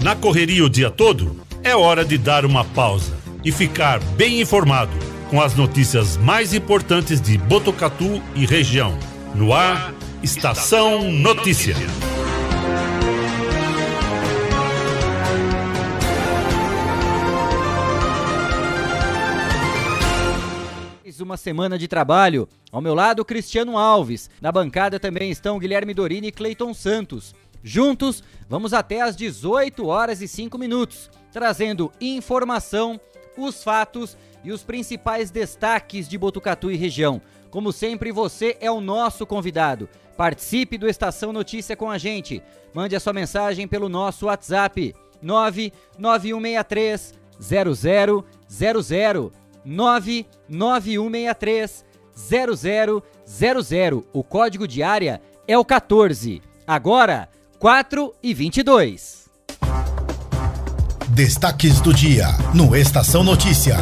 Na correria o dia todo, é hora de dar uma pausa e ficar bem informado com as notícias mais importantes de Botucatu e região. No ar, Estação Notícia. uma semana de trabalho. Ao meu lado, Cristiano Alves. Na bancada também estão Guilherme Dorini e Cleiton Santos. Juntos, vamos até às 18 horas e 5 minutos, trazendo informação, os fatos e os principais destaques de Botucatu e região. Como sempre, você é o nosso convidado. Participe do Estação Notícia com a gente. Mande a sua mensagem pelo nosso WhatsApp 99163 0000 99163 0000. O código de área é o 14. Agora, 4 e 22. Destaques do dia no Estação Notícia.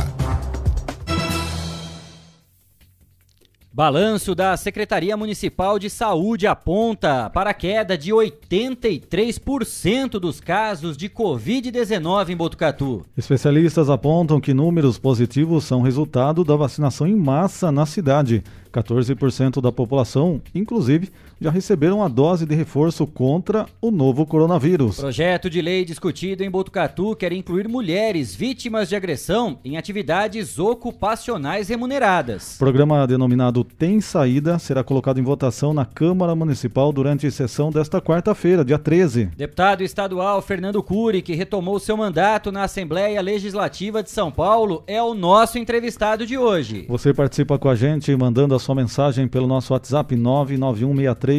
Balanço da Secretaria Municipal de Saúde aponta para a queda de 83% dos casos de Covid-19 em Botucatu. Especialistas apontam que números positivos são resultado da vacinação em massa na cidade. 14% da população, inclusive, já receberam a dose de reforço contra o novo coronavírus. Projeto de lei discutido em Botucatu quer incluir mulheres vítimas de agressão em atividades ocupacionais remuneradas. Programa denominado Tem Saída será colocado em votação na Câmara Municipal durante a sessão desta quarta-feira, dia 13. Deputado estadual Fernando Cury, que retomou seu mandato na Assembleia Legislativa de São Paulo, é o nosso entrevistado de hoje. Você participa com a gente mandando a sua mensagem pelo nosso WhatsApp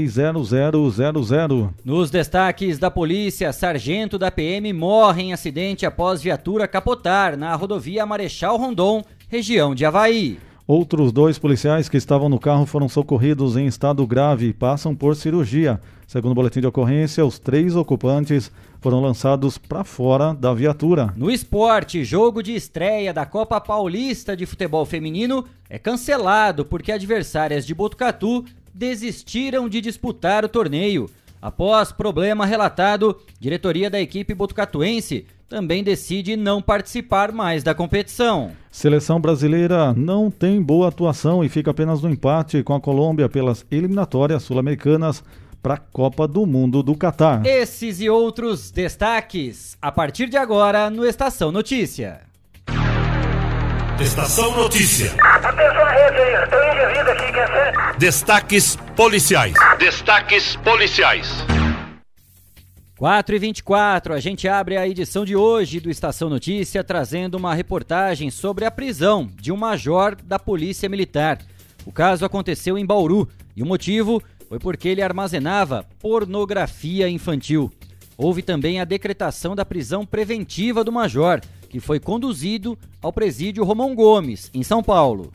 991630000. Nos destaques da polícia, sargento da PM morre em acidente após viatura capotar na rodovia Marechal Rondon, região de Havaí. Outros dois policiais que estavam no carro foram socorridos em estado grave e passam por cirurgia. Segundo o boletim de ocorrência, os três ocupantes foram lançados para fora da viatura. No esporte, jogo de estreia da Copa Paulista de Futebol Feminino é cancelado porque adversárias de Botucatu desistiram de disputar o torneio. Após problema relatado, diretoria da equipe botucatuense também decide não participar mais da competição. Seleção brasileira não tem boa atuação e fica apenas no empate com a Colômbia pelas eliminatórias sul-americanas para a Copa do Mundo do Catar. Esses e outros destaques a partir de agora no Estação Notícia. Estação Notícia. Atenção rede aí, tem indivíduo aqui, quer ser? Destaques policiais. Destaques policiais. 4 e 24, a gente abre a edição de hoje do Estação Notícia trazendo uma reportagem sobre a prisão de um major da Polícia Militar. O caso aconteceu em Bauru e o motivo foi porque ele armazenava pornografia infantil. Houve também a decretação da prisão preventiva do major, que foi conduzido ao presídio Romão Gomes, em São Paulo.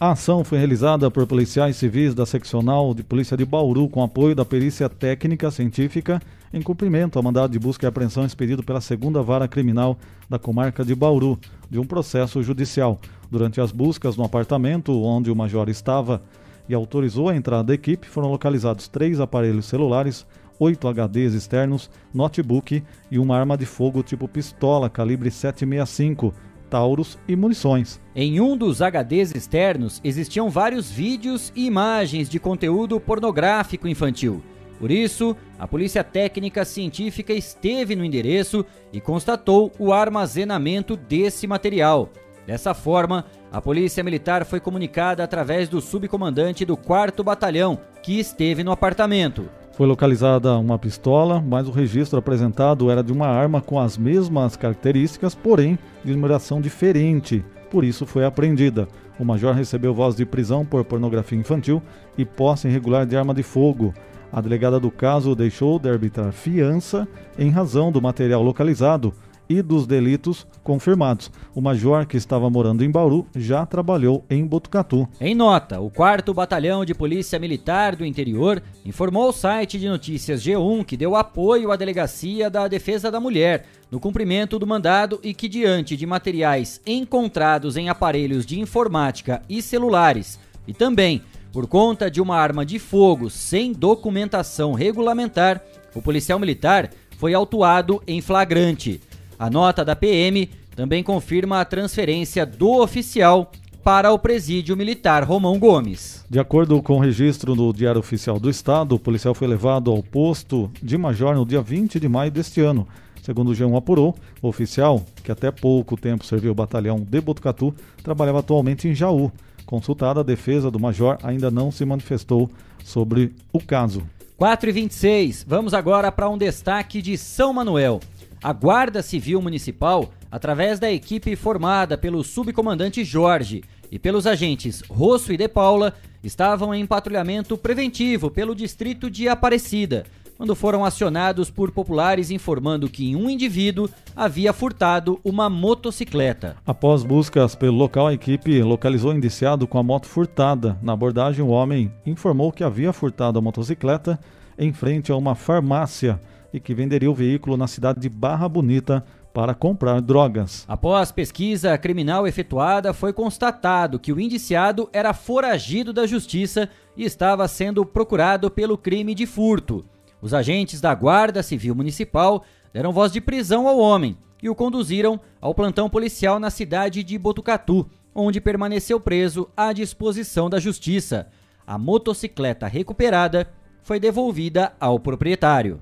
A ação foi realizada por policiais civis da seccional de polícia de Bauru com apoio da perícia técnica científica em cumprimento ao mandado de busca e apreensão expedido pela segunda vara criminal da comarca de Bauru de um processo judicial. Durante as buscas no apartamento onde o major estava e autorizou a entrada da equipe, foram localizados três aparelhos celulares, oito HDs externos, notebook e uma arma de fogo tipo pistola calibre 765 Taurus e munições. Em um dos HDs externos existiam vários vídeos e imagens de conteúdo pornográfico infantil. Por isso, a Polícia Técnica Científica esteve no endereço e constatou o armazenamento desse material. Dessa forma, a Polícia Militar foi comunicada através do subcomandante do 4 Batalhão, que esteve no apartamento. Foi localizada uma pistola, mas o registro apresentado era de uma arma com as mesmas características, porém de numeração diferente. Por isso foi apreendida. O major recebeu voz de prisão por pornografia infantil e posse irregular de arma de fogo. A delegada do caso deixou de arbitrar fiança em razão do material localizado e dos delitos confirmados. O major, que estava morando em Bauru, já trabalhou em Botucatu. Em nota, o 4 Batalhão de Polícia Militar do Interior informou ao site de notícias G1 que deu apoio à Delegacia da Defesa da Mulher no cumprimento do mandado e que, diante de materiais encontrados em aparelhos de informática e celulares, e também por conta de uma arma de fogo sem documentação regulamentar, o policial militar foi autuado em flagrante. A nota da PM também confirma a transferência do oficial para o presídio militar Romão Gomes. De acordo com o registro no Diário Oficial do Estado, o policial foi levado ao posto de Major no dia 20 de maio deste ano. Segundo o G1 apurou, o oficial, que até pouco tempo serviu o batalhão de Botucatu, trabalhava atualmente em Jaú. Consultada a defesa do major, ainda não se manifestou sobre o caso. 4 e 26 vamos agora para um destaque de São Manuel. A Guarda Civil Municipal, através da equipe formada pelo subcomandante Jorge e pelos agentes Rosso e De Paula, estavam em patrulhamento preventivo pelo distrito de Aparecida, quando foram acionados por populares informando que um indivíduo havia furtado uma motocicleta. Após buscas pelo local, a equipe localizou o indiciado com a moto furtada. Na abordagem, o homem informou que havia furtado a motocicleta em frente a uma farmácia e que venderia o veículo na cidade de Barra Bonita para comprar drogas. Após pesquisa criminal efetuada, foi constatado que o indiciado era foragido da justiça e estava sendo procurado pelo crime de furto. Os agentes da Guarda Civil Municipal deram voz de prisão ao homem e o conduziram ao plantão policial na cidade de Botucatu, onde permaneceu preso à disposição da justiça. A motocicleta recuperada foi devolvida ao proprietário.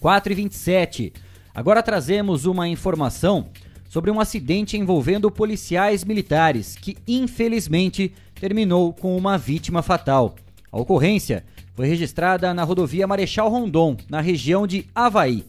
4 e 27. Agora trazemos uma informação sobre um acidente envolvendo policiais militares que, infelizmente, terminou com uma vítima fatal. A ocorrência foi registrada na rodovia Marechal Rondon, na região de Havaí.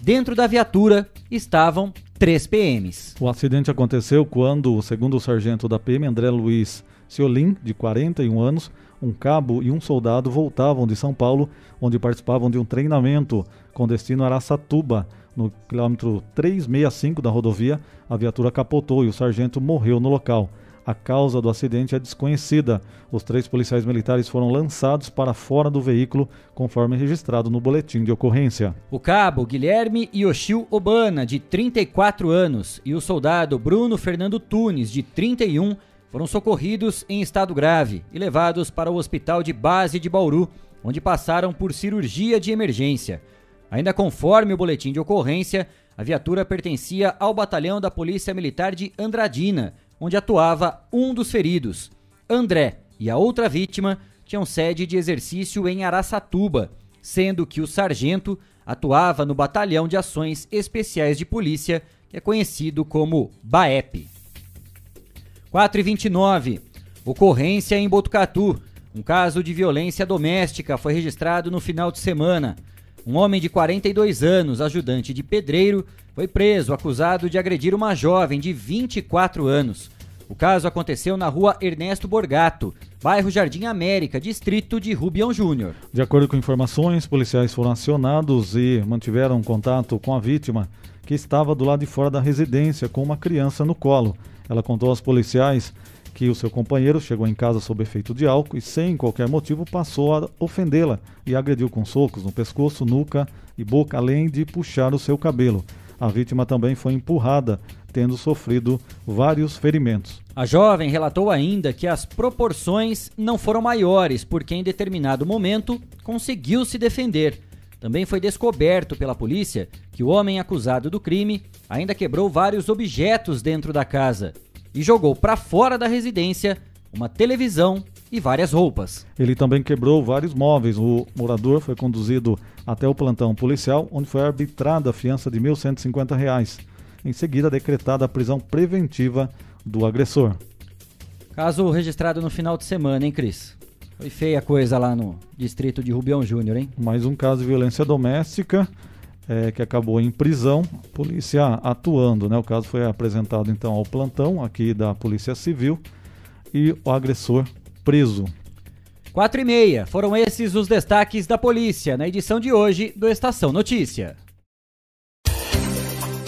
Dentro da viatura estavam três PMs. O acidente aconteceu quando, segundo o sargento da PM, André Luiz Ciolim, de 41 anos, um cabo e um soldado voltavam de São Paulo, onde participavam de um treinamento com destino a Araçatuba. No quilômetro 365 da rodovia, a viatura capotou e o sargento morreu no local. A causa do acidente é desconhecida. Os três policiais militares foram lançados para fora do veículo, conforme registrado no boletim de ocorrência. O cabo Guilherme Yoshio Obana, de 34 anos, e o soldado Bruno Fernando Tunes, de 31, foram socorridos em estado grave e levados para o hospital de base de Bauru, onde passaram por cirurgia de emergência. Ainda conforme o boletim de ocorrência, a viatura pertencia ao batalhão da Polícia Militar de Andradina onde atuava um dos feridos. André e a outra vítima tinham sede de exercício em Araçatuba, sendo que o sargento atuava no Batalhão de Ações Especiais de Polícia, que é conhecido como BAEP. 4 e 29. Ocorrência em Botucatu. Um caso de violência doméstica foi registrado no final de semana. Um homem de 42 anos, ajudante de pedreiro, foi preso acusado de agredir uma jovem de 24 anos. O caso aconteceu na rua Ernesto Borgato, bairro Jardim América, distrito de Rubião Júnior. De acordo com informações, policiais foram acionados e mantiveram contato com a vítima, que estava do lado de fora da residência com uma criança no colo. Ela contou aos policiais que o seu companheiro chegou em casa sob efeito de álcool e, sem qualquer motivo, passou a ofendê-la e agrediu com socos no pescoço, nuca e boca, além de puxar o seu cabelo. A vítima também foi empurrada, tendo sofrido vários ferimentos. A jovem relatou ainda que as proporções não foram maiores, porque em determinado momento conseguiu se defender. Também foi descoberto pela polícia que o homem acusado do crime ainda quebrou vários objetos dentro da casa e jogou para fora da residência uma televisão e várias roupas. Ele também quebrou vários móveis. O morador foi conduzido até o plantão policial, onde foi arbitrada a fiança de R$ 1.150. Em seguida, decretada a prisão preventiva do agressor. Caso registrado no final de semana, hein, Cris? Foi feia a coisa lá no distrito de Rubião Júnior, hein? Mais um caso de violência doméstica é, que acabou em prisão, polícia atuando, né? O caso foi apresentado então ao plantão aqui da Polícia Civil e o agressor preso. 4 e meia, foram esses os destaques da polícia na edição de hoje do Estação Notícia.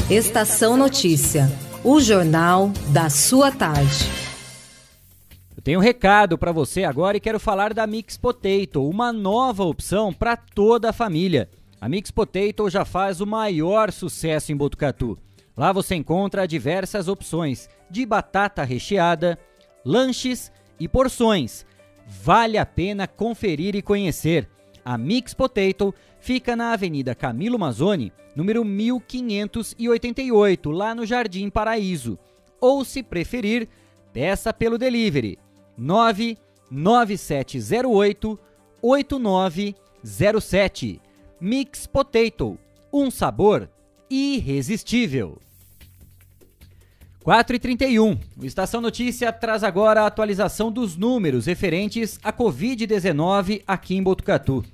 Estação Notícia, o jornal da sua tarde. Tenho um recado para você agora e quero falar da Mix Potato, uma nova opção para toda a família. A Mix Potato já faz o maior sucesso em Botucatu. Lá você encontra diversas opções de batata recheada, lanches e porções. Vale a pena conferir e conhecer. A Mix Potato fica na Avenida Camilo Mazzoni, número 1588, lá no Jardim Paraíso. Ou, se preferir, peça pelo delivery 99708 8907. Mix Potato, um sabor irresistível. 4 e 31 O Estação Notícia traz agora a atualização dos números referentes à Covid-19 aqui em Botucatu.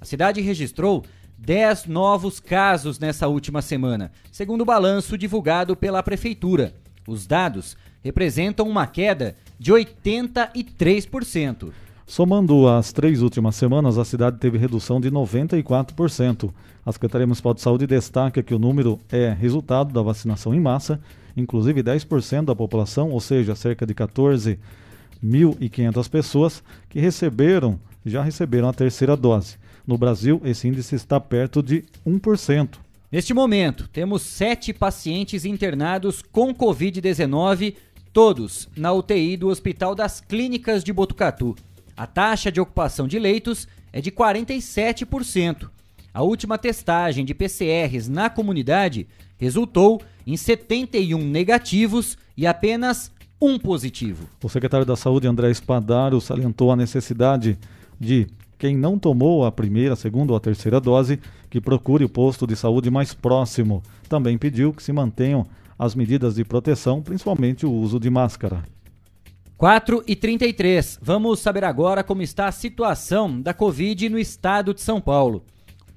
A cidade registrou 10 novos casos nessa última semana, segundo o balanço divulgado pela Prefeitura. Os dados representam uma queda de 83%. Somando as três últimas semanas, a cidade teve redução de 94%. A Secretaria Municipal de Saúde destaca que o número é resultado da vacinação em massa, inclusive 10% da população, ou seja, cerca de 14.500 pessoas, que receberam, já receberam a terceira dose. No Brasil, esse índice está perto de 1%. Neste momento, temos sete pacientes internados com Covid-19, todos na UTI do Hospital das Clínicas de Botucatu. A taxa de ocupação de leitos é de 47%. A última testagem de PCRs na comunidade resultou em 71 negativos e apenas um positivo. O secretário da Saúde, André Espadaro, salientou a necessidade de quem não tomou a primeira, a segunda ou a terceira dose que procure o posto de saúde mais próximo. Também pediu que se mantenham as medidas de proteção, principalmente o uso de máscara. 4 e 33. Vamos saber agora como está a situação da Covid no estado de São Paulo.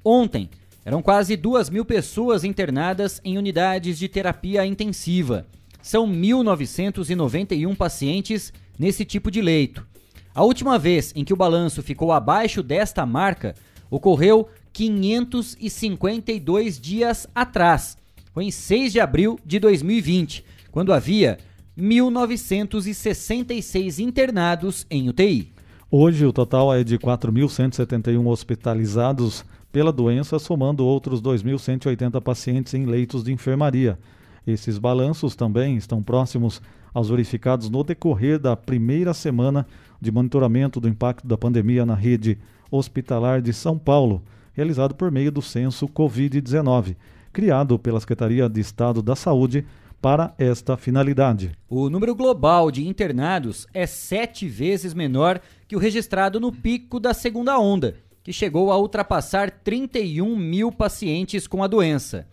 Ontem, eram quase 2 mil pessoas internadas em unidades de terapia intensiva. São 1.991 pacientes nesse tipo de leito. A última vez em que o balanço ficou abaixo desta marca ocorreu 552 dias atrás. Foi em 6 de abril de 2020, quando havia 1.966 internados em UTI. Hoje, o total é de 4.171 hospitalizados pela doença, somando outros 2.180 pacientes em leitos de enfermaria. Esses balanços também estão próximos aos verificados no decorrer da primeira semana de monitoramento do impacto da pandemia na rede hospitalar de São Paulo, realizado por meio do censo Covid-19, criado pela Secretaria de Estado da Saúde para esta finalidade. O número global de internados é sete vezes menor que o registrado no pico da segunda onda, que chegou a ultrapassar 31 mil pacientes com a doença.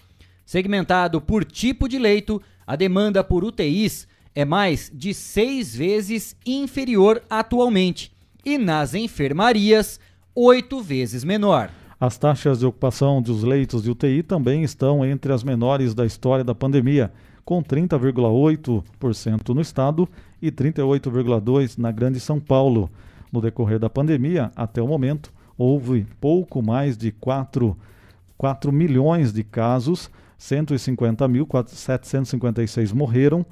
Segmentado por tipo de leito, a demanda por UTIs é mais de seis vezes inferior atualmente, e nas enfermarias, oito vezes menor. As taxas de ocupação dos leitos de UTI também estão entre as menores da história da pandemia com 30,8% no estado e 38,2% na Grande São Paulo. No decorrer da pandemia, até o momento, houve pouco mais de 4, 4 milhões de casos, 150.756 morreram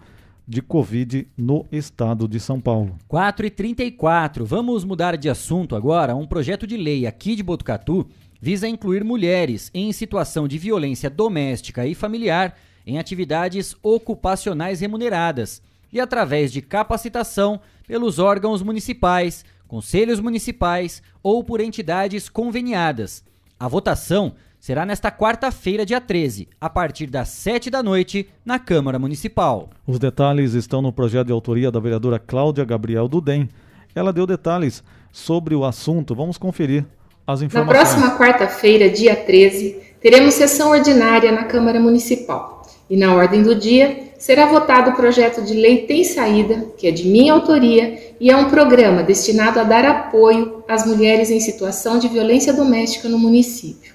de Covid no estado de São Paulo. 4 e 34. Vamos mudar de assunto agora. Um projeto de lei aqui de Botucatu visa incluir mulheres em situação de violência doméstica e familiar em atividades ocupacionais remuneradas e através de capacitação pelos órgãos municipais, conselhos municipais ou por entidades conveniadas. A votação será nesta quarta-feira, dia 13, a partir das 7 da noite, na Câmara Municipal. Os detalhes estão no projeto de autoria da vereadora Cláudia Gabriel Dudem. Ela deu detalhes sobre o assunto. Vamos conferir as informações. Na próxima quarta-feira, dia 13, teremos sessão ordinária na Câmara Municipal. E na ordem do dia será votado o projeto de lei Tem Saída, que é de minha autoria e é um programa destinado a dar apoio às mulheres em situação de violência doméstica no município.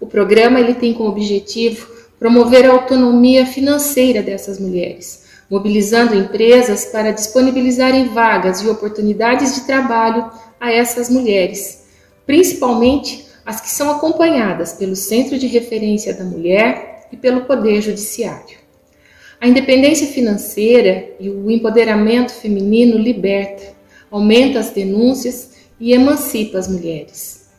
O programa ele tem como objetivo promover a autonomia financeira dessas mulheres, mobilizando empresas para disponibilizarem vagas e oportunidades de trabalho a essas mulheres, principalmente as que são acompanhadas pelo Centro de Referência da Mulher e pelo Poder Judiciário. A independência financeira e o empoderamento feminino liberta, aumenta as denúncias e emancipa as mulheres.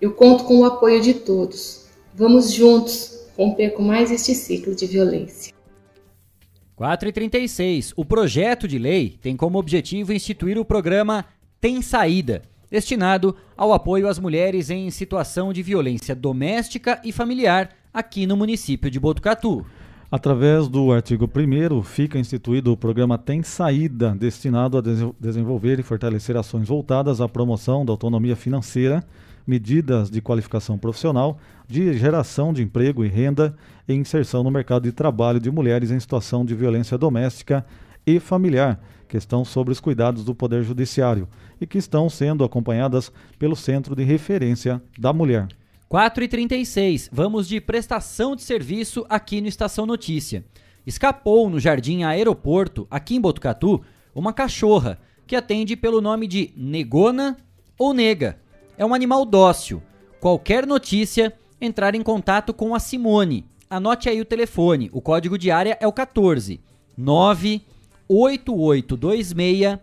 Eu conto com o apoio de todos. Vamos juntos romper com mais este ciclo de violência. 4 e 36. O projeto de lei tem como objetivo instituir o programa Tem Saída, destinado ao apoio às mulheres em situação de violência doméstica e familiar aqui no município de Botucatu. Através do artigo 1 fica instituído o programa Tem Saída, destinado a des desenvolver e fortalecer ações voltadas à promoção da autonomia financeira, medidas de qualificação profissional, de geração de emprego e renda e inserção no mercado de trabalho de mulheres em situação de violência doméstica e familiar, que estão sobre os cuidados do Poder Judiciário e que estão sendo acompanhadas pelo Centro de Referência da Mulher. 4 e 36 vamos de prestação de serviço aqui no Estação Notícia. Escapou no Jardim Aeroporto, aqui em Botucatu, uma cachorra que atende pelo nome de Negona ou Nega. É um animal dócil. Qualquer notícia, entrar em contato com a Simone. Anote aí o telefone, o código de área é o 14 98826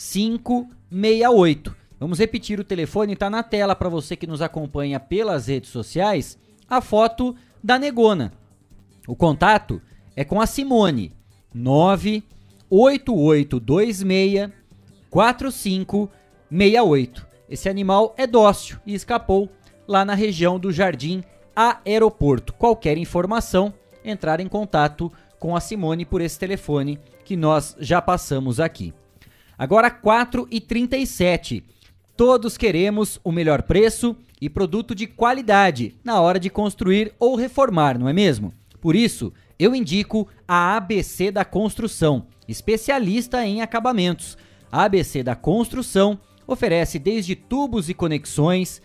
4568. Vamos repetir o telefone, está na tela para você que nos acompanha pelas redes sociais, a foto da Negona. O contato é com a Simone, 98826 4568. Esse animal é dócil e escapou lá na região do Jardim Aeroporto. Qualquer informação, entrar em contato com a Simone por esse telefone que nós já passamos aqui. Agora 4 e 37 Todos queremos o melhor preço e produto de qualidade na hora de construir ou reformar, não é mesmo? Por isso, eu indico a ABC da Construção, especialista em acabamentos. A ABC da Construção oferece desde tubos e conexões,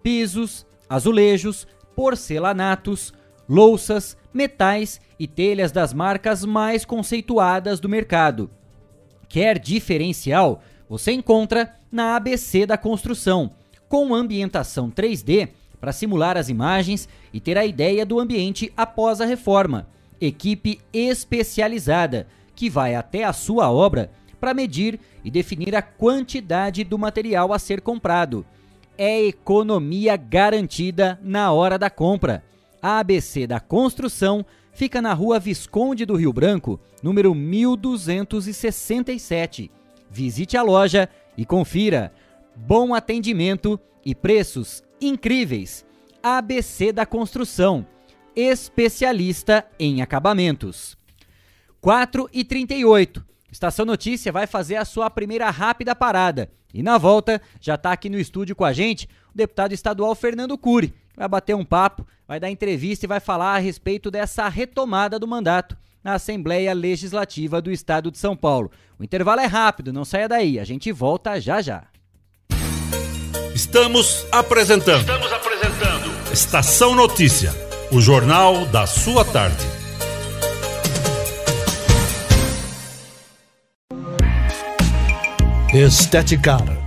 pisos, azulejos, porcelanatos, louças, metais e telhas das marcas mais conceituadas do mercado. Quer diferencial? Você encontra na ABC da construção, com ambientação 3D para simular as imagens e ter a ideia do ambiente após a reforma. Equipe especializada que vai até a sua obra para medir e definir a quantidade do material a ser comprado. É economia garantida na hora da compra. A ABC da Construção fica na rua Visconde do Rio Branco, número 1267. Visite a loja e confira. Bom atendimento e preços incríveis. ABC da Construção, especialista em acabamentos. 4 e 38. Estação Notícia vai fazer a sua primeira rápida parada. E na volta, já está aqui no estúdio com a gente o deputado estadual Fernando Cury. Vai bater um papo, vai dar entrevista e vai falar a respeito dessa retomada do mandato na Assembleia Legislativa do Estado de São Paulo. O intervalo é rápido, não saia daí, a gente volta já já. Estamos apresentando. Estamos apresentando. Estação Notícia, o jornal da sua tarde. Esteticar.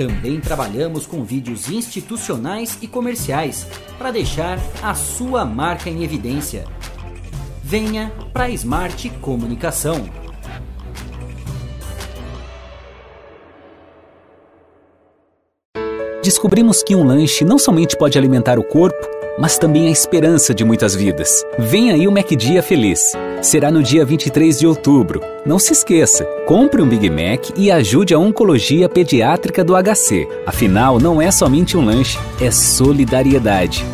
Também trabalhamos com vídeos institucionais e comerciais para deixar a sua marca em evidência. Venha para a Smart Comunicação. Descobrimos que um lanche não somente pode alimentar o corpo, mas também a esperança de muitas vidas. Vem aí o MacDia Feliz. Será no dia 23 de outubro. Não se esqueça, compre um Big Mac e ajude a Oncologia Pediátrica do HC. Afinal, não é somente um lanche, é solidariedade.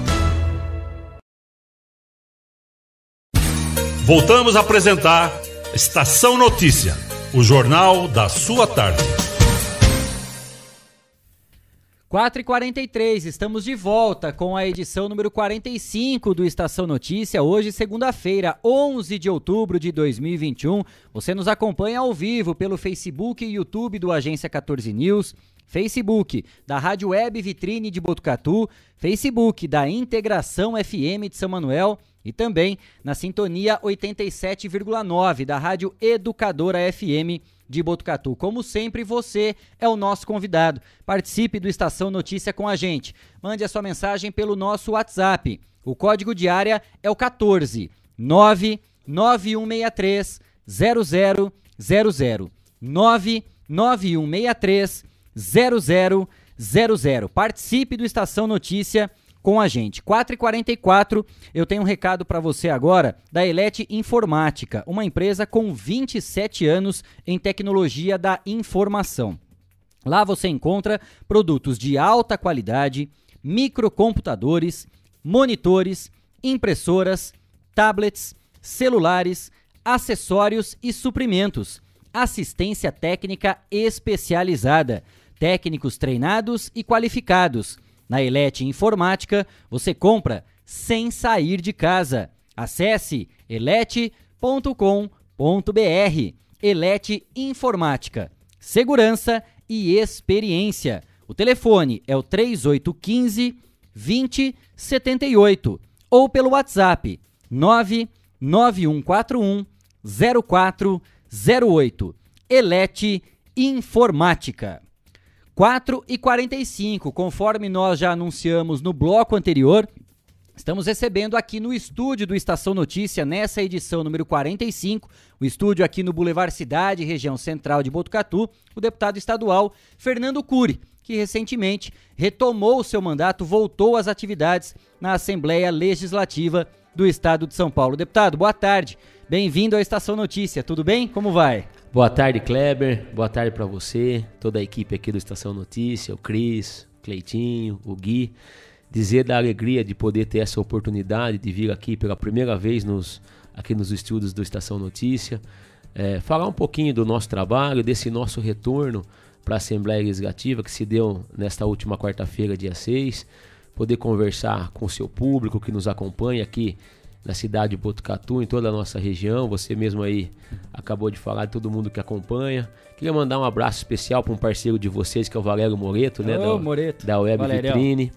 Voltamos a apresentar Estação Notícia, o jornal da sua tarde. 4h43, estamos de volta com a edição número 45 do Estação Notícia. Hoje, segunda-feira, 11 de outubro de 2021. Você nos acompanha ao vivo pelo Facebook e YouTube do Agência 14 News, Facebook da Rádio Web Vitrine de Botucatu, Facebook da Integração FM de São Manuel e também na sintonia 87,9 da Rádio Educadora FM de Botucatu. Como sempre, você é o nosso convidado. Participe do Estação Notícia com a gente. Mande a sua mensagem pelo nosso WhatsApp. O código de área é o 14 99163 0000 99163 0000. Participe do Estação Notícia com a gente. 4h44, eu tenho um recado para você agora da Elete Informática, uma empresa com 27 anos em tecnologia da informação. Lá você encontra produtos de alta qualidade, microcomputadores, monitores, impressoras, tablets, celulares, acessórios e suprimentos, assistência técnica especializada, técnicos treinados e qualificados na Elete Informática, você compra sem sair de casa. Acesse elete.com.br. Elete Informática. Segurança e experiência. O telefone é o 3815 2078 ou pelo WhatsApp 99141 0408. Elete Informática. 4 e 45, conforme nós já anunciamos no bloco anterior, Estamos recebendo aqui no estúdio do Estação Notícia, nessa edição número 45, o estúdio aqui no Boulevard Cidade, região central de Botucatu, o deputado estadual Fernando Cury, que recentemente retomou o seu mandato, voltou às atividades na Assembleia Legislativa do Estado de São Paulo. Deputado, boa tarde. Bem-vindo à Estação Notícia. Tudo bem? Como vai? Boa tarde, Kleber. Boa tarde para você, toda a equipe aqui do Estação Notícia, o Cris, o Cleitinho, o Gui. Dizer da alegria de poder ter essa oportunidade de vir aqui pela primeira vez nos, aqui nos estúdios do Estação Notícia, é, falar um pouquinho do nosso trabalho, desse nosso retorno para a Assembleia Legislativa que se deu nesta última quarta-feira, dia 6, poder conversar com o seu público que nos acompanha aqui na cidade de Botucatu, em toda a nossa região. Você mesmo aí acabou de falar todo mundo que acompanha. Queria mandar um abraço especial para um parceiro de vocês, que é o Valério Moreto, né? Ô, da, Moreto. da Web Valerião. Vitrine.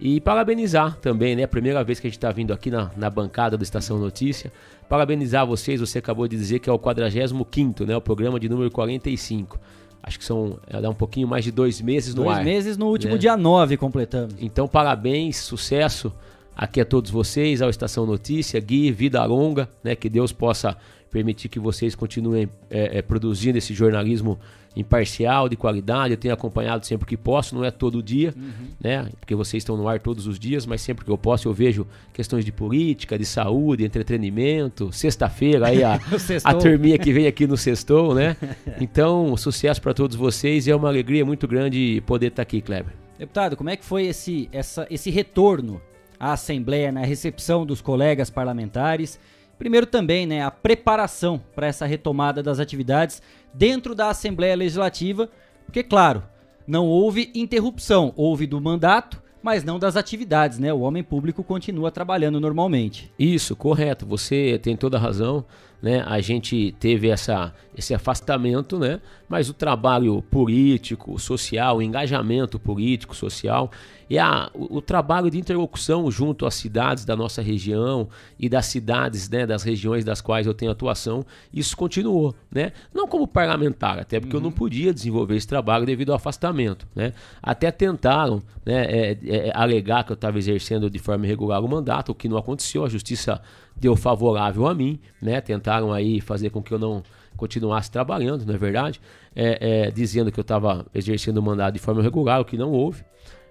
E parabenizar também, né? Primeira vez que a gente está vindo aqui na, na bancada do Estação Notícia. Parabenizar vocês, você acabou de dizer que é o 45, né? O programa de número 45. Acho que são é, um pouquinho mais de dois meses no dois ar. Dois meses no último né? dia 9 completamos. Então, parabéns, sucesso aqui a todos vocês, ao Estação Notícia, Gui, vida longa, né? Que Deus possa permitir que vocês continuem é, é, produzindo esse jornalismo imparcial, de qualidade. Eu tenho acompanhado sempre que posso, não é todo dia, uhum. né? Porque vocês estão no ar todos os dias, mas sempre que eu posso eu vejo questões de política, de saúde, entretenimento. Sexta-feira aí a, a turminha que vem aqui no Sextou, né? Então, sucesso para todos vocês e é uma alegria muito grande poder estar aqui, Kleber. Deputado, como é que foi esse, essa, esse retorno à Assembleia, na recepção dos colegas parlamentares? Primeiro também, né, a preparação para essa retomada das atividades dentro da Assembleia Legislativa, porque claro, não houve interrupção, houve do mandato, mas não das atividades, né? O homem público continua trabalhando normalmente. Isso, correto. Você tem toda a razão né? A gente teve essa, esse afastamento, né? Mas o trabalho político, social, o engajamento político, social e a, o, o, trabalho de interlocução junto às cidades da nossa região e das cidades, né, das regiões das quais eu tenho atuação, isso continuou, né? Não como parlamentar, até porque uhum. eu não uhum. podia desenvolver esse trabalho devido ao afastamento, né? Até tentaram, né, é, é, alegar que eu estava exercendo de forma irregular o mandato, o que não aconteceu, a justiça deu favorável a mim, né? Tentaram aí fazer com que eu não continuasse trabalhando, não é verdade? É, é, dizendo que eu estava exercendo o mandato de forma irregular, o que não houve.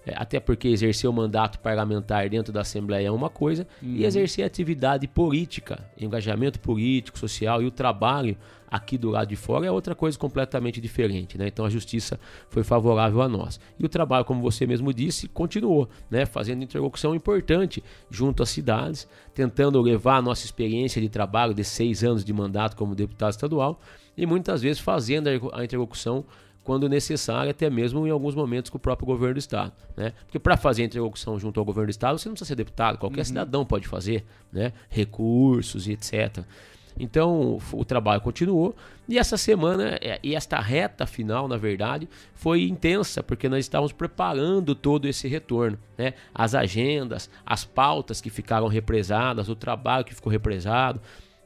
É, até porque exercer o mandato parlamentar dentro da Assembleia é uma coisa, uhum. e exercer atividade política, engajamento político, social e o trabalho aqui do lado de fora é outra coisa completamente diferente. Né? Então a justiça foi favorável a nós. E o trabalho, como você mesmo disse, continuou, né? fazendo interlocução importante junto às cidades, tentando levar a nossa experiência de trabalho de seis anos de mandato como deputado estadual e muitas vezes fazendo a interlocução quando necessário, até mesmo em alguns momentos com o próprio governo do estado, né? Porque para fazer a interlocução junto ao governo do estado, você não precisa ser deputado, qualquer uhum. cidadão pode fazer, né? Recursos e etc. Então o trabalho continuou e essa semana é, e esta reta final, na verdade, foi intensa porque nós estávamos preparando todo esse retorno, né? As agendas, as pautas que ficaram represadas, o trabalho que ficou represado,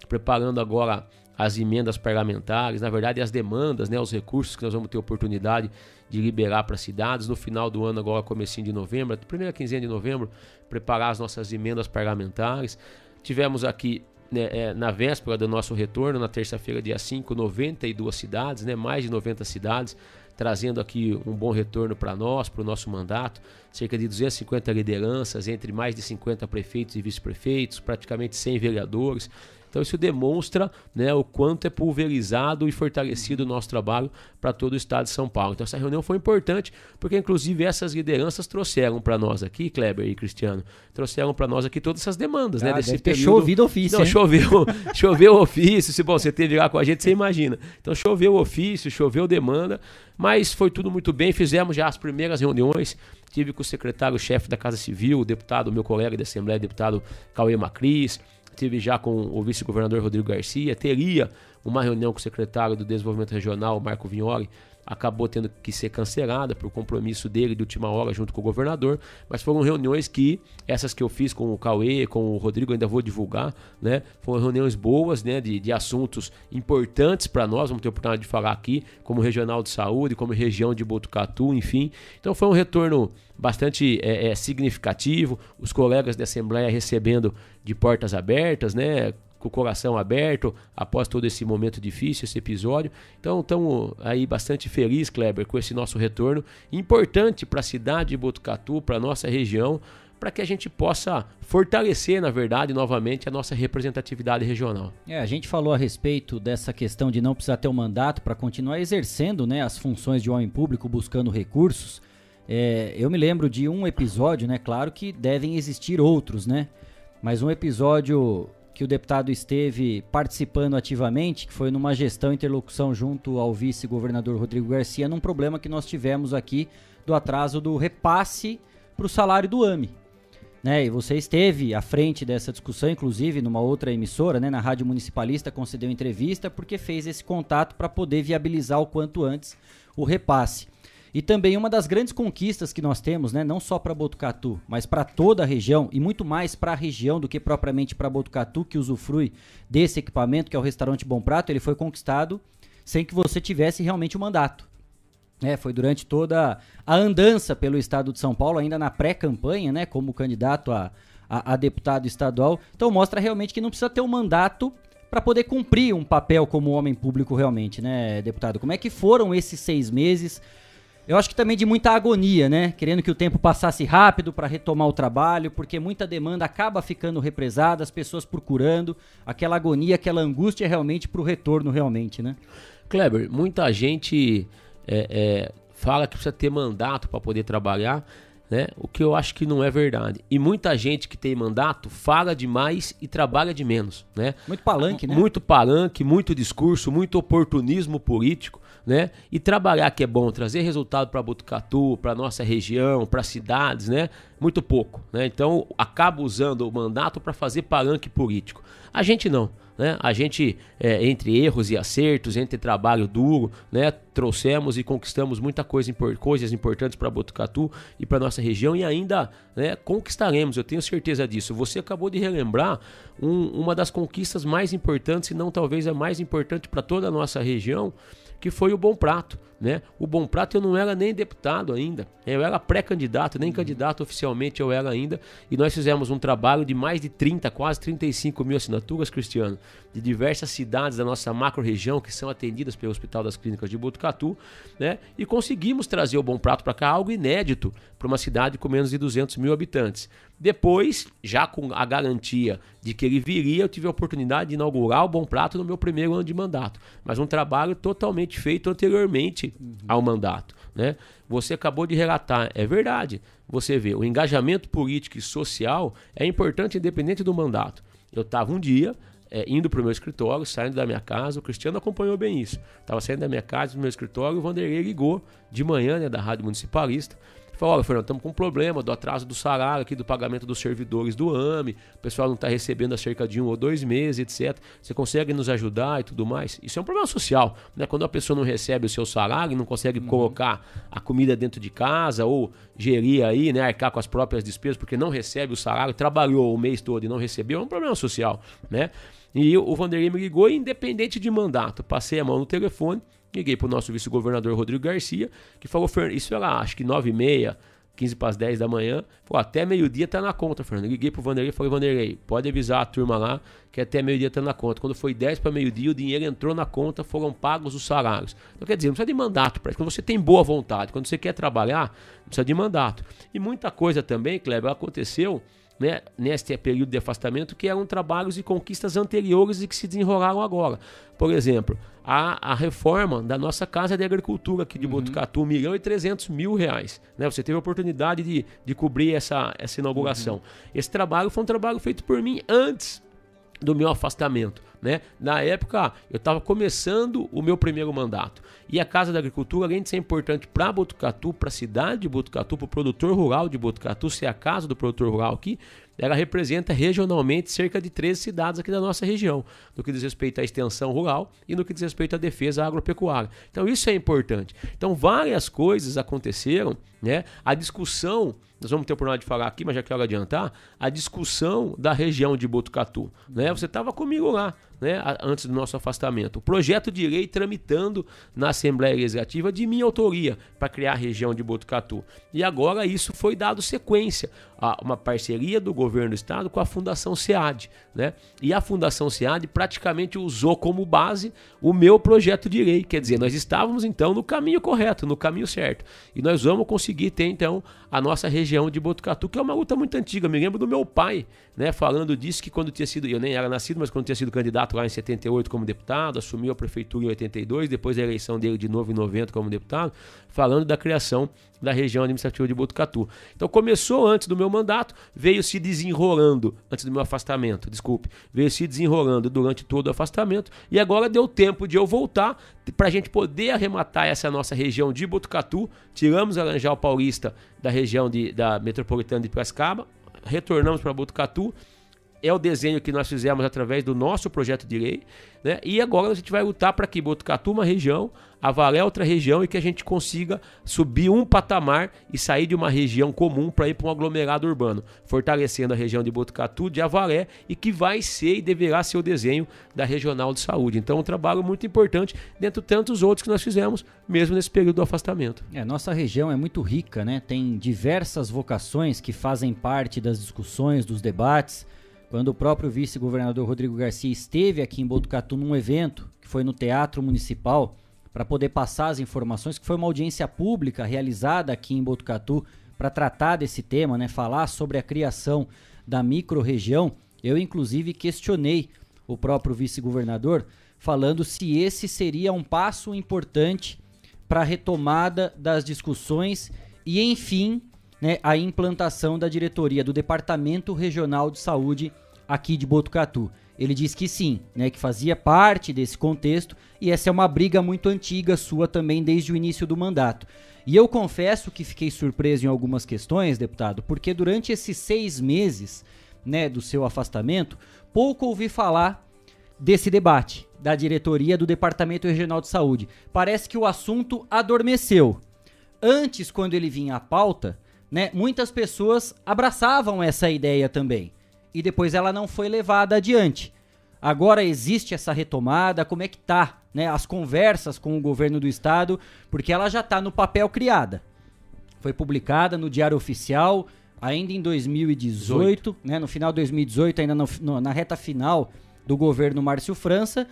preparando agora as emendas parlamentares, na verdade as demandas, né, os recursos que nós vamos ter oportunidade de liberar para as cidades no final do ano, agora comecinho de novembro, primeira quinzena de novembro, preparar as nossas emendas parlamentares. Tivemos aqui né, é, na véspera do nosso retorno, na terça-feira, dia 5, 92 cidades, né, mais de 90 cidades, trazendo aqui um bom retorno para nós, para o nosso mandato. Cerca de 250 lideranças, entre mais de 50 prefeitos e vice-prefeitos, praticamente 100 vereadores. Então isso demonstra né, o quanto é pulverizado e fortalecido o nosso trabalho para todo o estado de São Paulo. Então essa reunião foi importante, porque inclusive essas lideranças trouxeram para nós aqui, Kleber e Cristiano, trouxeram para nós aqui todas essas demandas, né, ah, né? Desse período. chovido ofício. Não, choveu, choveu ofício. Se bom, você teve lá com a gente, você imagina. Então choveu ofício, choveu demanda, mas foi tudo muito bem. Fizemos já as primeiras reuniões. Tive com o secretário-chefe da Casa Civil, o deputado, meu colega de Assembleia, deputado Cauê Macris tive já com o vice-governador Rodrigo Garcia, teria uma reunião com o secretário do Desenvolvimento Regional, Marco Vignoli, acabou tendo que ser cancelada por compromisso dele de última hora junto com o governador, mas foram reuniões que, essas que eu fiz com o Cauê, com o Rodrigo, ainda vou divulgar, né? Foram reuniões boas, né? De, de assuntos importantes para nós, vamos ter a oportunidade de falar aqui, como regional de saúde, como região de Botucatu, enfim. Então foi um retorno bastante é, é, significativo, os colegas da Assembleia recebendo de portas abertas, né? Com o coração aberto após todo esse momento difícil, esse episódio. Então, estamos aí bastante felizes, Kleber, com esse nosso retorno. Importante para a cidade de Botucatu, para a nossa região, para que a gente possa fortalecer, na verdade, novamente a nossa representatividade regional. É, a gente falou a respeito dessa questão de não precisar ter um mandato para continuar exercendo né, as funções de homem público, buscando recursos. É, eu me lembro de um episódio, né? Claro que devem existir outros, né? Mas um episódio que o deputado esteve participando ativamente, que foi numa gestão interlocução junto ao vice-governador Rodrigo Garcia, num problema que nós tivemos aqui do atraso do repasse para o salário do AME. Né, e você esteve à frente dessa discussão, inclusive numa outra emissora, né, na Rádio Municipalista, concedeu entrevista porque fez esse contato para poder viabilizar o quanto antes o repasse. E também uma das grandes conquistas que nós temos, né, não só para Botucatu, mas para toda a região e muito mais para a região do que propriamente para Botucatu, que usufrui desse equipamento, que é o restaurante Bom Prato, ele foi conquistado sem que você tivesse realmente o um mandato. É, foi durante toda a andança pelo estado de São Paulo, ainda na pré-campanha, né, como candidato a, a, a, deputado estadual. Então mostra realmente que não precisa ter um mandato para poder cumprir um papel como homem público realmente, né, deputado? Como é que foram esses seis meses? Eu acho que também de muita agonia, né? Querendo que o tempo passasse rápido para retomar o trabalho, porque muita demanda acaba ficando represada, as pessoas procurando, aquela agonia, aquela angústia realmente para o retorno realmente, né? Kleber, muita gente é, é, fala que precisa ter mandato para poder trabalhar, né? O que eu acho que não é verdade. E muita gente que tem mandato fala demais e trabalha de menos, né? Muito palanque, né? Muito palanque, muito discurso, muito oportunismo político, né? E trabalhar que é bom, trazer resultado para Botucatu, para nossa região, para cidades, né? Muito pouco, né? Então acaba usando o mandato para fazer palanque político. A gente não. Né? A gente, é, entre erros e acertos, entre trabalho duro, né? trouxemos e conquistamos muita coisa, coisas importantes para Botucatu e para nossa região e ainda né, conquistaremos, eu tenho certeza disso. Você acabou de relembrar um, uma das conquistas mais importantes, se não talvez a mais importante para toda a nossa região, que foi o Bom Prato. Né? O Bom Prato eu não era nem deputado ainda, eu era pré-candidato, nem candidato oficialmente eu era ainda, e nós fizemos um trabalho de mais de 30, quase 35 mil assinaturas, Cristiano, de diversas cidades da nossa macro-região que são atendidas pelo Hospital das Clínicas de Botucatu, né? e conseguimos trazer o Bom Prato para cá, algo inédito para uma cidade com menos de 200 mil habitantes. Depois, já com a garantia de que ele viria, eu tive a oportunidade de inaugurar o Bom Prato no meu primeiro ano de mandato. Mas um trabalho totalmente feito anteriormente uhum. ao mandato. Né? Você acabou de relatar, é verdade. Você vê, o engajamento político e social é importante independente do mandato. Eu estava um dia é, indo para o meu escritório, saindo da minha casa, o Cristiano acompanhou bem isso. Estava saindo da minha casa, do meu escritório, o Vanderlei ligou de manhã, né, da Rádio Municipalista, Falou, olha, Fernando, estamos com um problema do atraso do salário aqui, do pagamento dos servidores do AME, o pessoal não está recebendo há cerca de um ou dois meses, etc. Você consegue nos ajudar e tudo mais? Isso é um problema social, né? Quando a pessoa não recebe o seu salário e não consegue uhum. colocar a comida dentro de casa ou gerir aí, né, arcar com as próprias despesas porque não recebe o salário, trabalhou o mês todo e não recebeu, é um problema social, né? E o Vanderlei me ligou, independente de mandato, passei a mão no telefone, Liguei para o nosso vice-governador Rodrigo Garcia, que falou, isso era acho que 9 e meia, 15 para as 10 da manhã. Falou, até meio-dia tá na conta, Fernando. Liguei pro Vanderlei e falei, Vanderlei, pode avisar a turma lá que até meio-dia tá na conta. Quando foi 10 para meio-dia, o dinheiro entrou na conta, foram pagos os salários. Então, quer dizer, não precisa de mandato para isso. Quando você tem boa vontade, quando você quer trabalhar, não precisa de mandato. E muita coisa também, Kleber, aconteceu né, neste período de afastamento que eram trabalhos e conquistas anteriores e que se desenrolaram agora. Por exemplo, a, a reforma da nossa Casa de Agricultura aqui de uhum. Botucatu, 1 milhão e 300 mil reais. Né? Você teve a oportunidade de, de cobrir essa, essa inauguração. Uhum. Esse trabalho foi um trabalho feito por mim antes do meu afastamento. Né? Na época, eu estava começando o meu primeiro mandato. E a Casa da Agricultura, além de ser importante para Botucatu, para a cidade de Botucatu, para o produtor rural de Botucatu, ser a casa do produtor rural aqui, ela representa regionalmente cerca de 13 cidades aqui da nossa região, no que diz respeito à extensão rural e no que diz respeito à defesa agropecuária. Então isso é importante. Então várias coisas aconteceram, né? A discussão nós vamos ter oportunidade de falar aqui, mas já quero adiantar, a discussão da região de Botucatu. Né? Você estava comigo lá né, antes do nosso afastamento. O projeto de lei tramitando na Assembleia Legislativa de minha autoria para criar a região de Botucatu. E agora isso foi dado sequência a uma parceria do governo do estado com a Fundação SEAD. Né? E a Fundação SEAD praticamente usou como base o meu projeto de lei. Quer dizer, nós estávamos então no caminho correto, no caminho certo. E nós vamos conseguir ter então a nossa região de Botucatu, que é uma luta muito antiga. Me lembro do meu pai né, falando disso que quando tinha sido, eu nem era nascido, mas quando tinha sido candidato lá em 78 como deputado, assumiu a prefeitura em 82, depois da eleição dele de novo em 90 como deputado, falando da criação da região administrativa de Botucatu. Então começou antes do meu mandato, veio se desenrolando, antes do meu afastamento, desculpe, veio se desenrolando durante todo o afastamento e agora deu tempo de eu voltar para a gente poder arrematar essa nossa região de Botucatu. Tiramos a Laranjal Paulista da região de, da metropolitana de Piracicaba, retornamos para Botucatu é o desenho que nós fizemos através do nosso projeto de lei, né? E agora a gente vai lutar para que Botucatu uma região, Avaré outra região e que a gente consiga subir um patamar e sair de uma região comum para ir para um aglomerado urbano, fortalecendo a região de Botucatu, de Avaré e que vai ser e deverá ser o desenho da regional de saúde. Então, um trabalho muito importante dentro de tantos outros que nós fizemos, mesmo nesse período do afastamento. É, nossa região é muito rica, né? Tem diversas vocações que fazem parte das discussões, dos debates. Quando o próprio vice-governador Rodrigo Garcia esteve aqui em Botucatu num evento, que foi no Teatro Municipal, para poder passar as informações, que foi uma audiência pública realizada aqui em Botucatu para tratar desse tema, né, falar sobre a criação da microrregião, eu inclusive questionei o próprio vice-governador falando se esse seria um passo importante para a retomada das discussões e, enfim, né, a implantação da diretoria do Departamento Regional de Saúde aqui de Botucatu. Ele diz que sim, né, que fazia parte desse contexto e essa é uma briga muito antiga sua também desde o início do mandato. E eu confesso que fiquei surpreso em algumas questões, deputado, porque durante esses seis meses né, do seu afastamento, pouco ouvi falar desse debate da diretoria do Departamento Regional de Saúde. Parece que o assunto adormeceu. Antes, quando ele vinha à pauta, né, muitas pessoas abraçavam essa ideia também. E depois ela não foi levada adiante. Agora existe essa retomada, como é que tá, né, as conversas com o governo do estado, porque ela já está no papel criada. Foi publicada no Diário Oficial ainda em 2018, né, no final de 2018, ainda no, no, na reta final do governo Márcio França.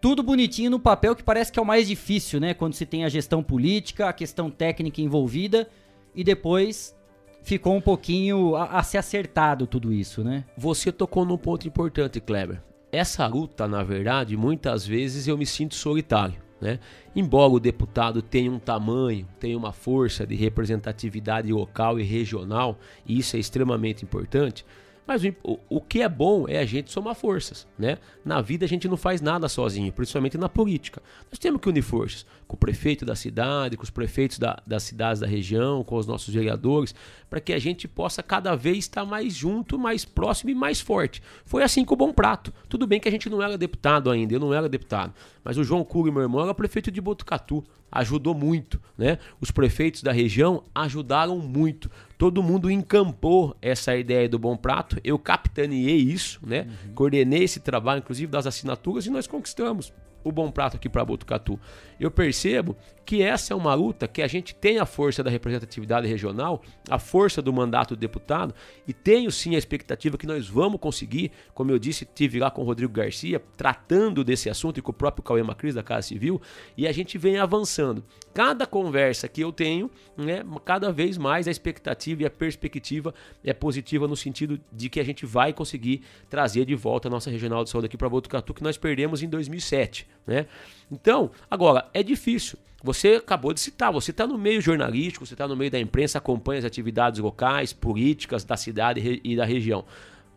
Tudo bonitinho no papel que parece que é o mais difícil, né, quando se tem a gestão política, a questão técnica envolvida e depois ficou um pouquinho a, a ser acertado tudo isso, né? Você tocou num ponto importante, Kleber. Essa luta, na verdade, muitas vezes eu me sinto solitário. Né? Embora o deputado tenha um tamanho, tenha uma força de representatividade local e regional, e isso é extremamente importante, mas o, o, que é bom é a gente somar forças, né? Na vida a gente não faz nada sozinho, principalmente na política. Nós temos que unir forças com o prefeito da cidade, com os prefeitos da, das cidades da região, com os nossos vereadores, para que a gente possa cada vez estar mais junto, mais próximo e mais forte. Foi assim com o Bom Prato. Tudo bem que a gente não era deputado ainda, eu não era deputado, mas o João Cury, meu irmão, era prefeito de Botucatu ajudou muito, né? Os prefeitos da região ajudaram muito. Todo mundo encampou essa ideia do bom prato. Eu capitaneei isso, né? Uhum. Coordenei esse trabalho, inclusive das assinaturas, e nós conquistamos o bom prato aqui para Botucatu. Eu percebo que essa é uma luta que a gente tem a força da representatividade regional, a força do mandato do deputado, e tenho sim a expectativa que nós vamos conseguir, como eu disse, tive lá com o Rodrigo Garcia, tratando desse assunto e com o próprio Cauê Macris da Casa Civil, e a gente vem avançando. Cada conversa que eu tenho, né, cada vez mais a expectativa e a perspectiva é positiva no sentido de que a gente vai conseguir trazer de volta a nossa regional de saúde aqui para Botucatu, que nós perdemos em 2007, né? Então, agora, é difícil. Você acabou de citar, você está no meio jornalístico, você está no meio da imprensa, acompanha as atividades locais, políticas da cidade e da região.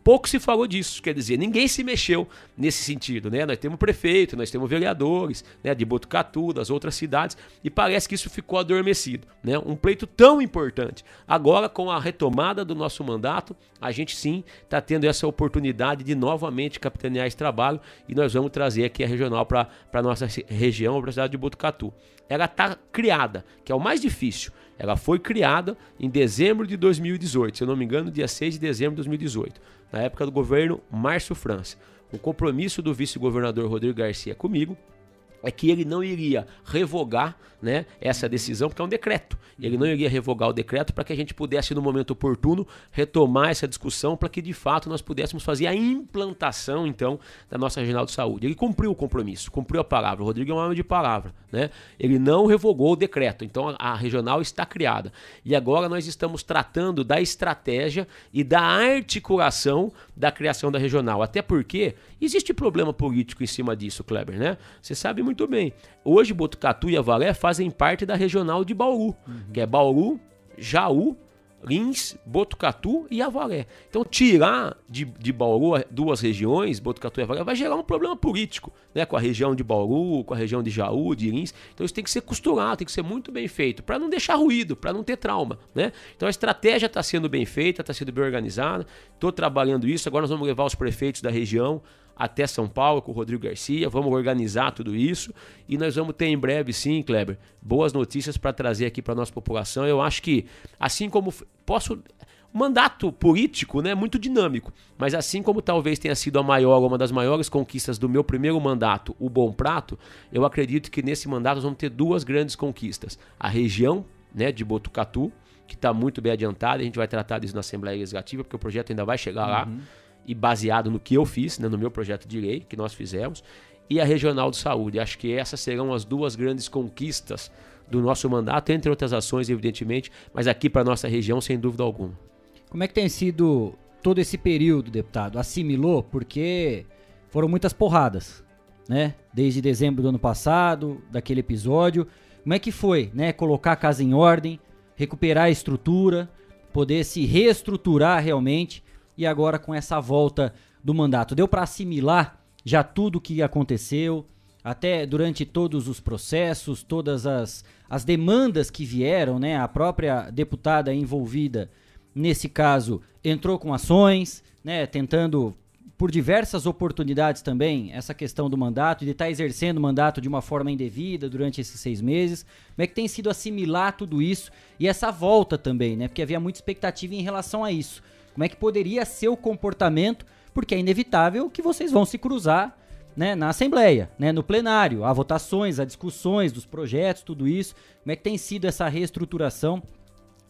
Pouco se falou disso, quer dizer, ninguém se mexeu nesse sentido, né? Nós temos prefeito, nós temos vereadores, né, de Botucatu, das outras cidades, e parece que isso ficou adormecido, né? Um pleito tão importante. Agora, com a retomada do nosso mandato, a gente sim está tendo essa oportunidade de novamente capitanear esse trabalho e nós vamos trazer aqui a regional para a nossa região, para a cidade de Botucatu. Ela está criada, que é o mais difícil. Ela foi criada em dezembro de 2018, se eu não me engano, dia 6 de dezembro de 2018 na época do governo Márcio França. O compromisso do vice-governador Rodrigo Garcia comigo é que ele não iria revogar né, essa decisão, porque é um decreto. Ele não iria revogar o decreto para que a gente pudesse, no momento oportuno, retomar essa discussão para que, de fato, nós pudéssemos fazer a implantação, então, da nossa regional de saúde. Ele cumpriu o compromisso, cumpriu a palavra. O Rodrigo é um homem de palavra. Né? Ele não revogou o decreto, então a, regional está criada. E agora nós estamos tratando da estratégia e da articulação da criação da regional. Até porque existe problema político em cima disso, Kleber, né? Você sabe muito bem. Hoje, Botucatu e Avalé fazem parte da regional de Bauru, uhum. que é Bauru, Jaú, Lins, Botucatu e Avaré. Então, tirar de, de Bauru duas regiões, Botucatu e Avaré, vai gerar um problema político, né? Com a região de Bauru, com a região de Jaú, de Lins. Então, isso tem que ser costurado, tem que ser muito bem feito, para não deixar ruído, para não ter trauma, né? Então, a estratégia está sendo bem feita, está sendo bem organizada. Estou trabalhando isso. Agora, nós vamos levar os prefeitos da região até São Paulo com o Rodrigo Garcia. Vamos organizar tudo isso e nós vamos ter em breve, sim, Kleber, boas notícias para trazer aqui para nossa população. Eu acho que, assim como posso. Mandato político né, muito dinâmico, mas assim como talvez tenha sido a maior, uma das maiores conquistas do meu primeiro mandato, o Bom Prato, eu acredito que nesse mandato nós vamos ter duas grandes conquistas. A região né, de Botucatu, que está muito bem adiantada, a gente vai tratar disso na Assembleia Legislativa, porque o projeto ainda vai chegar lá. E baseado no que eu fiz, né, no meu projeto de lei, que nós fizemos, e a Regional de Saúde. Acho que essas serão as duas grandes conquistas do nosso mandato, entre outras ações, evidentemente, mas aqui para nossa região, sem dúvida alguma. Como é que tem sido todo esse período, deputado? Assimilou? Porque foram muitas porradas, né? Desde dezembro do ano passado, daquele episódio. Como é que foi, né? Colocar a casa em ordem, recuperar a estrutura, poder se reestruturar realmente e agora com essa volta do mandato. Deu para assimilar já tudo o que aconteceu, até durante todos os processos, todas as, as demandas que vieram, né? A própria deputada envolvida, nesse caso, entrou com ações, né? Tentando por diversas oportunidades também essa questão do mandato, de estar tá exercendo o mandato de uma forma indevida durante esses seis meses. Como é que tem sido assimilar tudo isso e essa volta também, né? Porque havia muita expectativa em relação a isso. Como é que poderia ser o comportamento? Porque é inevitável que vocês vão se cruzar né, na Assembleia, né, no plenário. Há votações, há discussões dos projetos, tudo isso. Como é que tem sido essa reestruturação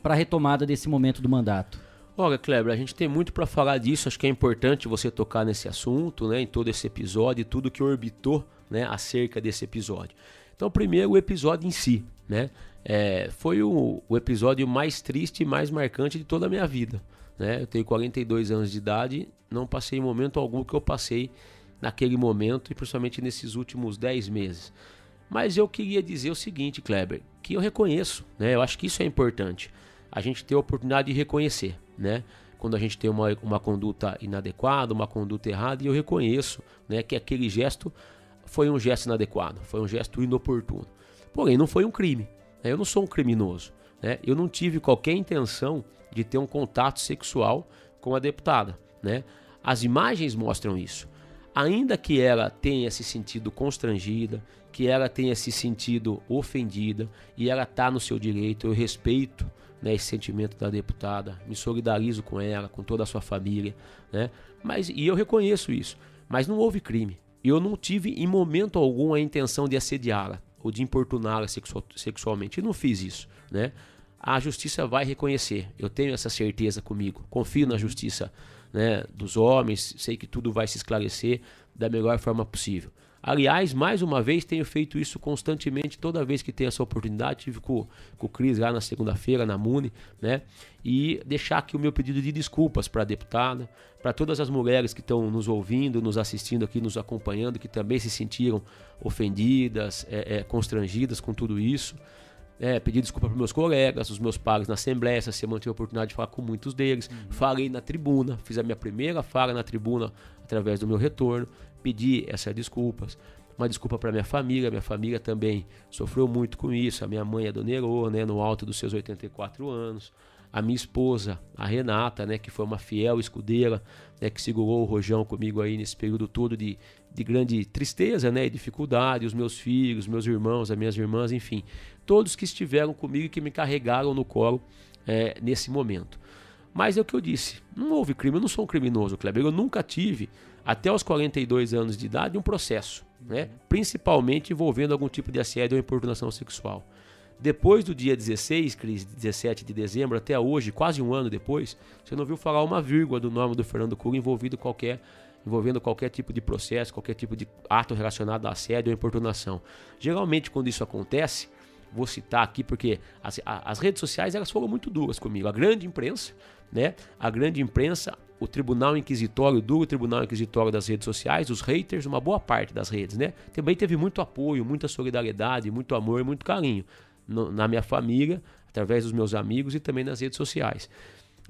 para a retomada desse momento do mandato? Olha, Kleber, a gente tem muito para falar disso. Acho que é importante você tocar nesse assunto, né, em todo esse episódio e tudo que orbitou né, acerca desse episódio. Então, primeiro, o episódio em si. Né, é, foi o, o episódio mais triste e mais marcante de toda a minha vida. Né? Eu tenho 42 anos de idade, não passei momento algum que eu passei naquele momento e principalmente nesses últimos 10 meses. Mas eu queria dizer o seguinte, Kleber, que eu reconheço, né? Eu acho que isso é importante. A gente ter a oportunidade de reconhecer, né? Quando a gente tem uma, uma conduta inadequada, uma conduta errada, e eu reconheço né, que aquele gesto foi um gesto inadequado, foi um gesto inoportuno. Porém, não foi um crime. Né? Eu não sou um criminoso. Né? Eu não tive qualquer intenção de ter um contato sexual com a deputada. Né? As imagens mostram isso. Ainda que ela tenha se sentido constrangida, que ela tenha se sentido ofendida e ela está no seu direito, eu respeito né, esse sentimento da deputada, me solidarizo com ela, com toda a sua família, né? Mas e eu reconheço isso, mas não houve crime. Eu não tive em momento algum a intenção de assediá-la ou de importuná-la sexual, sexualmente. Não fiz isso, né? A justiça vai reconhecer. Eu tenho essa certeza comigo. Confio na justiça né, dos homens, sei que tudo vai se esclarecer da melhor forma possível. Aliás, mais uma vez, tenho feito isso constantemente, toda vez que tenho essa oportunidade. Tive com, com o Cris lá na segunda-feira, na MUNI, né? E deixar aqui o meu pedido de desculpas para a deputada, para todas as mulheres que estão nos ouvindo, nos assistindo aqui, nos acompanhando, que também se sentiram ofendidas, é, é, constrangidas com tudo isso é, pedi desculpa para meus colegas, os meus pares na Assembleia. Essa semana tive a oportunidade de falar com muitos deles. Uhum. Falei na tribuna, fiz a minha primeira fala na tribuna através do meu retorno. Pedi essas desculpas. Uma desculpa para minha família. Minha família também sofreu muito com isso. A minha mãe é Dona Herô, né, no alto dos seus 84 anos. A minha esposa, a Renata, né, que foi uma fiel escudeira, né, que segurou o rojão comigo aí nesse período todo de, de grande tristeza né, e dificuldade. Os meus filhos, meus irmãos, as minhas irmãs, enfim todos que estiveram comigo e que me carregaram no colo é, nesse momento. Mas é o que eu disse, não houve crime, eu não sou um criminoso, Kleber. Eu nunca tive, até os 42 anos de idade, um processo, né? principalmente envolvendo algum tipo de assédio ou importunação sexual. Depois do dia 16, Cris, 17 de dezembro, até hoje, quase um ano depois, você não viu falar uma vírgula do nome do Fernando Cury envolvido qualquer envolvendo qualquer tipo de processo, qualquer tipo de ato relacionado a assédio ou importunação. Geralmente, quando isso acontece, vou citar aqui porque as, as redes sociais elas foram muito duras comigo. A grande imprensa, né? A grande imprensa, o tribunal inquisitório, o duro tribunal inquisitório das redes sociais, os haters, uma boa parte das redes, né? Também teve muito apoio, muita solidariedade, muito amor, muito carinho no, na minha família, através dos meus amigos e também nas redes sociais.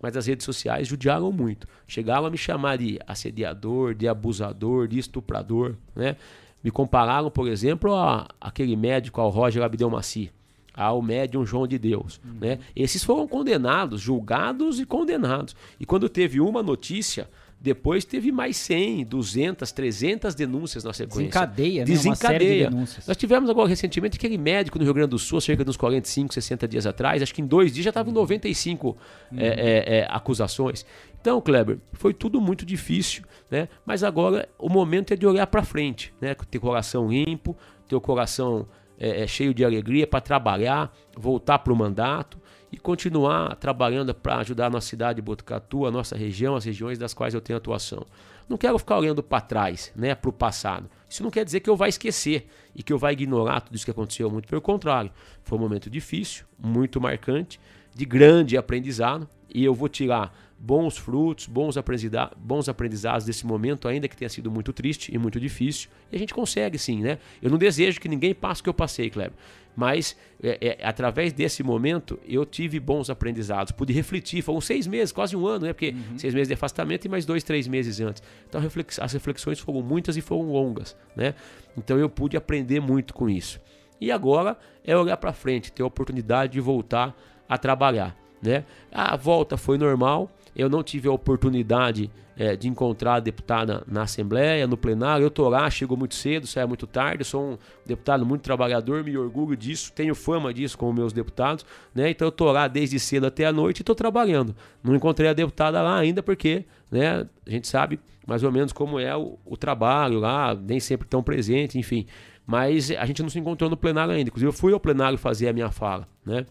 Mas as redes sociais judiaram muito. Chegaram a me chamar de assediador, de abusador, de estuprador, né? Me compararam, por exemplo, a aquele médico, ao Roger Abdelmaci, ao médium João de Deus. Uhum. Né? Esses foram condenados, julgados e condenados. E quando teve uma notícia depois teve mais 100, 200, 300 denúncias na sequência. Desencadeia, né? Desencadeia. De Nós tivemos agora recentemente aquele médico no Rio Grande do Sul, cerca de uns 45, 60 dias atrás, acho que em dois dias já estava em 95 uhum. é, é, é, acusações. Então, Kleber, foi tudo muito difícil, né? Mas agora o momento é de olhar para frente, né? Ter coração limpo, ter o coração é, é cheio de alegria para trabalhar, voltar para o mandato e continuar trabalhando para ajudar a nossa cidade de Botucatu, a nossa região, as regiões das quais eu tenho atuação. Não quero ficar olhando para trás, né, para o passado. Isso não quer dizer que eu vá esquecer e que eu vá ignorar tudo isso que aconteceu, muito pelo contrário. Foi um momento difícil, muito marcante, de grande aprendizado, e eu vou tirar bons frutos, bons, aprendizado, bons aprendizados desse momento, ainda que tenha sido muito triste e muito difícil. E a gente consegue sim, né? Eu não desejo que ninguém passe o que eu passei, Kleber. Mas é, é, através desse momento eu tive bons aprendizados, pude refletir. Foram seis meses, quase um ano, né? Porque uhum. seis meses de afastamento e mais dois, três meses antes. Então as reflexões foram muitas e foram longas, né? Então eu pude aprender muito com isso. E agora é olhar para frente, ter a oportunidade de voltar a trabalhar, né? A volta foi normal. Eu não tive a oportunidade é, de encontrar a deputada na Assembleia, no plenário. Eu tô lá, chego muito cedo, saio muito tarde. Sou um deputado muito trabalhador, me orgulho disso, tenho fama disso com meus deputados, né? Então eu tô lá desde cedo até a noite e tô trabalhando. Não encontrei a deputada lá ainda porque, né? A gente sabe mais ou menos como é o, o trabalho lá, nem sempre tão presente, enfim. Mas a gente não se encontrou no plenário ainda. Inclusive eu fui ao plenário fazer a minha fala, né?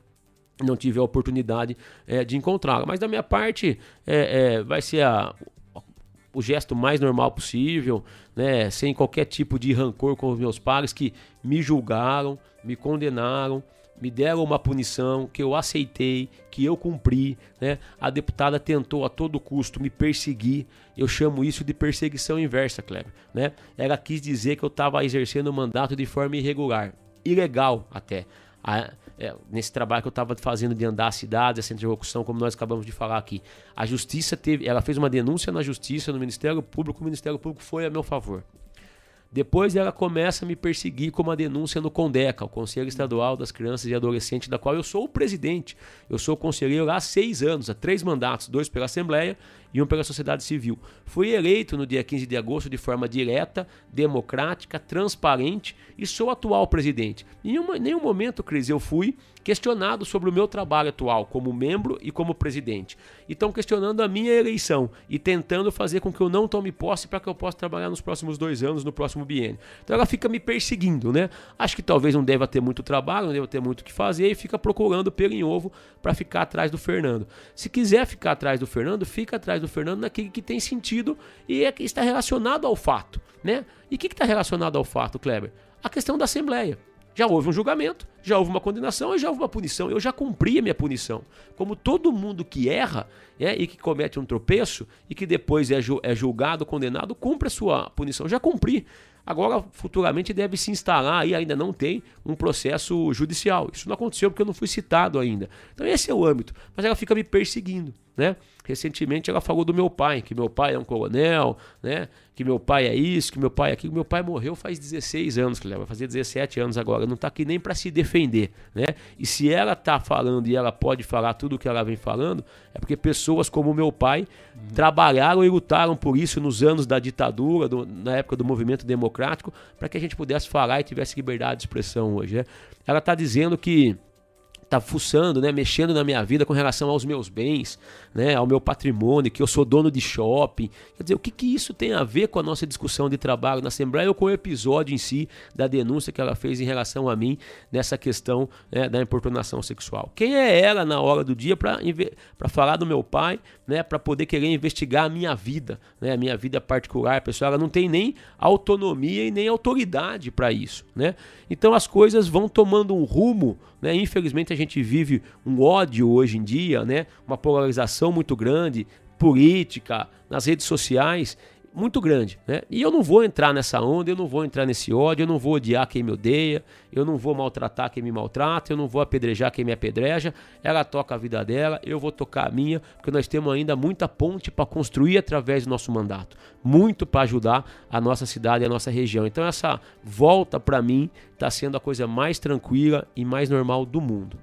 Não tive a oportunidade é, de encontrá-la. Mas da minha parte, é, é, vai ser a, o gesto mais normal possível, né, sem qualquer tipo de rancor com os meus pais que me julgaram, me condenaram, me deram uma punição que eu aceitei, que eu cumpri. Né? A deputada tentou a todo custo me perseguir. Eu chamo isso de perseguição inversa, Kleber. Né? Ela quis dizer que eu estava exercendo o mandato de forma irregular, ilegal até. A, é, nesse trabalho que eu estava fazendo de andar a cidade, essa interlocução, como nós acabamos de falar aqui. A justiça teve, ela fez uma denúncia na justiça, no Ministério Público, o Ministério Público foi a meu favor. Depois ela começa a me perseguir com uma denúncia no CONDECA, o Conselho Estadual das Crianças e Adolescentes, da qual eu sou o presidente. Eu sou conselheiro há seis anos, há três mandatos, dois pela Assembleia e um pela sociedade civil. Fui eleito no dia 15 de agosto de forma direta, democrática, transparente e sou atual presidente. Em nenhum momento, Cris, eu fui questionado sobre o meu trabalho atual como membro e como presidente. E estão questionando a minha eleição e tentando fazer com que eu não tome posse para que eu possa trabalhar nos próximos dois anos, no próximo biênio. Então ela fica me perseguindo, né? Acho que talvez não deva ter muito trabalho, não deva ter muito o que fazer e fica procurando pelo em ovo para ficar atrás do Fernando. Se quiser ficar atrás do Fernando, fica atrás do Fernando naquele que tem sentido e é, está relacionado ao fato, né? E o que está relacionado ao fato, Kleber? A questão da Assembleia. Já houve um julgamento, já houve uma condenação e já houve uma punição. Eu já cumpri a minha punição. Como todo mundo que erra é, e que comete um tropeço e que depois é, ju é julgado, condenado, cumpre a sua punição. Já cumpri. Agora, futuramente deve se instalar, e ainda não tem, um processo judicial. Isso não aconteceu porque eu não fui citado ainda. Então, esse é o âmbito. Mas ela fica me perseguindo, né? Recentemente ela falou do meu pai, que meu pai é um coronel, né? Que meu pai é isso, que meu pai é aquilo. Meu pai morreu faz 16 anos, que vai fazer 17 anos agora. Não está aqui nem para se defender, né? E se ela está falando e ela pode falar tudo o que ela vem falando, é porque pessoas como meu pai uhum. trabalharam e lutaram por isso nos anos da ditadura, do, na época do movimento democrático, para que a gente pudesse falar e tivesse liberdade de expressão hoje, né? Ela está dizendo que tá fuçando, né, mexendo na minha vida com relação aos meus bens, né, ao meu patrimônio, que eu sou dono de shopping. Quer dizer, o que, que isso tem a ver com a nossa discussão de trabalho na Assembleia ou com o episódio em si da denúncia que ela fez em relação a mim nessa questão né, da importunação sexual? Quem é ela na hora do dia para falar do meu pai, né, para poder querer investigar a minha vida, né, a minha vida particular, pessoal? Ela não tem nem autonomia e nem autoridade para isso, né? Então as coisas vão tomando um rumo, né? Infelizmente a gente vive um ódio hoje em dia, né? Uma polarização muito grande, política, nas redes sociais. muito grande, né? E eu não vou entrar nessa onda, eu não vou entrar nesse ódio, eu não vou odiar quem me odeia, eu não vou maltratar quem me maltrata, eu não vou apedrejar quem me apedreja. Ela toca a vida dela, eu vou tocar a minha, porque nós temos ainda muita ponte para construir através do nosso mandato, muito para ajudar a nossa cidade e a nossa região. Então essa volta para mim está sendo a coisa mais tranquila e mais normal do mundo.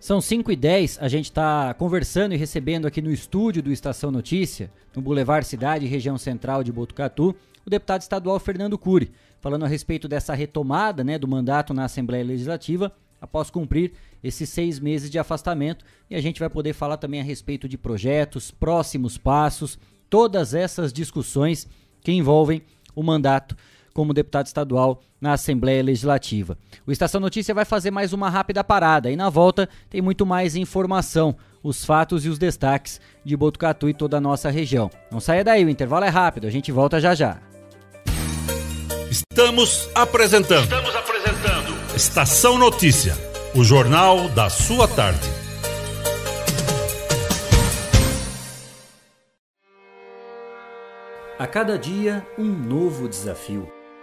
São 5 e 10, a gente está conversando e recebendo aqui no estúdio do Estação Notícia, no Boulevard Cidade, região central de Botucatu, o deputado estadual Fernando Cury, falando a respeito dessa retomada né, do mandato na Assembleia Legislativa após cumprir esses seis meses de afastamento. E a gente vai poder falar também a respeito de projetos, próximos passos, todas essas discussões que envolvem o mandato como deputado estadual na Assembleia Legislativa. O Estação Notícia vai fazer mais uma rápida parada e na volta tem muito mais informação, os fatos e os destaques de Botucatu e toda a nossa região. Não saia daí, o intervalo é rápido, a gente volta já já. Estamos apresentando. Estamos apresentando. Estação Notícia, o jornal da sua tarde. A cada dia, um novo desafio.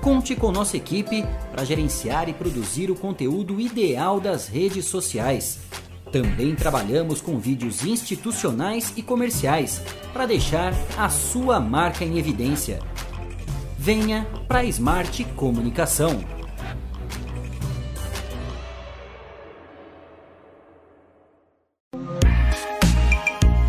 Conte com nossa equipe para gerenciar e produzir o conteúdo ideal das redes sociais. Também trabalhamos com vídeos institucionais e comerciais para deixar a sua marca em evidência. Venha para a Smart Comunicação.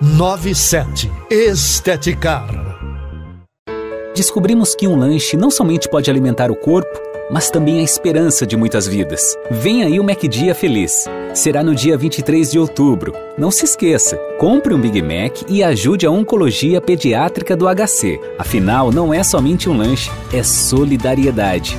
97. Esteticar. Descobrimos que um lanche não somente pode alimentar o corpo, mas também a esperança de muitas vidas. Vem aí o MacDia Feliz. Será no dia 23 de outubro. Não se esqueça, compre um Big Mac e ajude a Oncologia Pediátrica do HC. Afinal, não é somente um lanche, é solidariedade.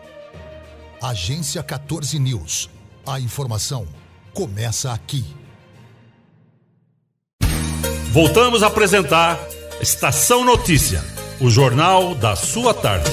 Agência 14 News. A informação começa aqui. Voltamos a apresentar Estação Notícia, o jornal da sua tarde.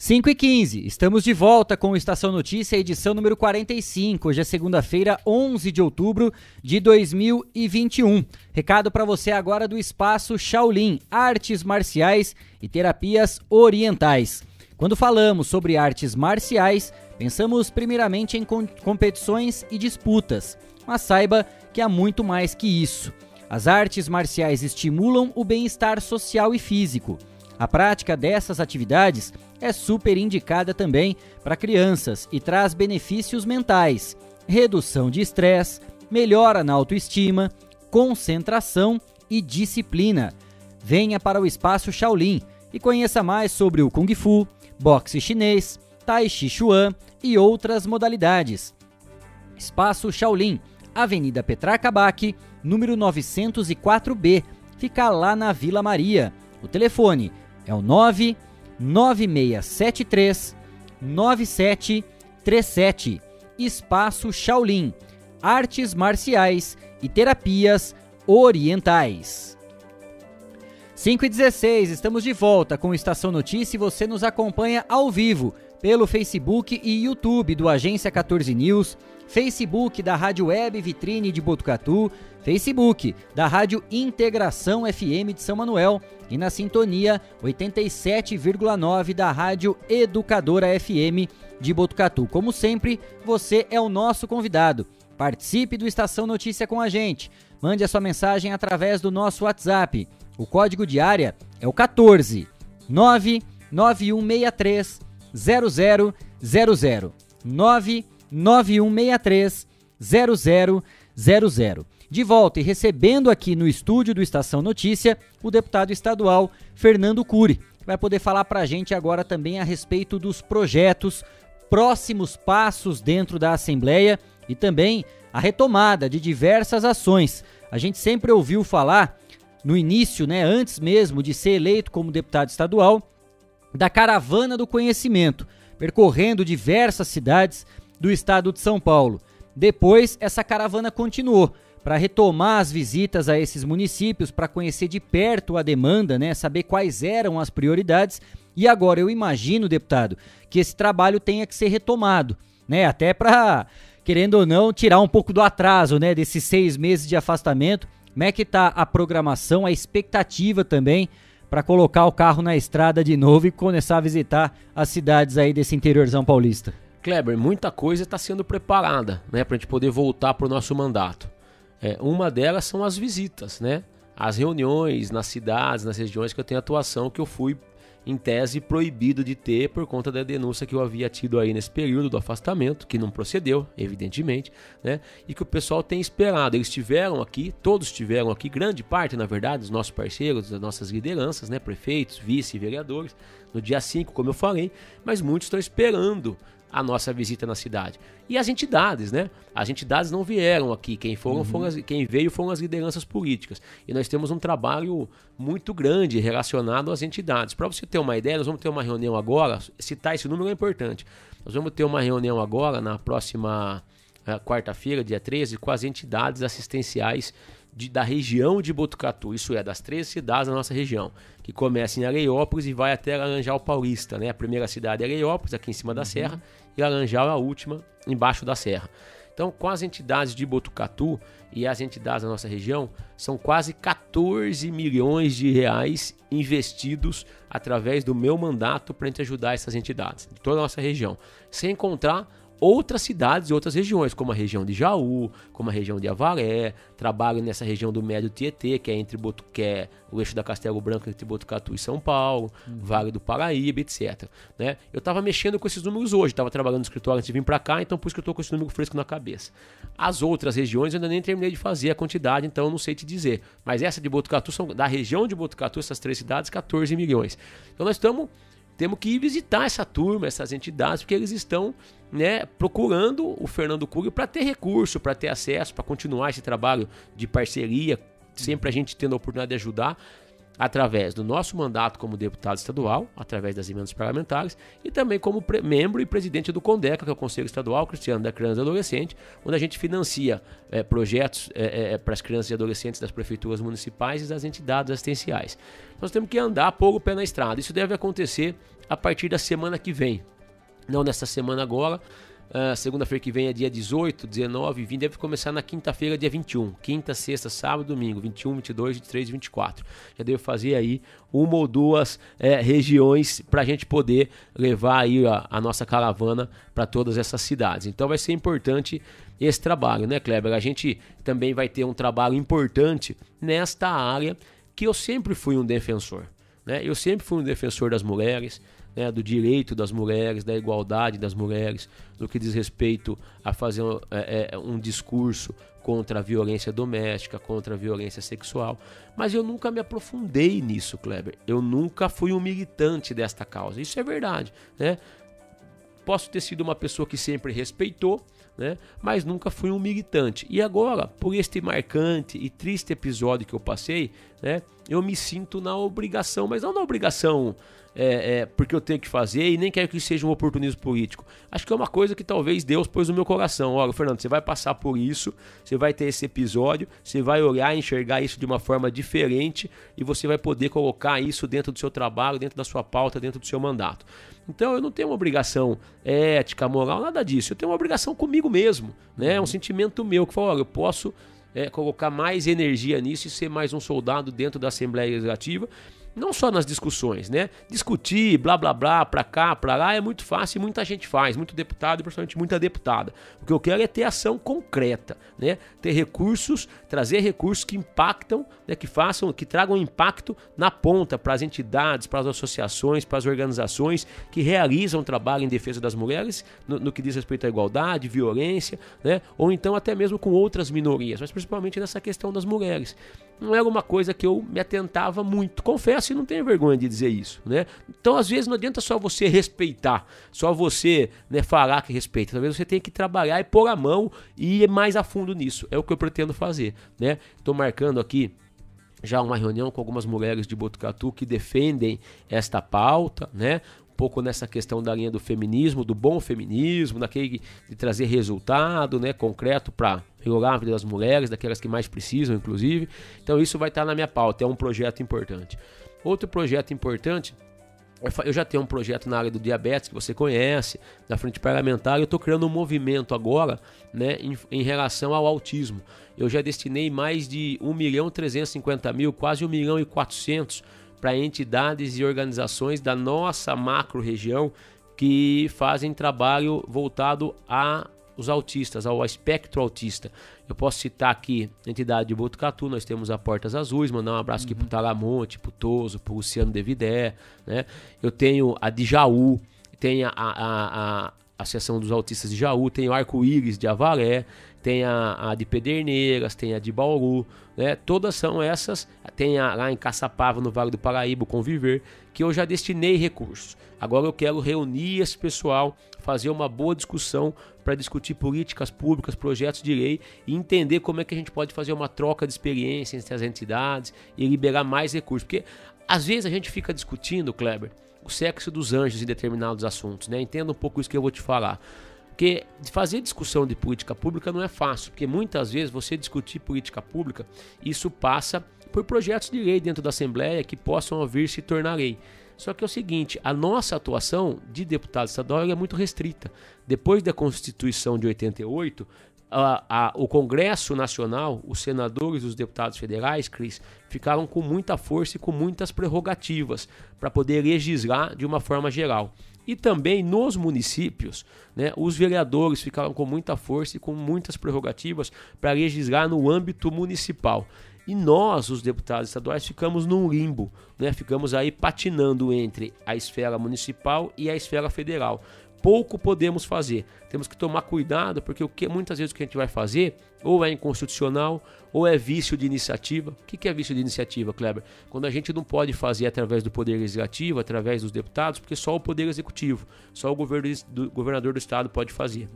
5 e 15, estamos de volta com Estação Notícia, edição número 45. Hoje é segunda-feira, 11 de outubro de 2021. Recado para você agora do espaço Shaolin, artes marciais e terapias orientais. Quando falamos sobre artes marciais, pensamos primeiramente em competições e disputas, mas saiba que há muito mais que isso. As artes marciais estimulam o bem-estar social e físico. A prática dessas atividades é super indicada também para crianças e traz benefícios mentais, redução de estresse, melhora na autoestima, concentração e disciplina. Venha para o espaço Shaolin e conheça mais sobre o Kung Fu, boxe chinês, Tai Chi Chuan e outras modalidades. Espaço Shaolin, Avenida Petrarca Bac, número 904B, fica lá na Vila Maria. O telefone é o 99673 9737. Espaço Shaolin, artes marciais e terapias orientais. 5 e 16, estamos de volta com Estação Notícia e você nos acompanha ao vivo pelo Facebook e YouTube do Agência 14 News, Facebook da Rádio Web Vitrine de Botucatu, Facebook da Rádio Integração FM de São Manuel e na sintonia 87,9 da Rádio Educadora FM de Botucatu. Como sempre, você é o nosso convidado. Participe do Estação Notícia com a gente. Mande a sua mensagem através do nosso WhatsApp o código de área é o 14 99163 0000 99163 0000. De volta e recebendo aqui no estúdio do Estação Notícia o deputado estadual Fernando Cury, vai poder falar para a gente agora também a respeito dos projetos, próximos passos dentro da Assembleia e também a retomada de diversas ações. A gente sempre ouviu falar no início, né, antes mesmo de ser eleito como deputado estadual, da Caravana do Conhecimento, percorrendo diversas cidades do estado de São Paulo. Depois, essa caravana continuou para retomar as visitas a esses municípios, para conhecer de perto a demanda, né, saber quais eram as prioridades. E agora eu imagino, deputado, que esse trabalho tenha que ser retomado, né, até para, querendo ou não, tirar um pouco do atraso, né, desses seis meses de afastamento como é que tá a programação, a expectativa também para colocar o carro na estrada de novo e começar a visitar as cidades aí desse interiorzão paulista? Kleber, muita coisa está sendo preparada, né, para a gente poder voltar para o nosso mandato. É, uma delas são as visitas, né? As reuniões nas cidades, nas regiões que eu tenho atuação, que eu fui em tese proibido de ter por conta da denúncia que eu havia tido aí nesse período do afastamento, que não procedeu, evidentemente, né? E que o pessoal tem esperado. Eles estiveram aqui, todos estiveram aqui, grande parte, na verdade, dos nossos parceiros, das nossas lideranças, né? Prefeitos, vice-vereadores, no dia 5, como eu falei, mas muitos estão esperando a nossa visita na cidade. E as entidades, né? As entidades não vieram aqui, quem, foram, uhum. foram as, quem veio foram as lideranças políticas. E nós temos um trabalho muito grande relacionado às entidades. Para você ter uma ideia, nós vamos ter uma reunião agora, citar esse número é importante. Nós vamos ter uma reunião agora, na próxima uh, quarta-feira, dia 13, com as entidades assistenciais de, da região de Botucatu, isso é, das três cidades da nossa região, que começa em Areiópolis e vai até Laranjal Paulista, né? A primeira cidade é Areiópolis, aqui em cima da uhum. serra, e Laranjal a última, embaixo da serra. Então, com as entidades de Botucatu e as entidades da nossa região, são quase 14 milhões de reais investidos através do meu mandato para a gente ajudar essas entidades de toda a nossa região. Sem encontrar outras cidades e outras regiões, como a região de Jaú, como a região de Avaré, trabalho nessa região do Médio Tietê, que é entre Botu, que é o eixo da Castelo Branco entre Botucatu e São Paulo, uhum. Vale do Paraíba, etc. Né? Eu estava mexendo com esses números hoje, estava trabalhando no escritório antes de vir para cá, então por isso que eu estou com esse número fresco na cabeça. As outras regiões eu ainda nem terminei de fazer a quantidade, então eu não sei te dizer. Mas essa de Botucatu, são, da região de Botucatu, essas três cidades, 14 milhões. Então nós estamos temos que ir visitar essa turma, essas entidades, porque eles estão né, procurando o Fernando Cury para ter recurso, para ter acesso, para continuar esse trabalho de parceria, sempre a gente tendo a oportunidade de ajudar. Através do nosso mandato como deputado estadual, através das emendas parlamentares, e também como membro e presidente do CONDECA, que é o Conselho Estadual Cristiano da Criança e Adolescente, onde a gente financia é, projetos é, é, para as crianças e adolescentes das prefeituras municipais e das entidades assistenciais. Nós temos que andar, pôr o pé na estrada. Isso deve acontecer a partir da semana que vem. Não nesta semana agora, Uh, Segunda-feira que vem é dia 18, 19 e 20. Deve começar na quinta-feira, dia 21. Quinta, sexta, sábado, domingo. 21, 22, 23 e 24. Já devo fazer aí uma ou duas é, regiões para a gente poder levar aí a, a nossa caravana para todas essas cidades. Então vai ser importante esse trabalho, né, Kleber? A gente também vai ter um trabalho importante nesta área que eu sempre fui um defensor. Né? Eu sempre fui um defensor das mulheres né, do direito das mulheres, da igualdade das mulheres, no que diz respeito a fazer um, é, é, um discurso contra a violência doméstica, contra a violência sexual. Mas eu nunca me aprofundei nisso, Kleber. Eu nunca fui um militante desta causa. Isso é verdade, né? Posso ter sido uma pessoa que sempre respeitou, né? Mas nunca fui um militante. E agora, por este marcante e triste episódio que eu passei, né? Eu me sinto na obrigação, mas não na obrigação é, é, porque eu tenho que fazer e nem quero que seja um oportunismo político. Acho que é uma coisa que talvez Deus pôs no meu coração. Olha, Fernando, você vai passar por isso, você vai ter esse episódio, você vai olhar e enxergar isso de uma forma diferente e você vai poder colocar isso dentro do seu trabalho, dentro da sua pauta, dentro do seu mandato. Então eu não tenho uma obrigação ética, moral, nada disso. Eu tenho uma obrigação comigo mesmo, né? É um sentimento meu que fala, olha, eu posso é, colocar mais energia nisso e ser mais um soldado dentro da Assembleia Legislativa não só nas discussões, né? Discutir, blá blá blá, pra cá, pra lá é muito fácil e muita gente faz, muito deputado e principalmente muita deputada. O que eu quero é ter ação concreta, né? Ter recursos, trazer recursos que impactam, né? que façam, que tragam impacto na ponta para as entidades, para as associações, para as organizações que realizam trabalho em defesa das mulheres, no, no que diz respeito à igualdade, violência, né? Ou então até mesmo com outras minorias, mas principalmente nessa questão das mulheres não era uma coisa que eu me atentava muito. Confesso e não tenho vergonha de dizer isso, né? Então, às vezes, não adianta só você respeitar, só você né, falar que respeita. Talvez você tenha que trabalhar e pôr a mão e ir mais a fundo nisso. É o que eu pretendo fazer, né? Estou marcando aqui já uma reunião com algumas mulheres de Botucatu que defendem esta pauta, né? Pouco nessa questão da linha do feminismo, do bom feminismo, naquele de trazer resultado, né, concreto para melhorar a vida das mulheres, daquelas que mais precisam, inclusive. Então isso vai estar na minha pauta, é um projeto importante. Outro projeto importante eu já tenho um projeto na área do diabetes que você conhece, na frente parlamentar. Eu estou criando um movimento agora né, em, em, relação ao autismo. Eu já destinei mais de 1 milhão 350 mil, quase 1 milhão e 400 para entidades e organizações da nossa macro região que fazem trabalho voltado a os autistas, ao espectro autista. Eu posso citar aqui a entidade de Botucatu, nós temos a Portas Azuis, mandar um abraço uhum. aqui pro Talamonte, pro Toso, pro Luciano Devidé, né? Eu tenho a de Jaú, tem a, a, a, a Associação dos Autistas de Jaú, tem o Arco-Íris de Avaré, tem a, a, de Pederneiras, tem a de Bauru, né? Todas são essas. Tem a, lá em Caçapava, no Vale do Paraíba, Conviver, que eu já destinei recursos. Agora eu quero reunir esse pessoal, fazer uma boa discussão para discutir políticas públicas, projetos de lei e entender como é que a gente pode fazer uma troca de experiência entre as entidades e liberar mais recursos. Porque às vezes a gente fica discutindo, Kleber, o sexo dos anjos em determinados assuntos, né? Entenda um pouco isso que eu vou te falar. Porque fazer discussão de política pública não é fácil, porque muitas vezes você discutir política pública, isso passa por projetos de lei dentro da Assembleia que possam vir se tornar lei. Só que é o seguinte, a nossa atuação de deputado estadual é muito restrita. Depois da Constituição de 88, a, a, o Congresso Nacional, os senadores e os deputados federais, Cris, ficaram com muita força e com muitas prerrogativas para poder legislar de uma forma geral. E também nos municípios, né, os vereadores ficaram com muita força e com muitas prerrogativas para legislar no âmbito municipal. E nós, os deputados estaduais, ficamos num limbo, né? ficamos aí patinando entre a esfera municipal e a esfera federal pouco podemos fazer. Temos que tomar cuidado, porque o que muitas vezes o que a gente vai fazer ou é inconstitucional ou é vício de iniciativa. O que é vício de iniciativa, Kleber? Quando a gente não pode fazer através do Poder Legislativo, através dos deputados, porque só o Poder Executivo, só o governador do Estado pode fazer.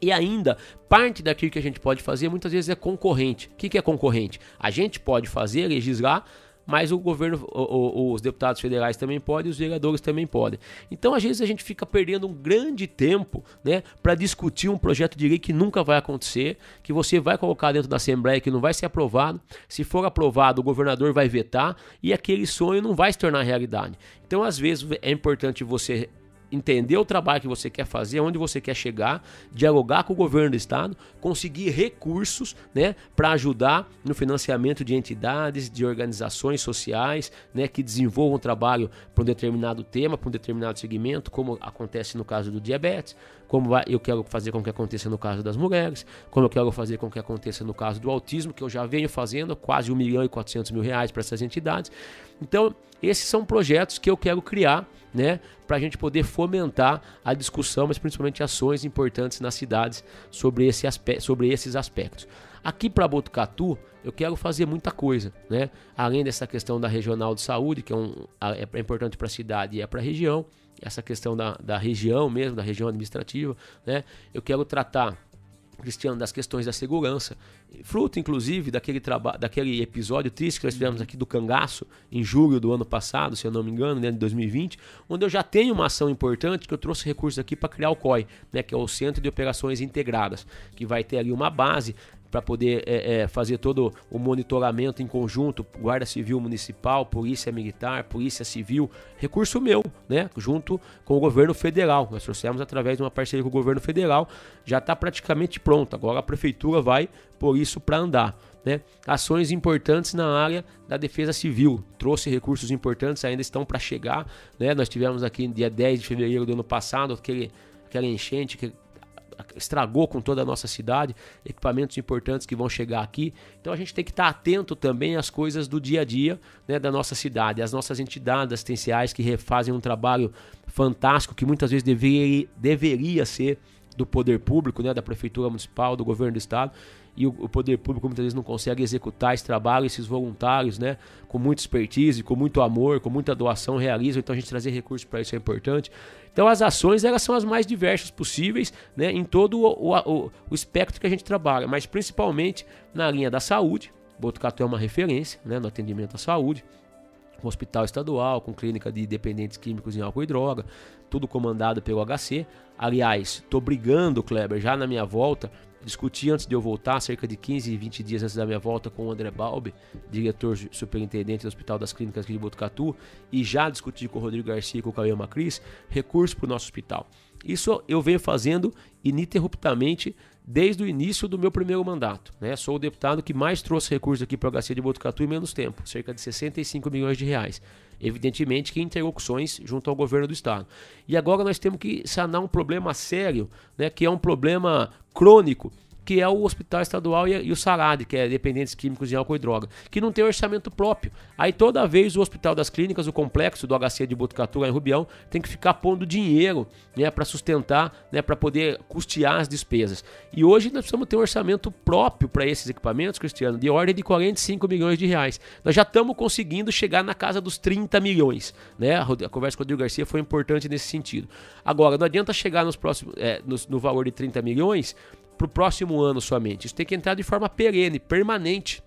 E ainda, parte daquilo que a gente pode fazer muitas vezes é concorrente. O que é concorrente? A gente pode fazer, legislar mas o governo, o, o, os deputados federais também podem, os vereadores também podem. Então, às vezes, a gente fica perdendo um grande tempo né, para discutir um projeto de lei que nunca vai acontecer, que você vai colocar dentro da Assembleia, que não vai ser aprovado. Se for aprovado, o governador vai vetar e aquele sonho não vai se tornar realidade. Então, às vezes, é importante você entender o trabalho que você quer fazer, onde você quer chegar, dialogar com o governo do estado, conseguir recursos, né, para ajudar no financiamento de entidades, de organizações sociais, né, que desenvolvam trabalho para um determinado tema, para um determinado segmento, como acontece no caso do diabetes, como eu quero fazer com que aconteça no caso das mulheres, como eu quero fazer com que aconteça no caso do autismo, que eu já venho fazendo quase 1 milhão e 400 mil reais para essas entidades. Então, esses são projetos que eu quero criar né, para a gente poder fomentar a discussão, mas principalmente ações importantes nas cidades sobre, esse aspecto, sobre esses aspectos. Aqui para Botucatu, eu quero fazer muita coisa, né? Além dessa questão da regional de saúde, que é, um, é importante para a cidade e é para a região, essa questão da, da região mesmo, da região administrativa, né? Eu quero tratar Cristiano, das questões da segurança, fruto inclusive daquele, daquele episódio triste que nós tivemos aqui do cangaço em julho do ano passado, se eu não me engano, né, de 2020, onde eu já tenho uma ação importante que eu trouxe recursos aqui para criar o COI, né, que é o Centro de Operações Integradas, que vai ter ali uma base para poder é, é, fazer todo o monitoramento em conjunto, Guarda Civil Municipal, Polícia Militar, Polícia Civil, recurso meu, né, junto com o governo federal. Nós trouxemos através de uma parceria com o governo federal, já está praticamente pronto. Agora a prefeitura vai por isso para andar. Né? Ações importantes na área da defesa civil. Trouxe recursos importantes, ainda estão para chegar. Né? Nós tivemos aqui dia 10 de fevereiro do ano passado aquele, aquela enchente que estragou com toda a nossa cidade, equipamentos importantes que vão chegar aqui. Então a gente tem que estar atento também às coisas do dia a dia né, da nossa cidade, as nossas entidades assistenciais que fazem um trabalho fantástico que muitas vezes deveria, deveria ser do poder público, né, da prefeitura municipal, do governo do estado, e o, o, poder público muitas vezes não consegue executar esse trabalho, esses voluntários, né, com muita expertise, com muito amor, com muita doação realizam, então a gente trazer recursos para isso é importante. Então as ações elas são as mais diversas possíveis, né, em todo o, o, o espectro que a gente trabalha, mas principalmente na linha da saúde. Botucatu é uma referência, né, no atendimento à saúde um hospital estadual com clínica de dependentes químicos em álcool e droga, tudo comandado pelo HC. Aliás, tô brigando, Kleber, já na minha volta, discuti antes de eu voltar, cerca de 15, 20 dias antes da minha volta com o André Balbi, diretor superintendente do Hospital das Clínicas aqui de Botucatu, e já discuti com o Rodrigo Garcia e com o Cauê Macris, recurso para o nosso hospital. Isso eu venho fazendo ininterruptamente desde o início do meu primeiro mandato. Né? Sou o deputado que mais trouxe recursos aqui para o HC de Botucatu em menos tempo, cerca de 65 milhões de reais. Evidentemente que interlocuções junto ao governo do estado. E agora nós temos que sanar um problema sério, né, que é um problema crônico que é o Hospital Estadual e, o SARAD, que é Dependentes Químicos de Álcool e Droga, que não tem orçamento próprio. Aí toda vez o Hospital das Clínicas, o complexo do HC de Botucatu, em Rubião, tem que ficar pondo dinheiro né, para sustentar, né, para poder custear as despesas. E hoje nós precisamos ter um orçamento próprio para esses equipamentos, Cristiano, de ordem de 45 milhões de reais. Nós já estamos conseguindo chegar na casa dos 30 milhões. Né? A conversa com o Rodrigo Garcia foi importante nesse sentido. Agora, não adianta chegar nos próximos, é, no, no valor de 30 milhões para o próximo ano somente. Isso tem que entrar de forma perene, permanente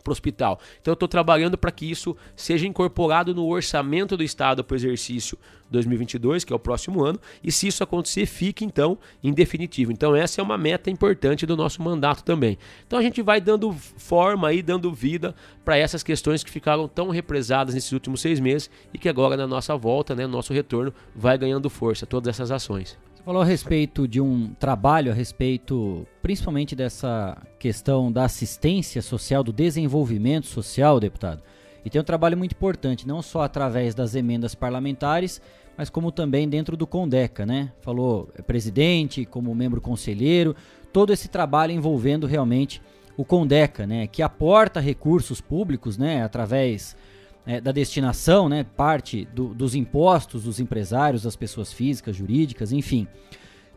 para o hospital. Então eu estou trabalhando para que isso seja incorporado no orçamento do Estado para o exercício 2022, que é o próximo ano, e se isso acontecer, fique então em definitivo. Então essa é uma meta importante do nosso mandato também. Então a gente vai dando forma e dando vida para essas questões que ficaram tão represadas nesses últimos seis meses e que agora na nossa volta, né, nosso retorno, vai ganhando força, todas essas ações. Você falou a respeito de um trabalho, a respeito principalmente dessa questão da assistência social, do desenvolvimento social, deputado. E tem um trabalho muito importante, não só através das emendas parlamentares, mas como também dentro do Condeca, né? Falou é presidente, como membro conselheiro, todo esse trabalho envolvendo realmente o Condeca, né? Que aporta recursos públicos, né? Através é, da destinação, né, parte do, dos impostos dos empresários, das pessoas físicas, jurídicas, enfim.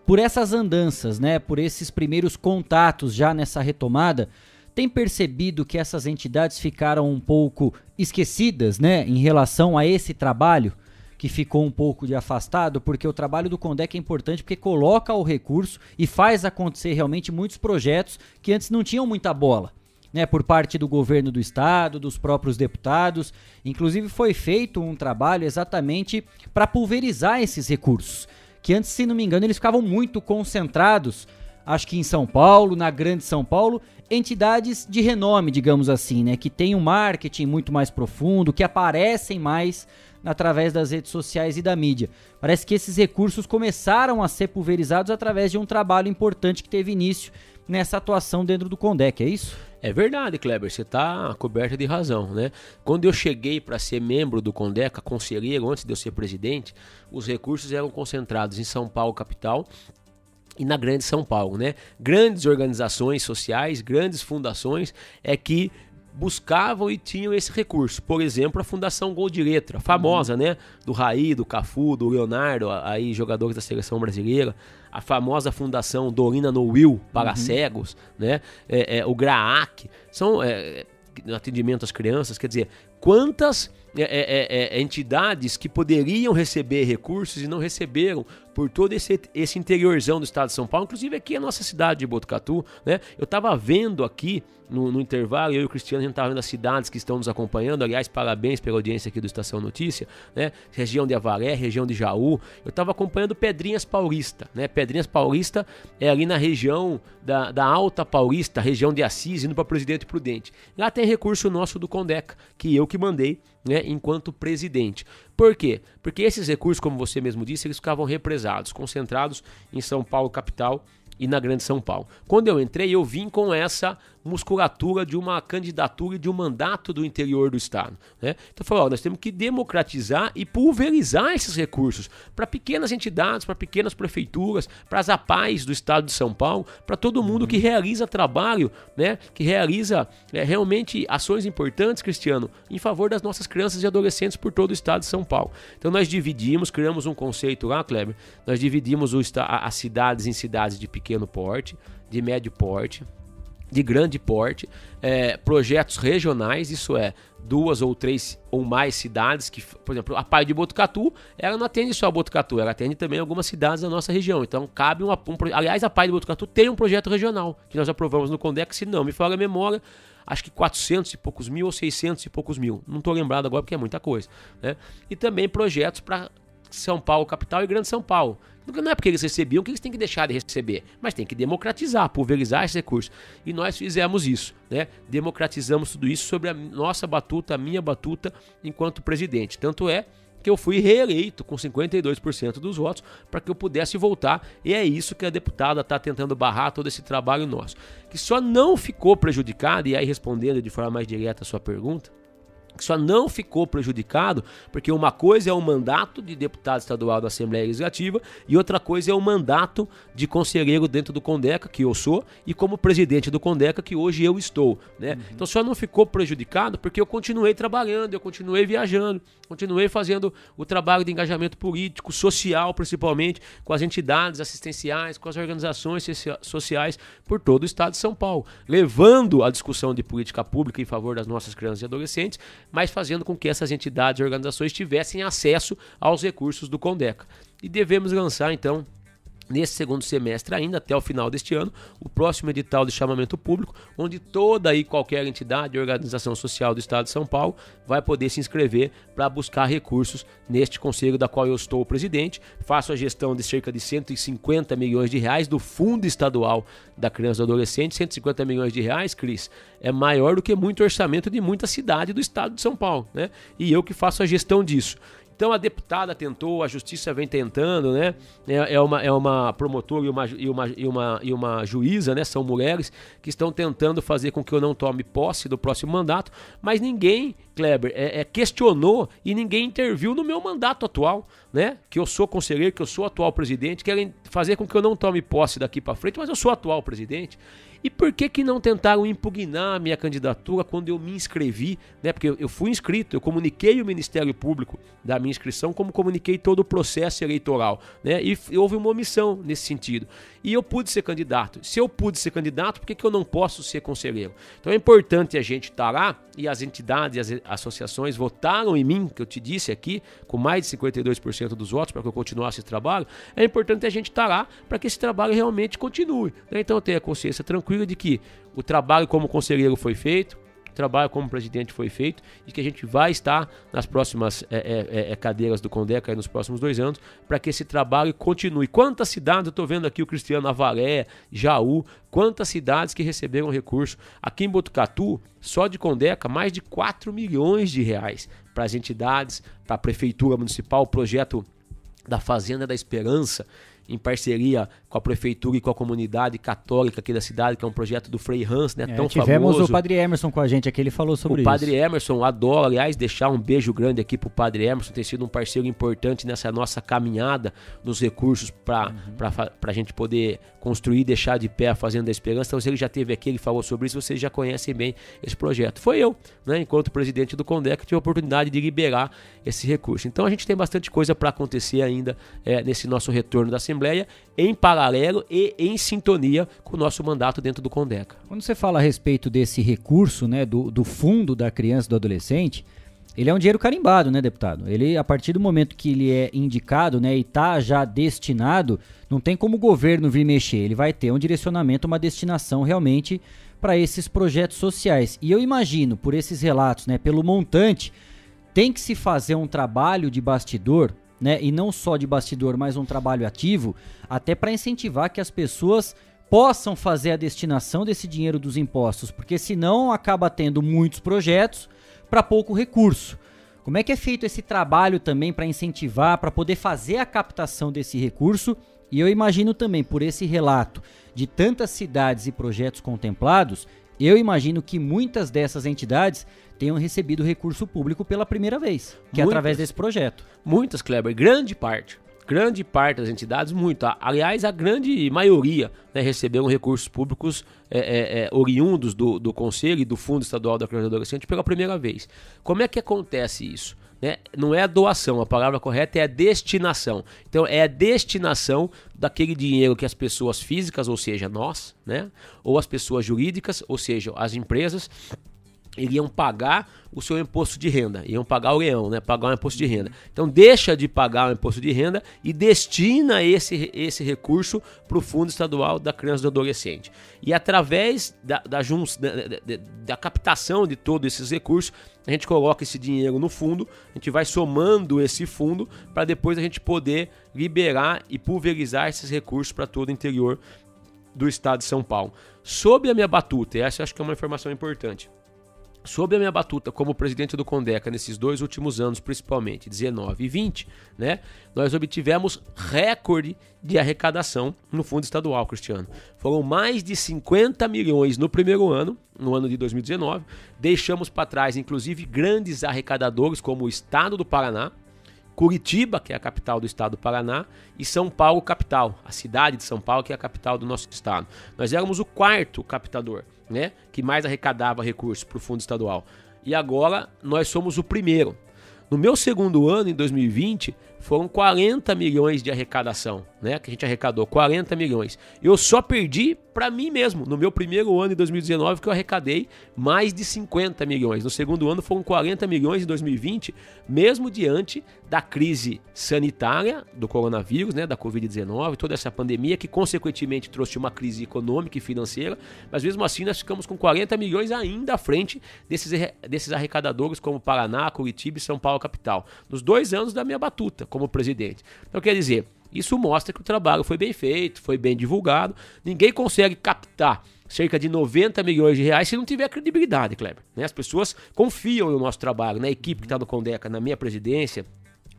Por essas andanças, né, por esses primeiros contatos já nessa retomada, tem percebido que essas entidades ficaram um pouco esquecidas, né, em relação a esse trabalho que ficou um pouco de afastado, porque o trabalho do Condec é importante porque coloca o recurso e faz acontecer realmente muitos projetos que antes não tinham muita bola. Né, por parte do governo do estado, dos próprios deputados. Inclusive foi feito um trabalho exatamente para pulverizar esses recursos, que antes, se não me engano, eles ficavam muito concentrados, acho que em São Paulo, na Grande São Paulo, entidades de renome, digamos assim, né, que tem um marketing muito mais profundo, que aparecem mais através das redes sociais e da mídia. Parece que esses recursos começaram a ser pulverizados através de um trabalho importante que teve início nessa atuação dentro do Condec, é isso? É verdade, Kleber, você está coberto de razão, né? Quando eu cheguei para ser membro do Condeca, conselheiro, antes de eu ser presidente, os recursos eram concentrados em São Paulo capital e na Grande São Paulo, né? Grandes organizações sociais, grandes fundações é que buscavam e tinham esse recurso. Por exemplo, a Fundação Gol de Letra, famosa, uhum. né? Do Raí, do Cafu, do Leonardo, aí jogadores da seleção brasileira. A famosa Fundação Dorina No Will para uhum. cegos, né? É, é, o GRAAC, são é, atendimento às crianças, quer dizer, quantas é, é, é, entidades que poderiam receber recursos e não receberam por todo esse, esse interiorzão do estado de São Paulo, inclusive aqui a nossa cidade de Botucatu, né? Eu estava vendo aqui no, no, intervalo, eu e o Cristiano, a gente estava vendo as cidades que estão nos acompanhando, aliás, parabéns pela audiência aqui do Estação Notícia, né? Região de Avaré, região de Jaú, eu estava acompanhando Pedrinhas Paulista, né? Pedrinhas Paulista é ali na região da, da Alta Paulista, região de Assis, indo para Presidente Prudente. Lá tem recurso nosso do Condeca, que eu que mandei, né, enquanto presidente. Por quê? Porque esses recursos, como você mesmo disse, eles ficavam represados, concentrados em São Paulo capital e na Grande São Paulo. Quando eu entrei, eu vim com essa musculatura de uma candidatura e de um mandato do interior do Estado. Né? Então, falou, nós temos que democratizar e pulverizar esses recursos para pequenas entidades, para pequenas prefeituras, para as APAES do Estado de São Paulo, para todo mundo que realiza trabalho, né? que realiza é, realmente ações importantes, Cristiano, em favor das nossas crianças e adolescentes por todo o Estado de São Paulo. Então, nós dividimos, criamos um conceito lá, Kleber, nós dividimos o, as cidades em cidades de pequeno porte, de médio porte, de grande porte, é, projetos regionais, isso é, duas ou três ou mais cidades, que, por exemplo, a Pai de Botucatu, ela não atende só a Botucatu, ela atende também algumas cidades da nossa região. Então, cabe uma, um, aliás, a Pai de Botucatu tem um projeto regional, que nós aprovamos no Condex, se não me falha a memória, acho que 400 e poucos mil ou 600 e poucos mil. Não estou lembrado agora porque é muita coisa. Né? E também projetos para São Paulo, capital e Grande São Paulo. Não é porque eles recebiam que eles têm que deixar de receber, mas tem que democratizar, pulverizar esse recurso. E nós fizemos isso, né? Democratizamos tudo isso sobre a nossa batuta, a minha batuta enquanto presidente. Tanto é que eu fui reeleito com 52% dos votos para que eu pudesse voltar. E é isso que a deputada está tentando barrar todo esse trabalho nosso. Que só não ficou prejudicado, e aí respondendo de forma mais direta a sua pergunta, que só não ficou prejudicado, porque uma coisa é o mandato de deputado estadual da Assembleia Legislativa e outra coisa é o mandato de conselheiro dentro do Condeca, que eu sou, e como presidente do Condeca, que hoje eu estou. Né? Uhum. Então só não ficou prejudicado porque eu continuei trabalhando, eu continuei viajando, continuei fazendo o trabalho de engajamento político, social principalmente, com as entidades assistenciais, com as organizações sociais por todo o estado de São Paulo, levando a discussão de política pública em favor das nossas crianças e adolescentes mas fazendo com que essas entidades e organizações tivessem acesso aos recursos do Condeca. E devemos lançar então nesse segundo semestre ainda até o final deste ano, o próximo edital de chamamento público, onde toda e qualquer entidade e organização social do estado de São Paulo vai poder se inscrever para buscar recursos neste conselho da qual eu estou o presidente. Faço a gestão de cerca de 150 milhões de reais do Fundo Estadual da Criança e Adolescente. 150 milhões de reais, Cris, é maior do que muito orçamento de muita cidade do estado de São Paulo, né? E eu que faço a gestão disso. Então a deputada tentou, a justiça vem tentando, né? É, é uma, é uma promotora e uma, e, uma, e, uma, e uma juíza, né? São mulheres que estão tentando fazer com que eu não tome posse do próximo mandato, mas ninguém, Kleber, é, é, questionou e ninguém interviu no meu mandato atual, né? Que eu sou conselheiro, que eu sou atual presidente, querem fazer com que eu não tome posse daqui para frente, mas eu sou atual presidente. E por que que não tentaram impugnar a minha candidatura quando eu me inscrevi, né? Porque eu fui inscrito, eu comuniquei o Ministério Público da minha inscrição, como comuniquei todo o processo eleitoral, né? E houve uma omissão nesse sentido. E eu pude ser candidato. Se eu pude ser candidato, por que, que eu não posso ser conselheiro? Então é importante a gente estar lá e as entidades associações votaram em mim, que eu te disse aqui, com mais de 52% dos votos, para que eu continuasse esse trabalho, é importante a gente estar lá para que esse trabalho realmente continue. Né? Então eu tenho a consciência tranquila de que o trabalho como conselheiro foi feito, trabalho como presidente foi feito e que a gente vai estar nas próximas é, é, cadeiras do Condeca nos próximos dois anos para que esse trabalho continue. Quantas cidades, eu estou vendo aqui o Cristiano Avaré, Jaú, quantas cidades que receberam recurso. Aqui em Botucatu, só de Condeca, mais de 4 milhões de reais para as entidades, para a Prefeitura Municipal, o projeto da Fazenda da Esperança, em parceria com a prefeitura e com a comunidade católica aqui da cidade, que é um projeto do Frei Hans, né? É, tão tivemos famoso. o Padre Emerson com a gente aqui, ele falou sobre o isso. O Padre Emerson, adoro, aliás, deixar um beijo grande aqui pro Padre Emerson, tem sido um parceiro importante nessa nossa caminhada dos recursos para uhum. a gente poder construir e deixar de pé a Fazenda da Esperança. Então, se ele já teve aqui, ele falou sobre isso, vocês já conhecem bem esse projeto. Foi eu, né, enquanto presidente do Condec, tive a oportunidade de liberar esse recurso. Então, a gente tem bastante coisa para acontecer ainda é, nesse nosso retorno da Assembleia, em paralelo e em sintonia com o nosso mandato dentro do Condeca. Quando você fala a respeito desse recurso, né, do, do fundo da criança e do adolescente, ele é um dinheiro carimbado, né, deputado? Ele, a partir do momento que ele é indicado, né, e está já destinado, não tem como o governo vir mexer. Ele vai ter um direcionamento, uma destinação realmente para esses projetos sociais. E eu imagino, por esses relatos, né, pelo montante, tem que se fazer um trabalho de bastidor né? E não só de bastidor, mas um trabalho ativo, até para incentivar que as pessoas possam fazer a destinação desse dinheiro dos impostos, porque senão acaba tendo muitos projetos para pouco recurso. Como é que é feito esse trabalho também para incentivar, para poder fazer a captação desse recurso? E eu imagino também, por esse relato de tantas cidades e projetos contemplados, eu imagino que muitas dessas entidades tenham recebido recurso público pela primeira vez, que é através desse projeto. Muitas, Kleber, grande parte. Grande parte das entidades, muito. Aliás, a grande maioria né, receberam recursos públicos é, é, é, oriundos do, do Conselho e do Fundo Estadual da Criança e Adolescente pela primeira vez. Como é que acontece isso? Né? Não é a doação, a palavra correta é a destinação. Então, é a destinação daquele dinheiro que as pessoas físicas, ou seja, nós, né? ou as pessoas jurídicas, ou seja, as empresas, iriam pagar o seu imposto de renda, iam pagar o leão, né? Pagar o imposto de renda. Então deixa de pagar o imposto de renda e destina esse, esse recurso para o Fundo Estadual da Criança e do Adolescente. E através da, da, da, da, captação de todos esses recursos, a gente coloca esse dinheiro no fundo, a gente vai somando esse fundo para depois a gente poder liberar e pulverizar esses recursos para todo o interior do estado de São Paulo. Sob a minha batuta, essa acho que é uma informação importante. Sob a minha batuta como presidente do Condeca nesses dois últimos anos, principalmente 19 e 20, né, nós obtivemos recorde de arrecadação no fundo estadual, Cristiano. Foram mais de 50 milhões no primeiro ano, no ano de 2019. Deixamos para trás, inclusive, grandes arrecadadores como o Estado do Paraná, Curitiba, que é a capital do estado do Paraná, e São Paulo, capital, a cidade de São Paulo, que é a capital do nosso estado. Nós éramos o quarto captador, né, que mais arrecadava recursos para o fundo estadual. E agora nós somos o primeiro. No meu segundo ano, em 2020, foram 40 milhões de arrecadação, né? Que a gente arrecadou 40 milhões. Eu só perdi para mim mesmo. No meu primeiro ano em 2019 que eu arrecadei mais de 50 milhões. No segundo ano foram 40 milhões em 2020, mesmo diante da crise sanitária do coronavírus, né, da COVID-19, toda essa pandemia que consequentemente trouxe uma crise econômica e financeira, mas mesmo assim nós ficamos com 40 milhões ainda à frente desses, desses arrecadadores como Paraná, Curitiba e São Paulo capital. Nos dois anos da minha batuta como presidente. Então, quer dizer, isso mostra que o trabalho foi bem feito, foi bem divulgado. Ninguém consegue captar cerca de 90 milhões de reais se não tiver credibilidade, Kleber. Né? As pessoas confiam no nosso trabalho, na equipe que está no Condeca, na minha presidência,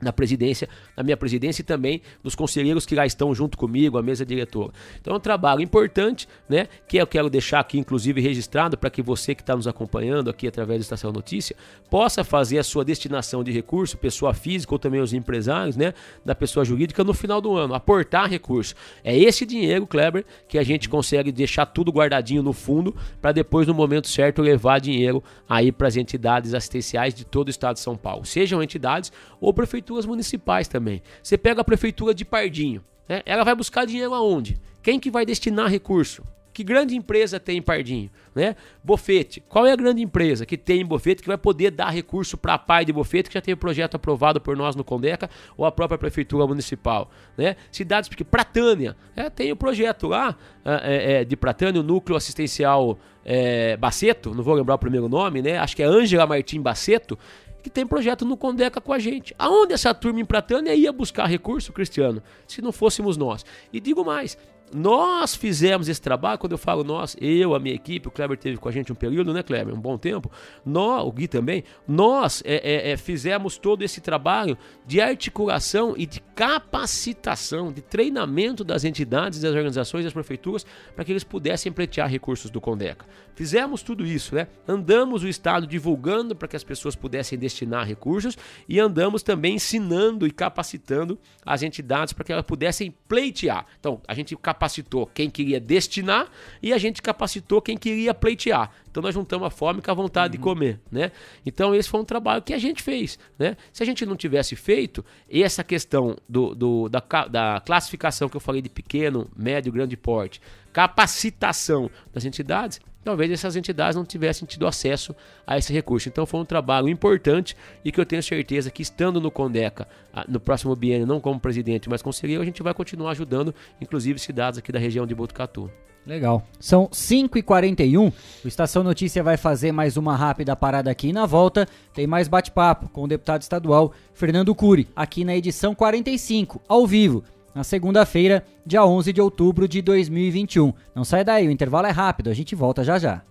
na presidência, na minha presidência e também dos conselheiros que lá estão junto comigo, a mesa diretora. Então é um trabalho importante, né, que eu quero deixar aqui inclusive registrado para que você que está nos acompanhando aqui através da Estação Notícia possa fazer a sua destinação de recurso, pessoa física ou também os empresários, né, da pessoa jurídica no final do ano, aportar recurso. É esse dinheiro, Kleber, que a gente consegue deixar tudo guardadinho no fundo para depois no momento certo levar dinheiro aí para as entidades assistenciais de todo o estado de São Paulo, sejam entidades ou prefeituras prefeituras municipais também. Você pega a prefeitura de Pardinho, né? ela vai buscar dinheiro aonde? Quem que vai destinar recurso? Que grande empresa tem em Pardinho? Né? Bofete. Qual é a grande empresa que tem em Bofete que vai poder dar recurso para a PAI de Bofete, que já tem o projeto aprovado por nós no Condeca ou a própria Prefeitura Municipal? Né? Cidades porque Pratânia, é, tem o projeto lá é, é, de Pratânia, o Núcleo Assistencial é, Baceto, não vou lembrar o primeiro nome, né? acho que é Ângela Martim Baceto, que tem projeto no Condeca com a gente. Aonde essa turma em Pratânia ia buscar recurso, Cristiano, se não fôssemos nós? E digo mais, nós fizemos esse trabalho, quando eu falo nós, eu, a minha equipe, o Kleber teve com a gente um período, né, Kleber? Um bom tempo. Nós, o Gui também, nós é, é, é, fizemos todo esse trabalho de articulação e de capacitação, de treinamento das entidades, das organizações, das prefeituras, para que eles pudessem pleitear recursos do Condeca. Fizemos tudo isso, né? Andamos o Estado divulgando para que as pessoas pudessem destinar recursos e andamos também ensinando e capacitando as entidades para que elas pudessem pleitear. Então, a gente capacita capacitou quem queria destinar e a gente capacitou quem queria pleitear. Então nós juntamos a fome com a vontade uhum. de comer, né? Então esse foi um trabalho que a gente fez, né? Se a gente não tivesse feito, essa questão do, do da, da classificação que eu falei de pequeno, médio, grande porte, capacitação das entidades, talvez essas entidades não tivessem tido acesso a esse recurso. Então foi um trabalho importante e que eu tenho certeza que estando no Condeca, no próximo biênio, não como presidente, mas conselheiro, a gente vai continuar ajudando, inclusive cidades aqui da região de Botucatu. Legal. São 5h41. O Estação Notícia vai fazer mais uma rápida parada aqui. E na volta tem mais bate-papo com o deputado estadual Fernando Cury, aqui na edição 45, ao vivo na segunda-feira, dia 11 de outubro de 2021. Não sai daí, o intervalo é rápido, a gente volta já já.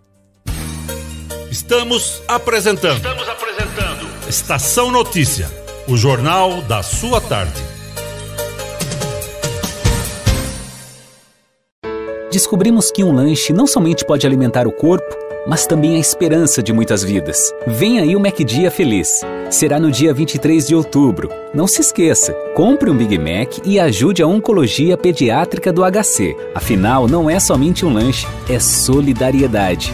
Estamos apresentando. Estamos apresentando. Estação Notícia, o jornal da sua tarde. Descobrimos que um lanche não somente pode alimentar o corpo, mas também a esperança de muitas vidas. Vem aí o MacDia Feliz. Será no dia 23 de outubro. Não se esqueça, compre um Big Mac e ajude a Oncologia Pediátrica do HC. Afinal, não é somente um lanche, é solidariedade.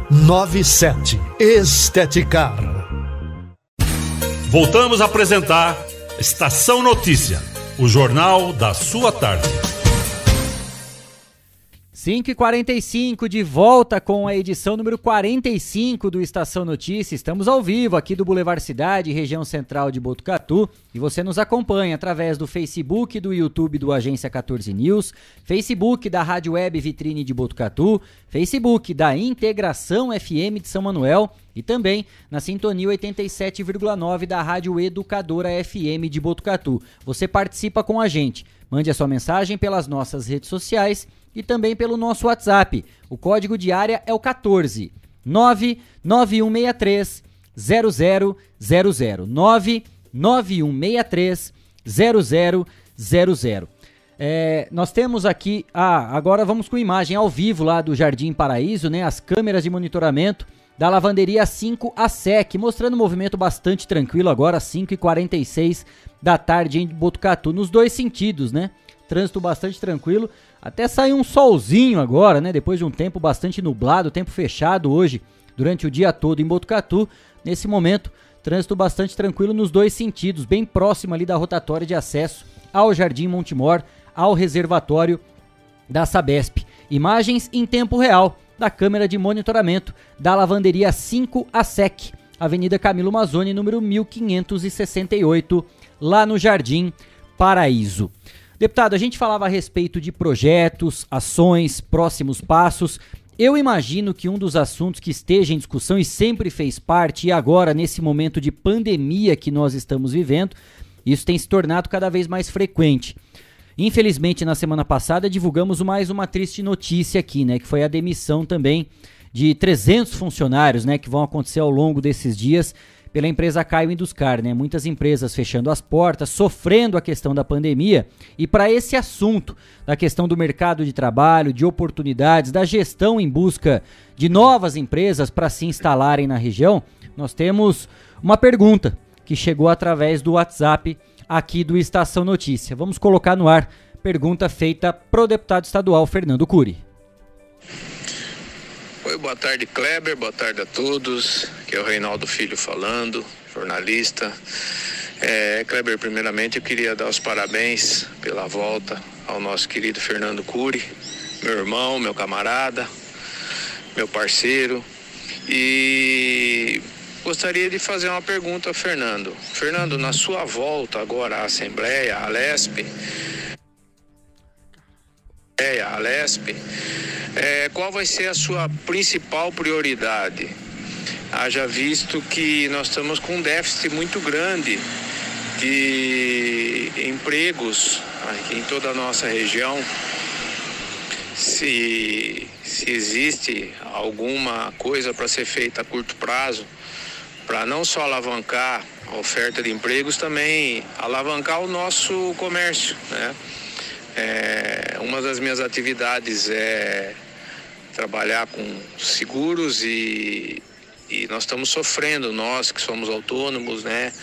97. Esteticar. Voltamos a apresentar Estação Notícia, o jornal da sua tarde. 5h45, de volta com a edição número 45 do Estação Notícia. Estamos ao vivo aqui do Boulevard Cidade, região central de Botucatu. E você nos acompanha através do Facebook, do YouTube do Agência 14 News, Facebook da Rádio Web Vitrine de Botucatu, Facebook da Integração FM de São Manuel e também na sintonia 87,9 da Rádio Educadora FM de Botucatu. Você participa com a gente. Mande a sua mensagem pelas nossas redes sociais e também pelo nosso WhatsApp. O código de área é o 14 99163 0000 99163 0000. É, nós temos aqui, ah, agora vamos com imagem ao vivo lá do Jardim Paraíso, né? As câmeras de monitoramento da lavanderia 5 a SEC, mostrando um movimento bastante tranquilo agora, 5h46 da tarde em Botucatu, nos dois sentidos, né? Trânsito bastante tranquilo. Até saiu um solzinho agora, né? Depois de um tempo bastante nublado, tempo fechado hoje, durante o dia todo em Botucatu. Nesse momento, trânsito bastante tranquilo nos dois sentidos, bem próximo ali da rotatória de acesso ao Jardim Montemor, ao reservatório da Sabesp. Imagens em tempo real da câmera de monitoramento da lavanderia 5 a SEC, Avenida Camilo Mazzoni, número 1568, lá no Jardim Paraíso. Deputado, a gente falava a respeito de projetos, ações, próximos passos. Eu imagino que um dos assuntos que esteja em discussão e sempre fez parte, e agora, nesse momento de pandemia que nós estamos vivendo, isso tem se tornado cada vez mais frequente. Infelizmente, na semana passada, divulgamos mais uma triste notícia aqui, né? Que foi a demissão também de 300 funcionários, né? Que vão acontecer ao longo desses dias pela empresa Caio Induscar, né? Muitas empresas fechando as portas, sofrendo a questão da pandemia. E para esse assunto, da questão do mercado de trabalho, de oportunidades, da gestão em busca de novas empresas para se instalarem na região, nós temos uma pergunta que chegou através do WhatsApp aqui do Estação Notícia. Vamos colocar no ar pergunta feita pro deputado estadual Fernando Cury. Oi, boa tarde, Kleber. Boa tarde a todos. Aqui é o Reinaldo Filho falando, jornalista. É, Kleber, primeiramente eu queria dar os parabéns pela volta ao nosso querido Fernando Cury, meu irmão, meu camarada, meu parceiro. E gostaria de fazer uma pergunta ao Fernando. Fernando, na sua volta agora à Assembleia, à LESP, a LESP, é, qual vai ser a sua principal prioridade? Haja visto que nós estamos com um déficit muito grande de empregos aqui em toda a nossa região. Se, se existe alguma coisa para ser feita a curto prazo, para não só alavancar a oferta de empregos, também alavancar o nosso comércio, né? É, uma das minhas atividades é trabalhar com seguros e, e nós estamos sofrendo, nós que somos autônomos, né?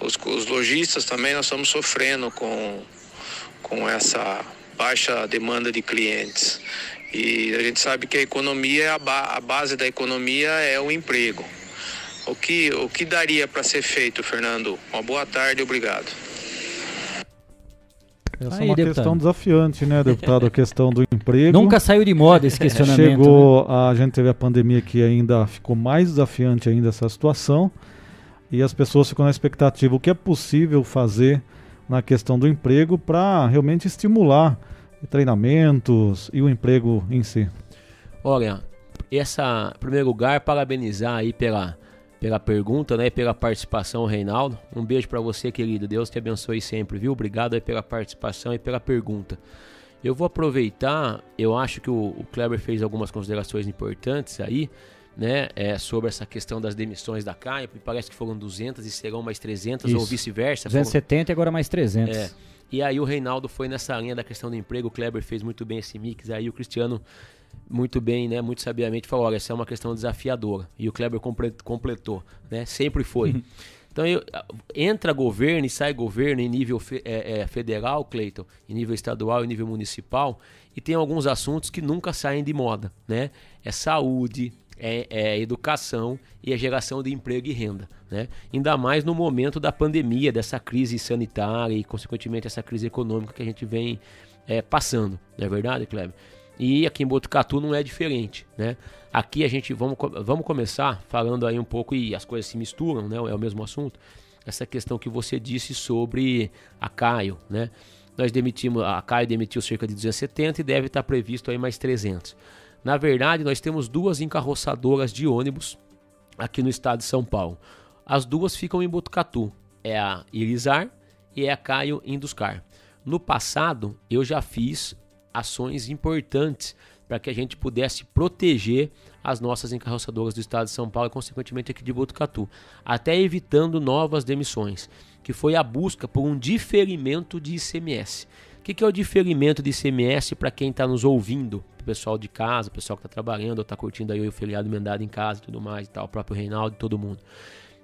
Os, os lojistas também nós estamos sofrendo com, com essa baixa demanda de clientes. E a gente sabe que a economia, a, ba a base da economia é o emprego. O que, o que daria para ser feito, Fernando? Uma boa tarde, obrigado. Essa Aí, é uma deputado. questão desafiante, né, deputado? A questão do emprego. Nunca saiu de moda esse questionamento. Chegou, né? a gente teve a pandemia que ainda ficou mais desafiante ainda essa situação. E as pessoas ficam na expectativa o que é possível fazer na questão do emprego para realmente estimular treinamentos e o emprego em si. Olha, essa, em primeiro lugar, parabenizar aí pela, pela pergunta, né, pela participação, Reinaldo. Um beijo para você, querido. Deus te abençoe sempre, viu? Obrigado aí pela participação e pela pergunta. Eu vou aproveitar, eu acho que o, o Kleber fez algumas considerações importantes aí, né, é, sobre essa questão das demissões da CAI. Me parece que foram 200 e serão mais 300 Isso. ou vice-versa. 270 e agora mais 300. É. E aí o Reinaldo foi nessa linha da questão do emprego, o Kleber fez muito bem esse mix, aí o Cristiano muito bem, né, muito sabiamente falou, olha, essa é uma questão desafiadora. E o Kleber comple- completou, né, sempre foi. Então eu- entra governo e sai governo em nível fe- é, é, federal, Cleiton, em nível estadual e nível municipal, e tem alguns assuntos que nunca saem de moda, né? É saúde, é, é educação e a geração de emprego e renda, né? Ainda mais no momento da pandemia, dessa crise sanitária e consequentemente essa crise econômica que a gente vem é, passando, não é verdade, Kleber? E aqui em Botucatu não é diferente, né? Aqui a gente vamos, vamos começar falando aí um pouco e as coisas se misturam, né? É o mesmo assunto. Essa questão que você disse sobre a Caio, né? Nós demitimos, a Caio demitiu cerca de 270 e deve estar previsto aí mais 300. Na verdade, nós temos duas encarroçadoras de ônibus aqui no estado de São Paulo. As duas ficam em Botucatu. É a Irizar e é a Caio Induscar. No passado, eu já fiz ações importantes para que a gente pudesse proteger as nossas encarroçadoras do estado de São Paulo e, consequentemente, aqui de Botucatu, até evitando novas demissões, que foi a busca por um diferimento de ICMS. O que, que é o diferimento de ICMS para quem está nos ouvindo? O pessoal de casa, o pessoal que está trabalhando, ou está curtindo aí o feriado emendado em casa e tudo mais e tal, o próprio Reinaldo e todo mundo.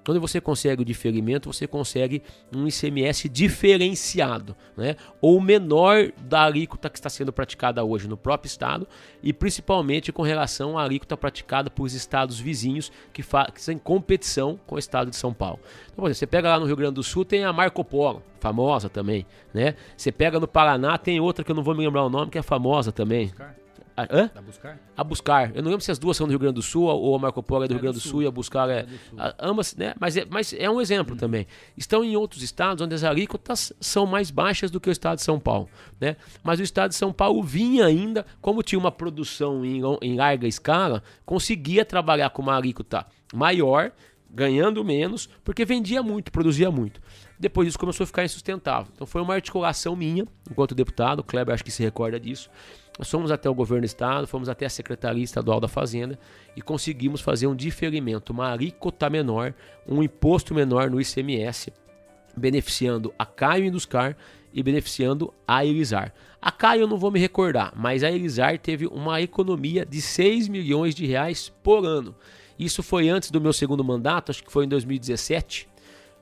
Quando você consegue o diferimento, você consegue um ICMS diferenciado, né? ou menor da alíquota que está sendo praticada hoje no próprio estado e principalmente com relação à alíquota praticada por estados vizinhos que, fa- que são em competição com o estado de São Paulo. Então, você pega lá no Rio Grande do Sul, tem a Marco Polo, famosa também. Né? Você pega no Paraná, tem outra que eu não vou me lembrar o nome, que é famosa também. A, hã? A buscar? A Buscar. Eu não lembro se as duas são do Rio Grande do Sul ou a Marco Polo é do Rio Grande do Sul, e a Buscar é. a- ambas, né? Mas é, mas é um exemplo também. Estão em outros estados onde as alíquotas são mais baixas do que o estado de São Paulo, né? Mas o estado de São Paulo vinha ainda, como tinha uma produção em, em larga escala, conseguia trabalhar com uma alíquota maior, ganhando menos, porque vendia muito, produzia muito. Depois isso começou a ficar insustentável. Então foi uma articulação minha, enquanto deputado, o Kleber acho que se recorda disso. Nós fomos até o governo do estado, fomos até a Secretaria Estadual da Fazenda e conseguimos fazer um diferimento, uma alíquota menor, um imposto menor no ICMS, beneficiando a Caio Induscar e beneficiando a Elisar. A Caio eu não vou me recordar, mas a Elisar teve uma economia de 6 milhões de reais por ano. Isso foi antes do meu segundo mandato, acho que foi em 2017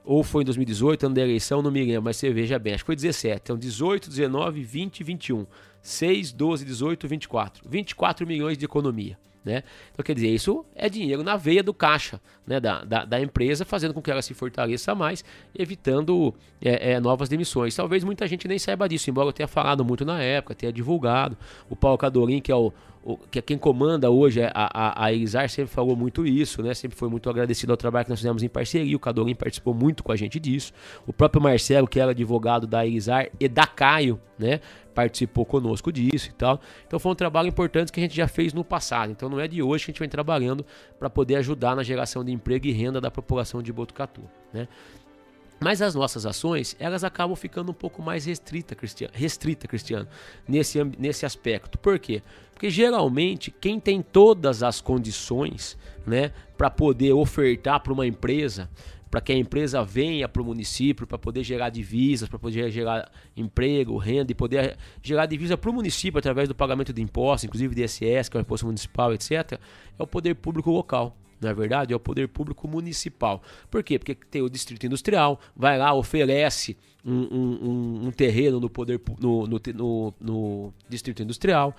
ou foi em 2018, ano da eleição, não me lembro, mas você veja bem, acho que foi 17. Então 18, 19, 20 e 21. 6, 12, 18, 24. 24 milhões de economia. Né? Então, quer dizer, isso é dinheiro na veia do caixa né? da, da, da empresa, fazendo com que ela se fortaleça mais, evitando é, é, novas demissões. Talvez muita gente nem saiba disso, embora eu tenha falado muito na época, tenha divulgado. O Paulo Cadorim, que é o, o- que é quem comanda hoje a, a, a Elisar, sempre falou muito isso, né? Sempre foi muito agradecido ao trabalho que nós fizemos em parceria. O Cadorim participou muito com a gente disso. O próprio Marcelo, que era advogado da Elisar e da Caio, né? Participou conosco disso e tal. Então foi um trabalho importante que a gente já fez no passado. Então não é de hoje que a gente vem trabalhando para poder ajudar na geração de emprego e renda da população de Botucatu, né? Mas as nossas ações, elas acabam ficando um pouco mais restrita, Cristiano, restrita, Cristiano, nesse, nesse aspecto. Por quê? Porque geralmente quem tem todas as condições, né, para poder ofertar para uma empresa, para que a empresa venha para o município, para poder gerar divisas, para poder gerar emprego, renda e poder gerar divisa para o município através do pagamento de impostos, inclusive de ISS, que é o imposto municipal, etc., é o poder público local. Não é verdade? É o poder público municipal. Por quê? Porque tem o distrito industrial, vai lá, oferece um, um- um- terreno no poder no, no, no- no distrito industrial.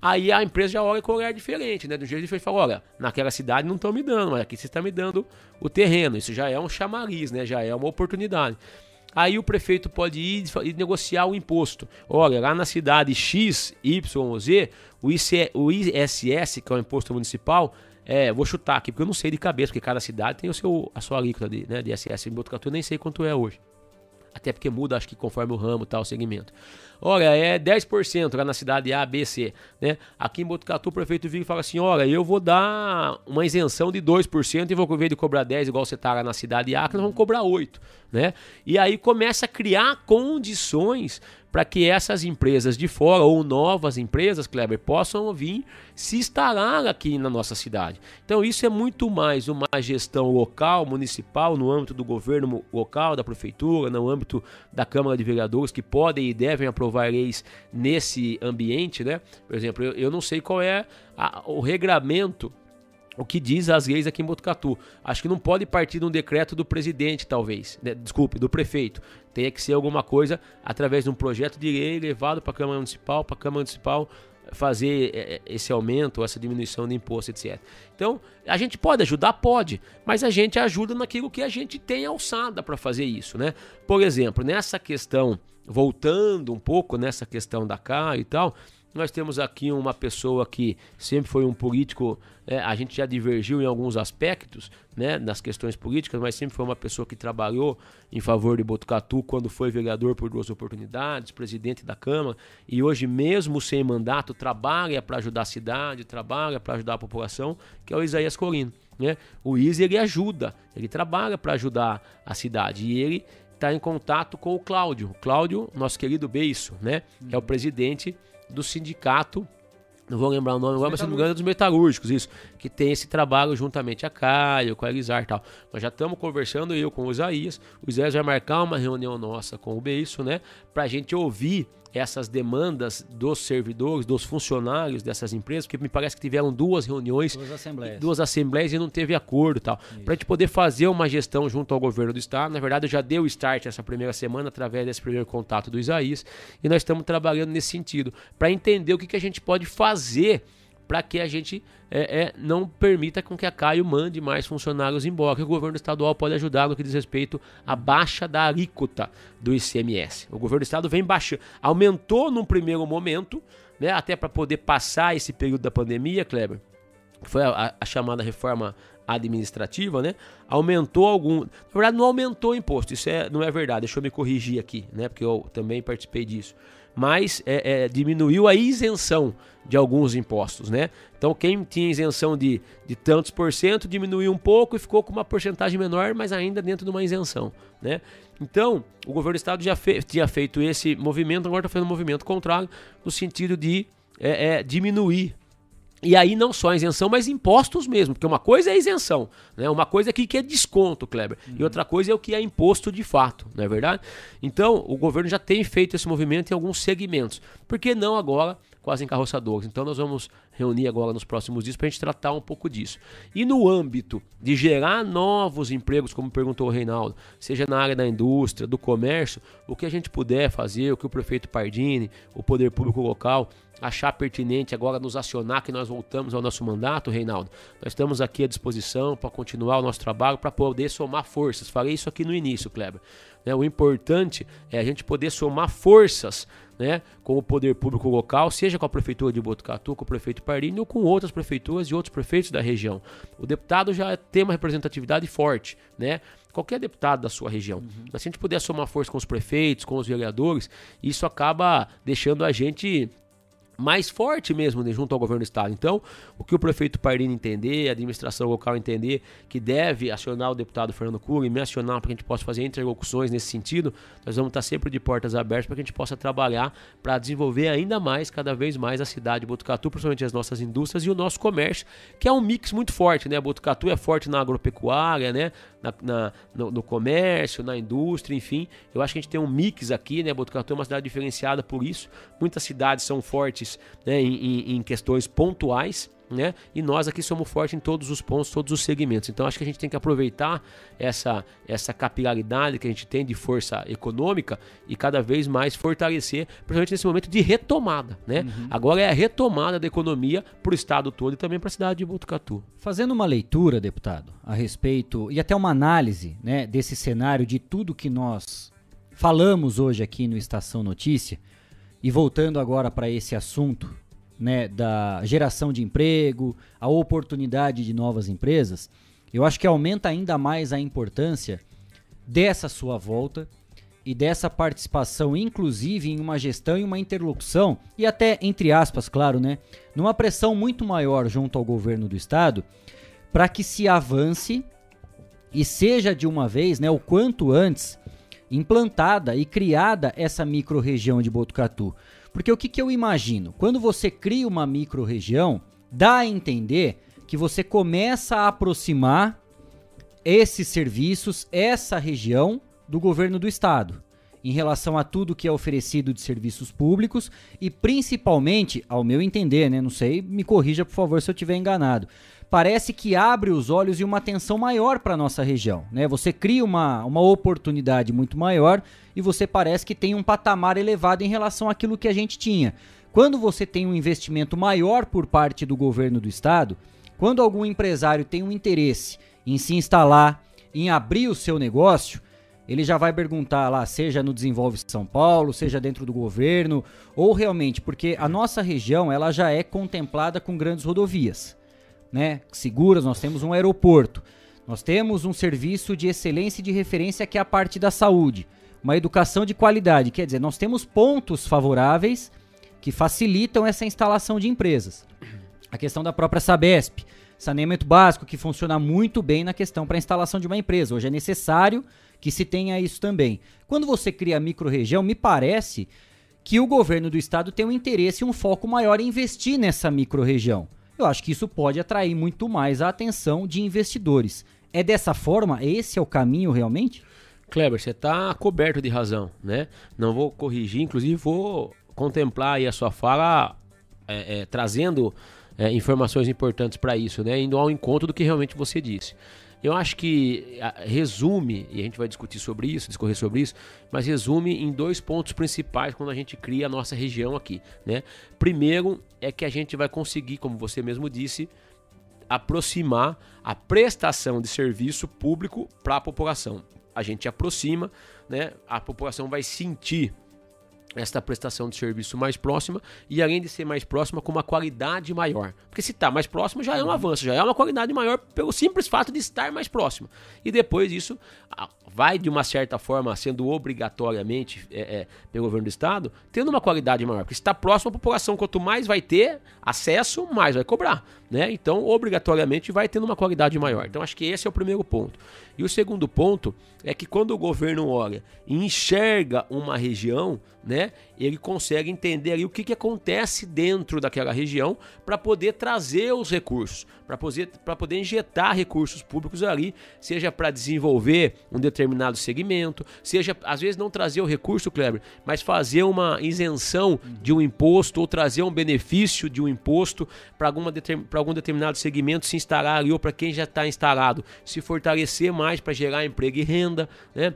Aí a empresa já olha um olhar diferente, né? Do jeito diferente fala, olha, naquela cidade não estão me dando, mas aqui você está me dando o terreno. Isso já é um chamariz, né? Já é uma oportunidade. Aí o prefeito pode ir e negociar o imposto. Olha, lá na cidade X, Y Z, o, o ISS, que é o imposto municipal, é, vou chutar aqui, porque eu não sei de cabeça, porque cada cidade tem o seu, a sua alíquota de, né, de ISS. Em Botucatu eu nem sei quanto é hoje. Até porque muda, acho que conforme o ramo tal, o segmento. Olha, é 10% lá na cidade A, B, C. Né? Aqui em Botucatu, o prefeito vira e fala assim: olha, eu vou dar uma isenção de 2% e vou, em de cobrar 10, igual você está lá na cidade A, que nós vamos cobrar 8. Né? E aí começa a criar condições para que essas empresas de fora ou novas empresas, Kleber, possam vir se instalar aqui na nossa cidade. Então isso é muito mais uma gestão local, municipal, no âmbito do governo local, da prefeitura, no âmbito da Câmara de Vereadores, que podem e devem aprovar leis nesse ambiente, né? Por exemplo, eu, eu não sei qual é a, o regramento o que diz as leis aqui em Botucatu. Acho que não pode partir de um decreto do presidente, talvez. Né? Desculpe, do prefeito. Tem que ser alguma coisa através de um projeto de lei levado para a Câmara Municipal, para a Câmara Municipal fazer é, é, esse aumento, essa diminuição de imposto, etc. Então, a gente pode ajudar? Pode, mas a gente ajuda naquilo que a gente tem alçada para fazer isso, né? Por exemplo, nessa questão, voltando um pouco nessa questão da CA e tal, nós temos aqui uma pessoa que sempre foi um político, é, a gente já divergiu em alguns aspectos, né, nas questões políticas, mas sempre foi uma pessoa que trabalhou em favor de Botucatu quando foi vereador por duas oportunidades, presidente da Câmara, e hoje, mesmo sem mandato, trabalha para ajudar a cidade, trabalha para ajudar a população, que é o Isaías Colino. Né? O Isa ele ajuda, ele trabalha para ajudar a cidade e ele está em contato com o Cláudio. O Cláudio, nosso querido Beiço, né? Uhum. É o presidente do sindicato, não vou lembrar o nome agora, mas se não me engano é dos metalúrgicos, isso, que tem esse trabalho juntamente a Caio, com a Elizar e tal. Nós já estamos conversando, eu com o Isaías, o Isaías vai marcar uma reunião nossa com o Beiço, né, pra gente ouvir essas demandas dos servidores, dos funcionários dessas empresas, porque me parece que tiveram duas reuniões, duas assembleias, duas assembleias e não teve acordo tal. Para a gente poder fazer uma gestão junto ao governo do estado. Na verdade, eu já dei o start essa primeira semana através desse primeiro contato do Isaías e nós estamos trabalhando nesse sentido para entender o que, que a gente pode fazer para que a gente é, é, não permita com que a Caio mande mais funcionários embora. O governo estadual pode ajudar no que diz respeito à baixa da alíquota do ICMS. O governo do estado vem baixando, aumentou num primeiro momento, né, até para poder passar esse período da pandemia, Kleber, que foi a, a, chamada reforma administrativa, né? Aumentou algum. Na verdade, não aumentou o imposto, isso é, não é verdade. Deixa eu me corrigir aqui, né? Porque eu também participei disso mas é, é, diminuiu a isenção de alguns impostos, né? Então quem tinha isenção de, de tantos por cento diminuiu um pouco e ficou com uma porcentagem menor, mas ainda dentro de uma isenção, né? Então o governo do estado já fe tinha feito esse movimento, agora está fazendo um movimento contrário no sentido de é, é diminuir e aí não só a isenção, mas impostos mesmo, porque uma coisa é isenção, né? Uma coisa aqui que é desconto, Kleber, uhum. e outra coisa é o que é imposto de fato, não é verdade? Então, o governo já tem feito esse movimento em alguns segmentos. Por que não agora com as encarroçadoras? Então, nós vamos reunir agora nos próximos dias para a gente tratar um pouco disso. E no âmbito de gerar novos empregos, como perguntou o Reinaldo, seja na área da indústria, do comércio, o que a gente puder fazer, o que o prefeito Pardini, o poder público local achar pertinente agora nos acionar que nós voltamos ao nosso mandato, Reinaldo, nós estamos aqui à disposição para continuar o nosso trabalho, para poder somar forças. Falei isso aqui no início, Kleber. Né, o importante é a gente poder somar forças né, com o poder público local, seja com a prefeitura de Botucatu, com o prefeito Pardini ou com outras prefeituras e outros prefeitos da região. O deputado já tem uma representatividade forte, né? Qualquer deputado da sua região. Uhum. Mas se a gente puder somar força com os prefeitos, com os vereadores, isso acaba deixando a gente mais forte mesmo né, junto ao governo do estado. Então, o que o prefeito Pardini entender, a administração local entender que deve acionar o deputado Fernando Cury, me acionar para que a gente possa fazer interlocuções nesse sentido, nós vamos estar sempre de portas abertas para que a gente possa trabalhar para desenvolver ainda mais, cada vez mais a cidade de Botucatu, principalmente as nossas indústrias e o nosso comércio, que é um mix muito forte, né? Botucatu é forte na agropecuária, né? Na, na no, no, comércio, na indústria, enfim. Eu acho que a gente tem um mix aqui, né? Botucatu é uma cidade diferenciada por isso. Muitas cidades são fortes né, em, em questões pontuais, né? E nós aqui somos fortes em todos os pontos, todos os segmentos. Então acho que a gente tem que aproveitar essa essa capilaridade que a gente tem de força econômica e cada vez mais fortalecer, principalmente nesse momento de retomada, né? Uhum. Agora é a retomada da economia para o estado todo e também para a cidade de Botucatu. Fazendo uma leitura, deputado, a respeito e até uma análise, né, desse cenário de tudo que nós falamos hoje aqui no Estação Notícia, e voltando agora para esse assunto, né, da geração de emprego, a oportunidade de novas empresas, eu acho que aumenta ainda mais a importância dessa sua volta e dessa participação, inclusive em uma gestão e uma interlocução, e até entre aspas, claro, né? Numa pressão muito maior junto ao governo do estado, para que se avance e seja de uma vez, né, o quanto antes, implantada e criada essa microrregião de Botucatu. Porque o que, que eu imagino? Quando você cria uma microrregião, dá a entender que você começa a aproximar esses serviços, essa região do governo do estado, em relação a tudo que é oferecido de serviços públicos e principalmente, ao meu entender, né, não sei, me corrija por favor se eu estiver enganado, parece que abre os olhos e uma atenção maior para nossa região, né? Você cria uma, uma oportunidade muito maior e você parece que tem um patamar elevado em relação àquilo que a gente tinha. Quando você tem um investimento maior por parte do governo do estado, quando algum empresário tem um interesse em se instalar, em abrir o seu negócio, ele já vai perguntar lá, seja no Desenvolve São Paulo, seja dentro do governo, ou realmente, porque a nossa região ela já é contemplada com grandes rodovias, né? Seguras, nós temos um aeroporto, nós temos um serviço de excelência e de referência que é a parte da saúde, uma educação de qualidade, quer dizer, nós temos pontos favoráveis que facilitam essa instalação de empresas. A questão da própria Sabesp, saneamento básico que funciona muito bem na questão para a instalação de uma empresa. Hoje é necessário que se tenha isso também. Quando você cria a microrregião, me parece que o governo do estado tem um interesse e um foco maior em investir nessa microrregião. Eu acho que isso pode atrair muito mais a atenção de investidores. É dessa forma? Esse é o caminho realmente? Kleber, você está coberto de razão, né? Não vou corrigir, inclusive vou contemplar aí a sua fala é, é, trazendo é, informações importantes para isso, né? Indo ao encontro do que realmente você disse. Eu acho que a, resume, e a gente vai discutir sobre isso, discorrer sobre isso, mas resume em dois pontos principais quando a gente cria a nossa região aqui, né? Primeiro é que a gente vai conseguir, como você mesmo disse, aproximar a prestação de serviço público para a população. A gente aproxima, né? A população vai sentir esta prestação de serviço mais próxima e além de ser mais próxima com uma qualidade maior. Porque se está mais próximo já é um avanço, já é uma qualidade maior pelo simples fato de estar mais próximo. E depois isso vai de uma certa forma sendo obrigatoriamente é, é, pelo governo do estado, tendo uma qualidade maior. Porque se está próximo à população, quanto mais vai ter acesso, mais vai cobrar. Né? Então, obrigatoriamente vai tendo uma qualidade maior. Então, acho que esse é o primeiro ponto. E o segundo ponto é que quando o governo olha e enxerga uma região, né, ele consegue entender ali o que, que acontece dentro daquela região para poder trazer os recursos, para poder, poder injetar recursos públicos ali, seja para desenvolver um determinado segmento, seja às vezes não trazer o recurso, Kleber, mas fazer uma isenção de um imposto ou trazer um benefício de um imposto para algum determinado segmento se instalar ali ou para quem já está instalado se fortalecer mais para gerar emprego e renda, né?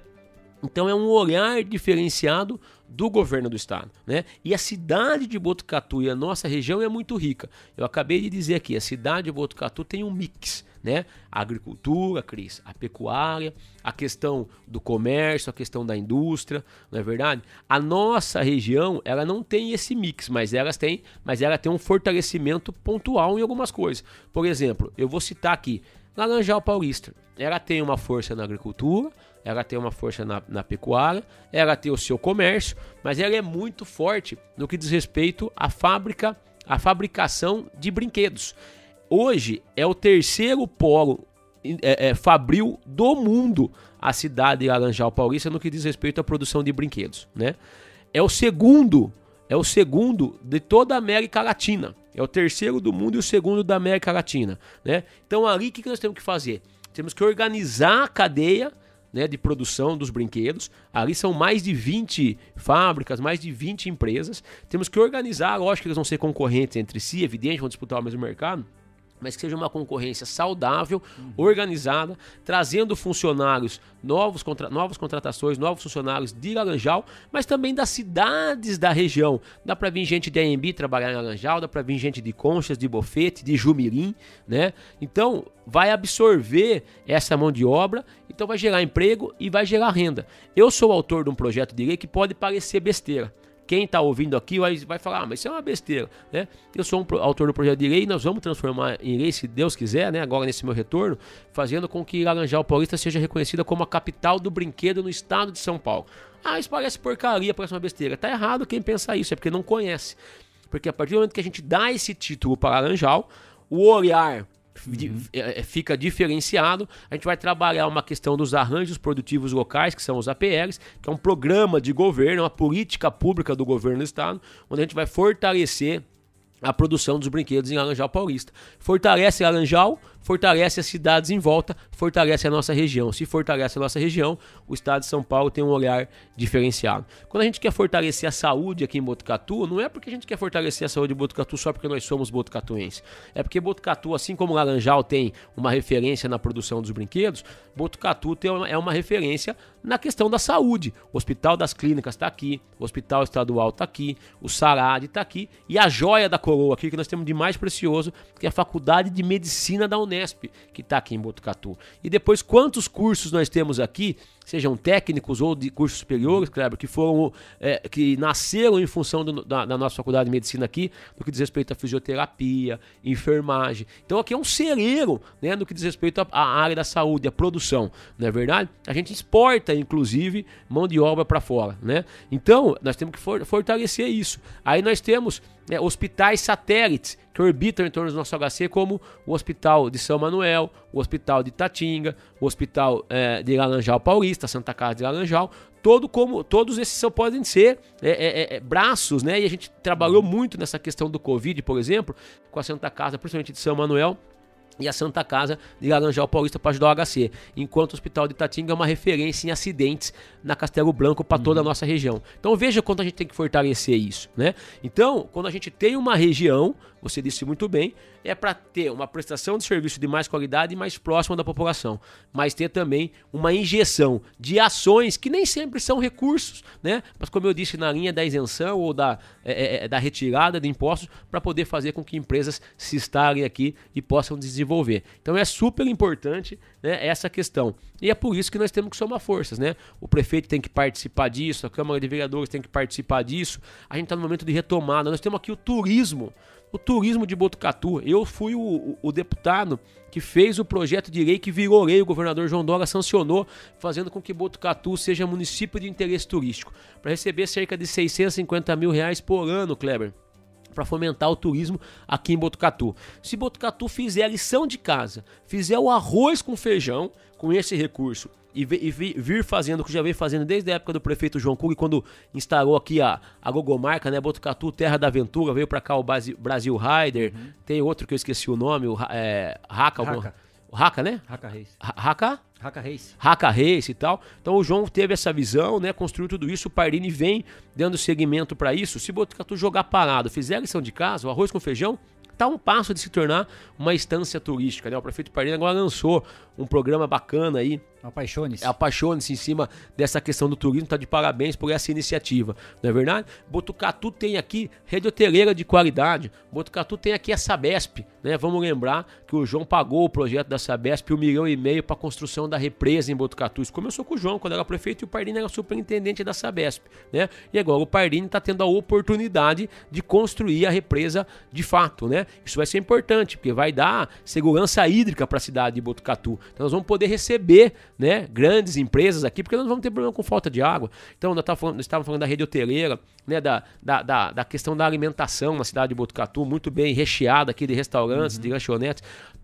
Então é um olhar diferenciado do governo do estado, né? E a cidade de Botucatu e a nossa região é muito rica. Eu acabei de dizer aqui, a cidade de Botucatu tem um mix, né? A agricultura, Cris, a pecuária, a questão do comércio, a questão da indústria, não é verdade? A nossa região, ela não tem esse mix, mas elas têm, mas ela tem um fortalecimento pontual em algumas coisas. Por exemplo, eu vou citar aqui Laranjal Paulista. Ela tem uma força na agricultura, ela tem uma força na, na, pecuária, ela tem o seu comércio, mas ela é muito forte no que diz respeito à fábrica, à fabricação de brinquedos. Hoje é o terceiro polo é, é, fabril do mundo a cidade de Laranjal Paulista no que diz respeito à produção de brinquedos, né? É o segundo, é o segundo de toda a América Latina. É o terceiro do mundo e o segundo da América Latina, né? Então ali o que nós temos que fazer? Temos que organizar a cadeia né, de produção dos brinquedos. Ali são mais de 20 fábricas, mais de 20 empresas. Temos que organizar, lógico que eles vão ser concorrentes entre si, evidente, vão disputar o mesmo mercado mas que seja uma concorrência saudável, uhum. organizada, trazendo funcionários, novos contra, novas contratações, novos funcionários de Laranjal, mas também das cidades da região. Dá para vir gente de AMB trabalhar em Laranjal, dá para vir gente de Conchas, de Bofete, de Jumirim, né? Então, vai absorver essa mão de obra, então vai gerar emprego e vai gerar renda. Eu sou autor de um projeto de lei que pode parecer besteira, quem está ouvindo aqui vai, vai falar, ah, mas isso é uma besteira, né? Eu sou um autor do projeto de lei nós vamos transformar em lei, se Deus quiser, né? Agora nesse meu retorno, fazendo com que Laranjal Paulista seja reconhecida como a capital do brinquedo no estado de São Paulo. Ah, isso parece porcaria, parece uma besteira. Tá errado quem pensa isso, é porque não conhece. Porque a partir do momento que a gente dá esse título para Laranjal, o olhar Uhum. fica diferenciado. A gente vai trabalhar uma questão dos arranjos produtivos locais, que são os APLs, que é um programa de governo, uma política pública do governo do estado, onde a gente vai fortalecer a produção dos brinquedos em Laranjal Paulista. Fortalece Laranjal, fortalece as cidades em volta, fortalece a nossa região. Se fortalece a nossa região, o estado de São Paulo tem um olhar diferenciado. Quando a gente quer fortalecer a saúde aqui em Botucatu, não é porque a gente quer fortalecer a saúde de Botucatu só porque nós somos botucatuenses. É porque Botucatu, assim como Laranjal tem uma referência na produção dos brinquedos, Botucatu é uma referência na questão da saúde. O Hospital das Clínicas está aqui, o Hospital Estadual está aqui, o Sarad está aqui e a joia da coroa aqui que nós temos de mais precioso, que é a Faculdade de Medicina da Unesp, que está aqui em Botucatu. E depois, quantos cursos nós temos aqui, sejam técnicos ou de cursos superiores, Kleber, que foram, é, que nasceram em função do, da, da, nossa faculdade de medicina aqui, no que diz respeito à fisioterapia, enfermagem. Então aqui é um celeiro, né, no que diz respeito à área da saúde, à produção, não é verdade? A gente exporta, inclusive, mão de obra para fora, né? Então, nós temos que for, fortalecer isso. Aí nós temos né, hospitais satélites que orbitam em torno do nosso HC, como o Hospital de São Manuel, o Hospital de Tatinga, o Hospital é, de Laranjal Paulista, Santa Casa de Laranjal, todo como todos esses só podem ser é, é, braços, né? E a gente trabalhou muito nessa questão do Covid, por exemplo, com a Santa Casa, principalmente de São Manuel, e a Santa Casa de Laranjal Paulista para ajudar o HC, enquanto o Hospital de Itatinga é uma referência em acidentes na Castelo Branco para toda a uhum. nossa região. Então veja quanto a gente tem que fortalecer isso, né? Então, quando a gente tem uma região, você disse muito bem, é para ter uma prestação de serviço de mais qualidade e mais próxima da população, mas ter também uma injeção de ações que nem sempre são recursos, né? Mas como eu disse na linha da isenção ou da, é, é, é da retirada de impostos para poder fazer com que empresas se instalem aqui e possam desenvolver. Então é super importante né, essa questão. E é por isso que nós temos que somar forças, né? O prefeito tem que participar disso, a Câmara de Vereadores tem que participar disso. A gente está no momento de retomada. Nós temos aqui o turismo o turismo de Botucatu. Eu fui o, o, o, deputado que fez o projeto de lei que virou lei, o governador João Dória sancionou, fazendo com que Botucatu seja município de interesse turístico, para receber cerca de 650 mil reais por ano, Kleber para fomentar o turismo aqui em Botucatu. Se Botucatu fizer a lição de casa, fizer o arroz com feijão com esse recurso e, vir fazendo o que já vem fazendo desde a época do prefeito João Cug, quando instalou aqui a, a Gogomarca, né? Botucatu, Terra da Aventura, veio para cá o Brasil, Rider, uhum. tem outro que eu esqueci o nome, o é, Haka, Haka. Haka, né? Haka Reis. Haka? Haka Reis. Haka Reis e tal. Então o João teve essa visão, né? Construiu tudo isso. O Pardini vem dando seguimento para isso. Se Botucatu jogar parado, fizer a lição de casa, o arroz com feijão, está um passo de se tornar uma instância turística. Né? O prefeito Pardini agora lançou um programa bacana aí. Apaixone-se. Apaixone-se em cima dessa questão do turismo. Tá de parabéns por essa iniciativa. Não é verdade? Botucatu tem aqui rede hoteleira de qualidade. Botucatu tem aqui a Sabesp. Né? Vamos lembrar que o João pagou o projeto da Sabesp um milhão e meio para a construção da represa em Botucatu. Isso começou com o João, quando era prefeito, e o Pardini era superintendente da Sabesp. Né? E agora o Pardini está tendo a oportunidade de construir a represa de fato. Né? Isso vai ser importante, porque vai dar segurança hídrica para a cidade de Botucatu. Então nós vamos poder receber né, grandes empresas aqui, porque nós vamos ter problema com falta de água. Então nós, falando, nós estávamos falando da rede hoteleira, né, da, da, da, da, questão da alimentação na cidade de Botucatu, muito bem recheada aqui de restaurantes, uhum. de lanchonetes,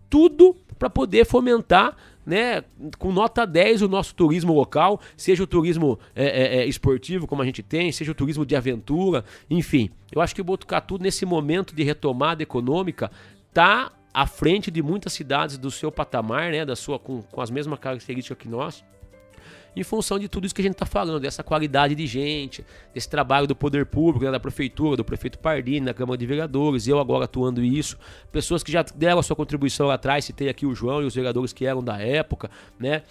tudo para poder fomentar né, com nota 10 o nosso turismo local, seja o turismo é, é, é, esportivo, como a gente tem, seja o turismo de aventura, enfim. Eu acho que o Botucatu, nesse momento de retomada econômica, está à frente de muitas cidades do seu patamar, né, da sua com, com as mesmas características que nós em função de tudo isso que a gente está falando, dessa qualidade de gente, desse trabalho do poder público, né, da prefeitura, do prefeito Pardini, da Câmara de Vereadores, eu agora atuando isso, pessoas que já deram a sua contribuição lá atrás, citei aqui o João e os vereadores que eram da época, né?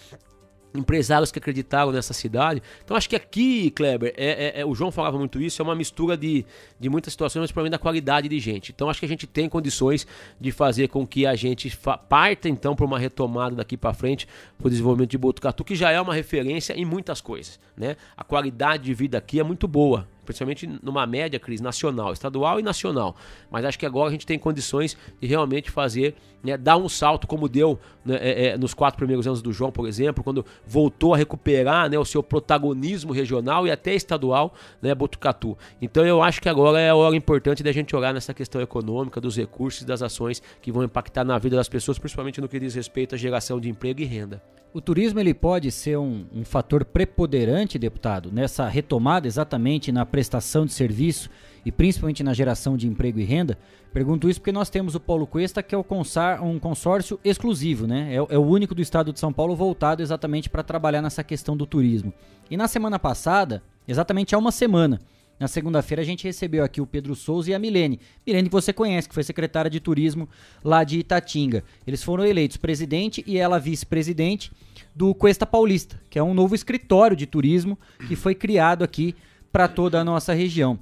Empresários que acreditaram nessa cidade. Então acho que aqui, Kleber, é, é, é, o João falava muito isso, é uma mistura de, de muitas situações, mas também da qualidade de gente. Então acho que a gente tem condições de fazer com que a gente parta então para uma retomada daqui para frente para o desenvolvimento de Botucatu, que já é uma referência em muitas coisas, né? A qualidade de vida aqui é muito boa. Principalmente numa média, Cris, nacional, estadual e nacional. Mas acho que agora a gente tem condições de realmente fazer, né, dar um salto como deu né, é, é, nos quatro primeiros anos do João, por exemplo, quando voltou a recuperar né, o seu protagonismo regional e até estadual, né, Botucatu. Então eu acho que agora é a hora importante da gente olhar nessa questão econômica, dos recursos e das ações que vão impactar na vida das pessoas, principalmente no que diz respeito à geração de emprego e renda. O turismo ele pode ser um, um fator preponderante, deputado, nessa retomada exatamente na prestação de serviço e principalmente na geração de emprego e renda? Pergunto isso porque nós temos o Paulo Cuesta, que é um consórcio exclusivo, né? É, é o único do estado de São Paulo voltado exatamente para trabalhar nessa questão do turismo. E na semana passada, exatamente há uma semana, na segunda-feira a gente recebeu aqui o Pedro Souza e a Milene. Milene que você conhece, que foi secretária de turismo lá de Itatinga. Eles foram eleitos presidente e ela vice-presidente do Cuesta Paulista, que é um novo escritório de turismo que foi criado aqui para toda a nossa região.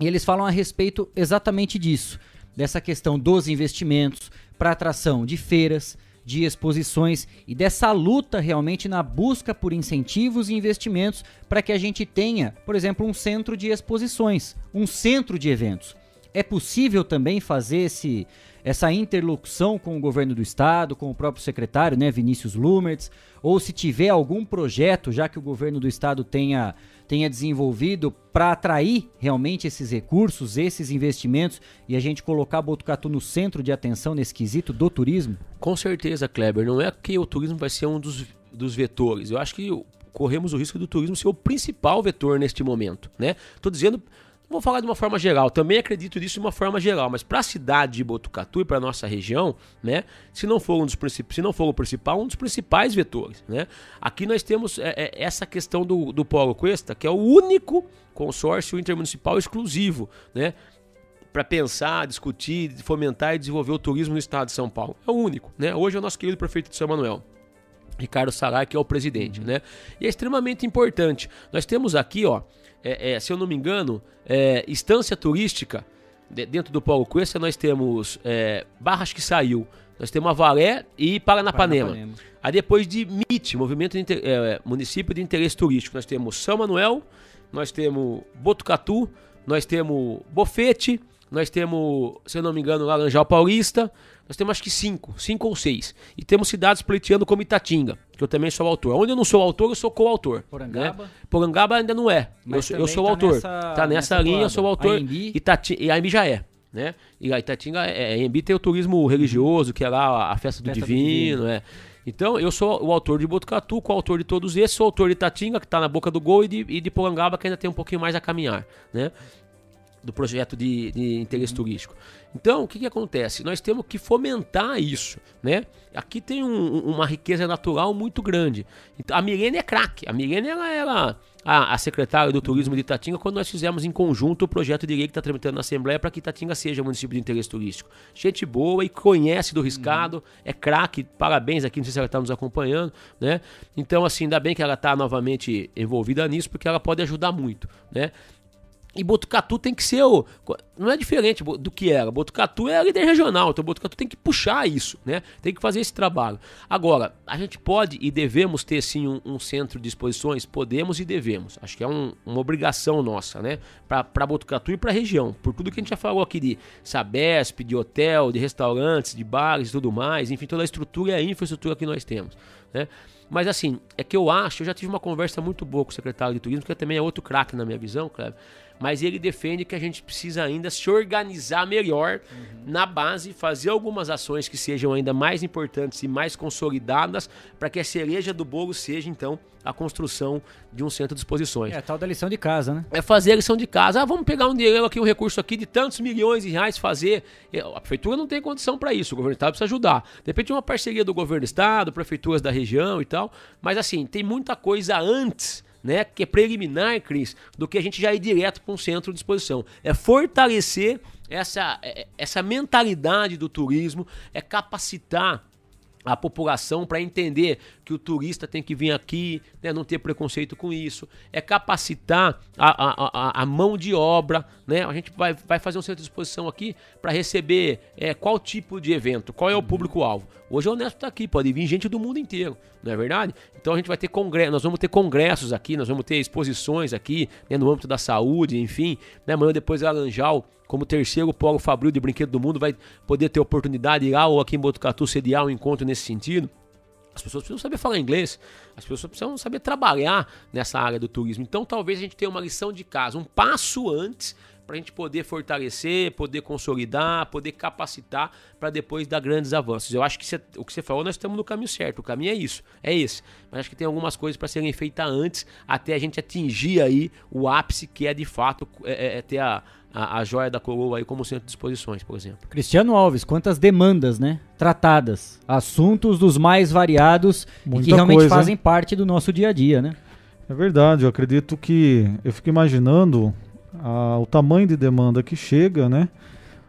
E eles falam a respeito exatamente disso, dessa questão dos investimentos para atração de feiras, de exposições e dessa luta realmente na busca por incentivos e investimentos para que a gente tenha, por exemplo, um centro de exposições, um centro de eventos. É possível também fazer esse, essa interlocução com o governo do estado, com o próprio secretário, né, Vinícius Lumertz, ou se tiver algum projeto, já que o governo do estado tenha tenha desenvolvido para atrair realmente esses recursos, esses investimentos e a gente colocar Botucatu no centro de atenção nesse quesito do turismo? Com certeza, Kleber. Não é que o turismo vai ser um dos, dos vetores. Eu acho que corremos o risco do turismo ser o principal vetor neste momento, né? Dizendo Vou falar de uma forma geral, também acredito nisso de uma forma geral, mas para a cidade de Botucatu e para nossa região, né, se não for um dos se não for o principal, um dos principais vetores, né? Aqui nós temos é, é, essa questão do, do Polo Cuesta, que é o único consórcio intermunicipal exclusivo, né, para pensar, discutir, fomentar e desenvolver o turismo no estado de São Paulo. É o único, né? Hoje é o nosso querido prefeito de São Manuel. Ricardo Sarai, que é o presidente, uhum. né? E é extremamente importante. Nós temos aqui, ó, é, é, se eu não me engano, é, instância turística, de, dentro do Paulo Cuesta, nós temos é, Barras que saiu, nós temos Avaré e Paranapanema. Paranapanema. Aí depois de MIT, Movimento de Inter, é, Município de Interesse Turístico, nós temos São Manuel, nós temos Botucatu, nós temos Bofete, nós temos, se eu não me engano, Laranjal Paulista, nós temos acho que cinco, cinco ou seis. E temos cidades pleiteando como Itatinga, que eu também sou autor. Onde eu não sou autor, eu sou coautor. Porangaba? Né? Porangaba ainda não é. Mas eu, eu sou tá autor. Nessa, tá nessa, linha, eu sou autor. A Itati, e a Embi já é. Né? E a Itatinga, é, Embi tem o turismo religioso, que é lá a festa do festa divino, do divino. É. Então, eu sou o autor de Botucatu, coautor de todos esses, sou autor de Itatinga, que está na boca do gol, e de, e de Porangaba, que ainda tem um pouquinho mais a caminhar, né? Do projeto de, de interesse turístico. Então, o que, que acontece? Nós temos que fomentar isso, né? Aqui tem um, uma riqueza natural muito grande. Então, a Milene é craque. A Milene, ela era a, a, secretária do Turismo de Itatinga quando nós fizemos em conjunto o projeto de lei que está tramitando na Assembleia para que Itatinga seja município de interesse turístico. Gente boa e conhece do riscado, uhum. é craque, parabéns aqui, não sei se ela está nos acompanhando, né? Então, assim, ainda bem que ela está novamente envolvida nisso, porque ela pode ajudar muito, né? E Botucatu tem que ser o. Não é diferente do que era. Botucatu é a líder regional, então Botucatu tem que puxar isso, né? Tem que fazer esse trabalho. Agora, a gente pode e devemos ter sim um, um centro de exposições? Podemos e devemos. Acho que é um, uma obrigação nossa, né? Para Botucatu e para a região. Por tudo que a gente já falou aqui de Sabesp, de hotel, de restaurantes, de bares e tudo mais. Enfim, toda a estrutura e a infraestrutura que nós temos, né? Mas assim, é que eu acho, eu já tive uma conversa muito boa com o secretário de turismo, que também é outro craque na minha visão, Cleber mas ele defende que a gente precisa ainda se organizar melhor uhum. na base, fazer algumas ações que sejam ainda mais importantes e mais consolidadas para que a cereja do bolo seja então a construção de um centro de exposições. É a tal da lição de casa, né? É fazer a lição de casa. Ah, vamos pegar um dinheiro aqui, um recurso aqui de tantos milhões de reais fazer. A prefeitura não tem condição para isso, o governo do estado precisa ajudar. De repente uma parceria do governo do estado, prefeituras da região e tal, mas assim, tem muita coisa antes né, que é preliminar, Cris, do que a gente já ir direto para um centro de exposição. É fortalecer essa, é, essa mentalidade do turismo, é capacitar a população para entender que o turista tem que vir aqui, né, não ter preconceito com isso, é capacitar a, a, a, mão de obra, né? A gente vai, vai fazer um centro de exposição aqui para receber é, qual tipo de evento, qual é o uhum. público-alvo. Hoje o Honesto está aqui, pode vir gente do mundo inteiro, não é verdade? Então a gente vai ter congresso, nós vamos ter congressos aqui, nós vamos ter exposições aqui, né, no âmbito da saúde, enfim, né? Amanhã depois Laranjal como terceiro polo fabril de brinquedo do mundo, vai poder ter oportunidade de ir lá ou aqui em Botucatu sediar um encontro nesse sentido. As pessoas precisam saber falar inglês, as pessoas precisam saber trabalhar nessa área do turismo. Então, talvez a gente tenha uma lição de casa, um passo antes para a gente poder fortalecer, poder consolidar, poder capacitar para depois dar grandes avanços. Eu acho que cê, o que você falou, nós estamos no caminho certo. O caminho é isso, é esse. Mas acho que tem algumas coisas para serem feitas antes, até a gente atingir aí o ápice que é de fato é, é, é ter a, a, a joia da coroa aí como centro de exposições, por exemplo. Cristiano Alves, quantas demandas, né? Tratadas, assuntos dos mais variados Muita e que realmente coisa, fazem parte do nosso dia a dia, né? É verdade, eu acredito que eu fico imaginando a, o tamanho de demanda que chega, né?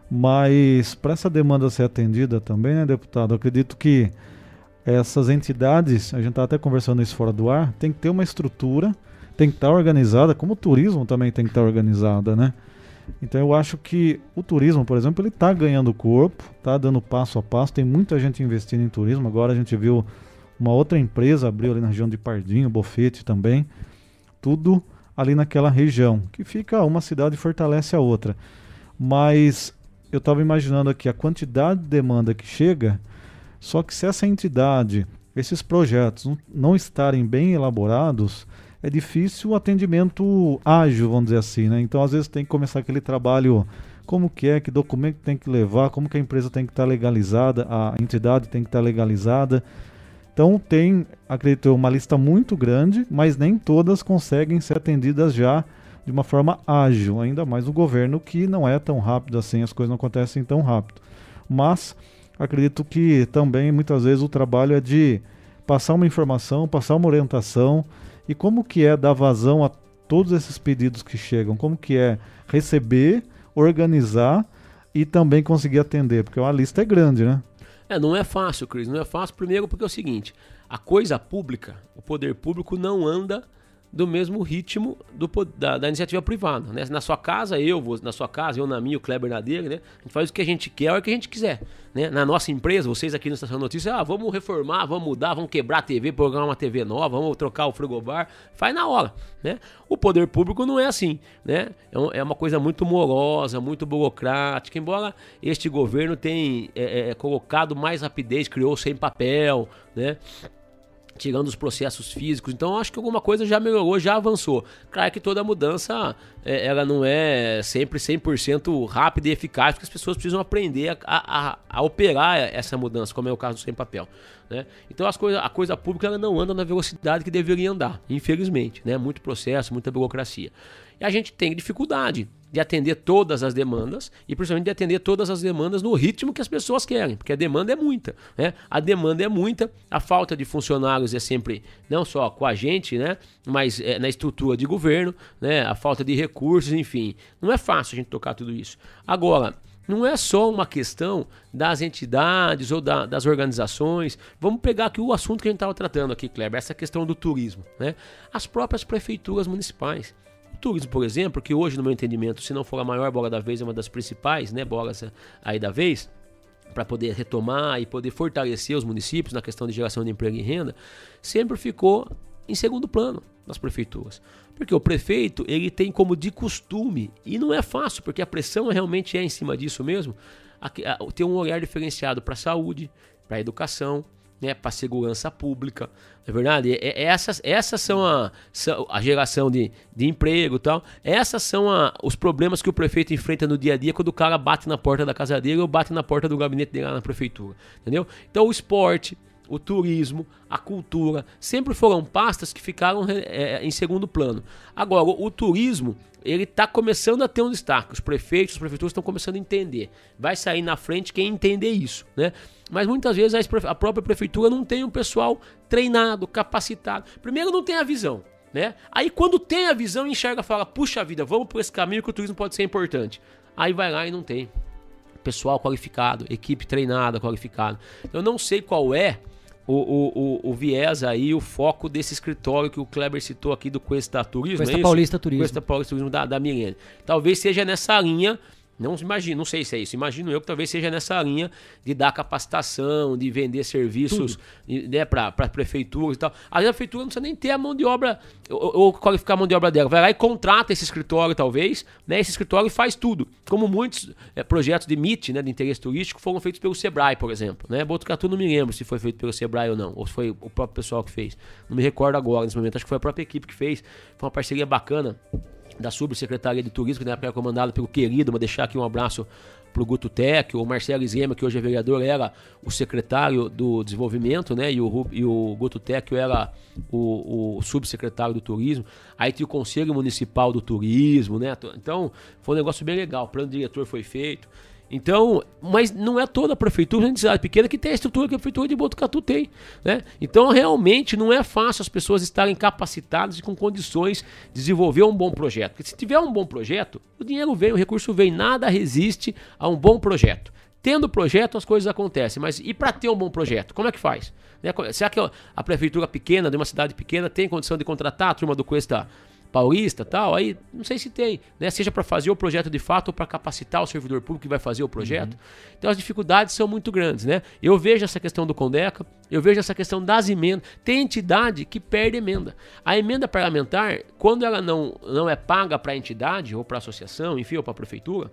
Mas para essa demanda ser atendida também, né, deputado? Eu acredito que essas entidades, a gente está até conversando isso fora do ar, tem que ter uma estrutura, tem que estar tá organizada, como o turismo também tem que estar tá organizada, né? Então eu acho que o turismo, por exemplo, ele está ganhando corpo, está dando passo a passo. Tem muita gente investindo em turismo. Agora a gente viu uma outra empresa abriu ali na região de Pardinho, Bofete também. Tudo ali naquela região, que fica uma cidade fortalece a outra. Mas eu estava imaginando aqui a quantidade de demanda que chega, só que se essa entidade, esses projetos não estarem bem elaborados, é difícil o atendimento ágil, vamos dizer assim, né? Então às vezes tem que começar aquele trabalho como que é, que documento tem que levar, como que a empresa tem que estar tá legalizada, a entidade tem que estar tá legalizada. Então tem, acredito eu, uma lista muito grande, mas nem todas conseguem ser atendidas já de uma forma ágil, ainda mais o governo que não é tão rápido assim, as coisas não acontecem tão rápido. Mas acredito que também muitas vezes o trabalho é de passar uma informação, passar uma orientação, e como que é dar vazão a todos esses pedidos que chegam? Como que é receber, organizar e também conseguir atender? Porque a lista é grande, né? É, não é fácil, Cris. Não é fácil, primeiro porque é o seguinte: a coisa pública, o poder público não anda do mesmo ritmo do, da, da, iniciativa privada. Né? Na sua casa, eu vou na sua casa, eu na minha, o Kleber na dele, né? A gente faz o que a gente quer, o que a gente quiser. Né? Na nossa empresa, vocês aqui no Estação Notícia, ah, vamos reformar, vamos mudar, vamos quebrar a TV, programar uma TV nova, vamos trocar o frigobar, faz na hora. Né? O poder público não é assim. Né? É, é uma coisa muito morosa, muito burocrática, embora este governo tenha é, é, colocado mais rapidez, criou sem papel, né? Tirando os processos físicos. Então acho que alguma coisa já melhorou, já avançou. Claro que toda mudança é, ela não é sempre 100% rápida e eficaz, porque as pessoas precisam aprender a, a, a, operar essa mudança, como é o caso do sem papel. Né? Então as coisa, a coisa pública ela não anda na velocidade que deveria andar, infelizmente. Né? Muito processo, muita burocracia. E a gente tem dificuldade de atender todas as demandas e principalmente de atender todas as demandas no ritmo que as pessoas querem, porque a demanda é muita, né? A demanda é muita, a falta de funcionários é sempre não só com a gente, né? Mas é, na estrutura de governo, né? A falta de recursos, enfim, não é fácil a gente tocar tudo isso. Agora, não é só uma questão das entidades ou da, das organizações. Vamos pegar aqui o assunto que a gente estava tratando aqui, Kleber, essa questão do turismo. Né? As próprias prefeituras municipais turismo, por exemplo, que hoje, no meu entendimento, se não for a maior bola da vez, é uma das principais né, bolas aí da vez, para poder retomar e poder fortalecer os municípios na questão de geração de emprego e renda, sempre ficou em segundo plano nas prefeituras. Porque o prefeito, ele tem como de costume, e não é fácil, porque a pressão realmente é em cima disso mesmo, ter um olhar diferenciado para a saúde, para a educação, né, para segurança pública, é verdade? É, é, essas, essas são a, são a geração de, de emprego e tal. Essas são a, os problemas que o prefeito enfrenta no dia a dia quando o cara bate na porta da casa dele ou bate na porta do gabinete dele lá na prefeitura, entendeu? Então o esporte, o turismo, a cultura, sempre foram pastas que ficaram é, em segundo plano. Agora, o, o turismo, ele está começando a ter um destaque. Os prefeitos, as prefeituras estão começando a entender. Vai sair na frente quem entender isso, né? Mas muitas vezes a própria prefeitura não tem um pessoal treinado, capacitado. Primeiro não tem a visão, né? Aí quando tem a visão, enxerga, fala: "Puxa vida, vamos por esse caminho que o turismo pode ser importante". Aí vai lá e não tem pessoal qualificado, equipe treinada, qualificada. Eu não sei qual é o, o, o, o, viés aí, o foco desse escritório que o Kleber citou aqui do Cuesta Turismo. Cuesta é Paulista Turismo. Cuesta Paulista Turismo da, da Milene. Talvez seja nessa linha não imagino, não sei se é isso. Imagino eu que talvez seja nessa linha de dar capacitação, de vender serviços né, para prefeituras e tal. Às vezes a prefeitura não precisa nem ter a mão de obra ou, ou, qualificar a mão de obra dela. Vai lá e contrata esse escritório, talvez, né? Esse escritório faz tudo. Como muitos é, projetos de MIT, né, de interesse turístico, foram feitos pelo Sebrae, por exemplo. Né? Botucatu não me lembro se foi feito pelo Sebrae ou não, ou se foi o próprio pessoal que fez. Não me recordo agora nesse momento. Acho que foi a própria equipe que fez. Foi uma parceria bacana da Subsecretaria de Turismo, que na época era comandado pelo querido, vou deixar aqui um abraço para o Guto Tec, o Marcelo Zema, que hoje é vereador, era o secretário do desenvolvimento, né? E o, e o Guto Tec era o, o, subsecretário do turismo. Aí tinha o Conselho Municipal do Turismo, né? Então, foi um negócio bem legal. O plano diretor foi feito. Então, mas não é toda a prefeitura, a cidade pequena que tem a estrutura que a prefeitura de Botucatu tem, né? Então, realmente não é fácil as pessoas estarem capacitadas e com condições de desenvolver um bom projeto. Porque se tiver um bom projeto, o dinheiro vem, o recurso vem, nada resiste a um bom projeto. Tendo projeto, as coisas acontecem, mas e para ter um bom projeto, como é que faz? Né? Será que a prefeitura pequena, de uma cidade pequena, tem condição de contratar a turma do Cuesta paulista tal, aí não sei se tem, né? Seja para fazer o projeto de fato ou para capacitar o servidor público que vai fazer o projeto. Uhum. Então as dificuldades são muito grandes, né? Eu vejo essa questão do Condeca, eu vejo essa questão das emendas. Tem entidade que perde emenda. A emenda parlamentar, quando ela não, não é paga para a entidade ou para a associação, enfim, ou para a prefeitura,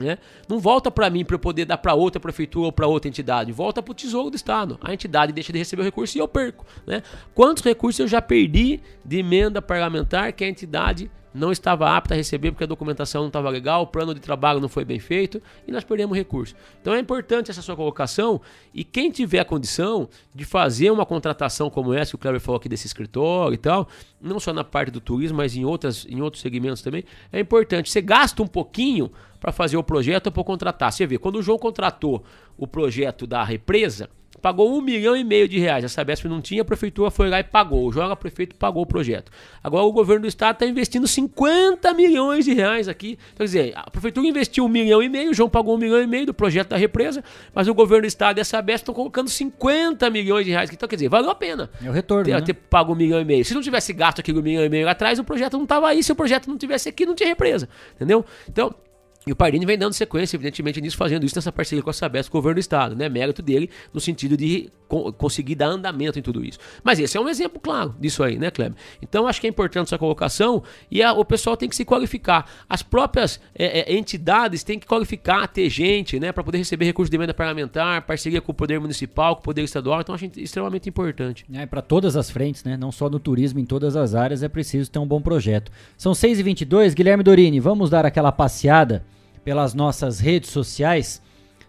né? Não volta para mim para eu poder dar para outra prefeitura ou para outra entidade, volta para o Tesouro do Estado. A entidade deixa de receber o recurso e eu perco. Né? Quantos recursos eu já perdi de emenda parlamentar que a entidade não estava apta a receber porque a documentação não estava legal, o plano de trabalho não foi bem feito e nós perdemos recurso. Então é importante essa sua colocação e quem tiver a condição de fazer uma contratação como essa que o Cleber falou aqui desse escritório e tal, não só na parte do turismo, mas em, outras, em outros segmentos também, é importante. Você gasta um pouquinho para fazer o projeto ou para contratar. Você vê, quando o João contratou o projeto da represa, pagou um milhão e meio de reais. A Sabesp não tinha, a prefeitura foi lá e pagou. O João, prefeito, pagou o projeto. Agora o governo do estado está investindo 50 milhões de reais aqui. Então, quer dizer, a prefeitura investiu um milhão e meio, o João pagou um milhão e meio do projeto da represa, mas o governo do estado e a Sabesp estão colocando 50 milhões de reais. Então, quer dizer, valeu a pena. É o retorno. Ter, né? ter pago um milhão e meio. Se não tivesse gasto aquele um milhão e meio atrás, o projeto não estava aí. Se o projeto não tivesse aqui, não tinha represa. Entendeu? Então, e o Pardini vem dando sequência, evidentemente, nisso, fazendo isso nessa parceria com a Sabesp, com o governo do Estado, né? Mérito dele no sentido de conseguir dar andamento em tudo isso. Mas esse é um exemplo claro disso aí, né, Kleber? Então, acho que é importante essa colocação e a, o pessoal tem que se qualificar. As próprias é, é, entidades têm que qualificar, ter gente, né, para poder receber recursos de emenda parlamentar, parceria com o Poder Municipal, com o Poder Estadual. Então, acho extremamente importante. É, para todas as frentes, né? Não só no turismo, em todas as áreas, é preciso ter um bom projeto. São 6h22, Guilherme Dorini, vamos dar aquela passeada pelas nossas redes sociais,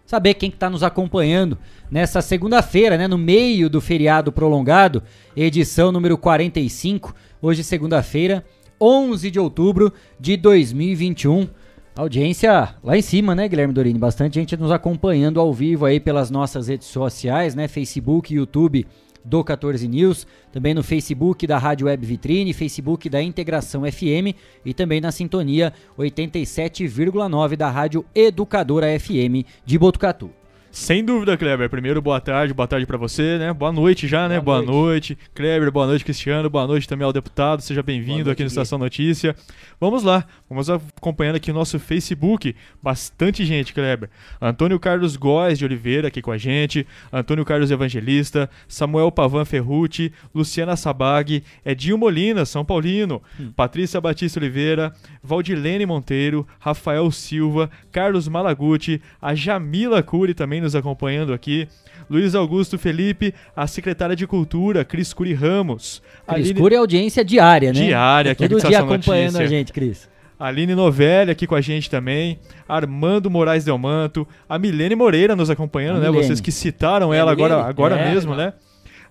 saber quem está que tá nos acompanhando nessa segunda-feira, né, no meio do feriado prolongado, edição número 45, hoje segunda-feira, 11 de outubro de 2021. Audiência lá em cima, né, Guilherme Dorini? Bastante gente nos acompanhando ao vivo aí pelas nossas redes sociais, né, Facebook, YouTube, do 14 News, também no Facebook da Rádio Web Vitrine, Facebook da Integração FM e também na sintonia 87,9 da Rádio Educadora FM de Botucatu. Sem dúvida, Kleber. Primeiro, boa tarde, boa tarde para você, né? Boa noite já, né? Boa, boa noite. noite. Kleber, boa noite, Cristiano, boa noite também ao deputado. Seja bem-vindo aqui no Estação Notícia. Vamos lá, vamos acompanhando aqui o nosso Facebook. Bastante gente, Kleber. Antônio Carlos Góes de Oliveira aqui com a gente, Antônio Carlos Evangelista, Samuel Pavan Ferruti, Luciana Sabag, Edinho Molina, São Paulino, hum. Patrícia Batista Oliveira, Valdilene Monteiro, Rafael Silva, Carlos Malaguti, a Jamila Cury também nos acompanhando aqui. Luiz Augusto Felipe, a secretária de Cultura, Cris Curi Ramos. Cris Aline... Curi é audiência diária, né? Diária, aqui Todo dia acompanhando Notícia. a gente, Cris. Aline Novelli aqui com a gente também, Armando Moraes Delmanto, a Milene Moreira nos acompanhando, a né? Milene. Vocês que citaram é ela agora, agora é, mesmo, né?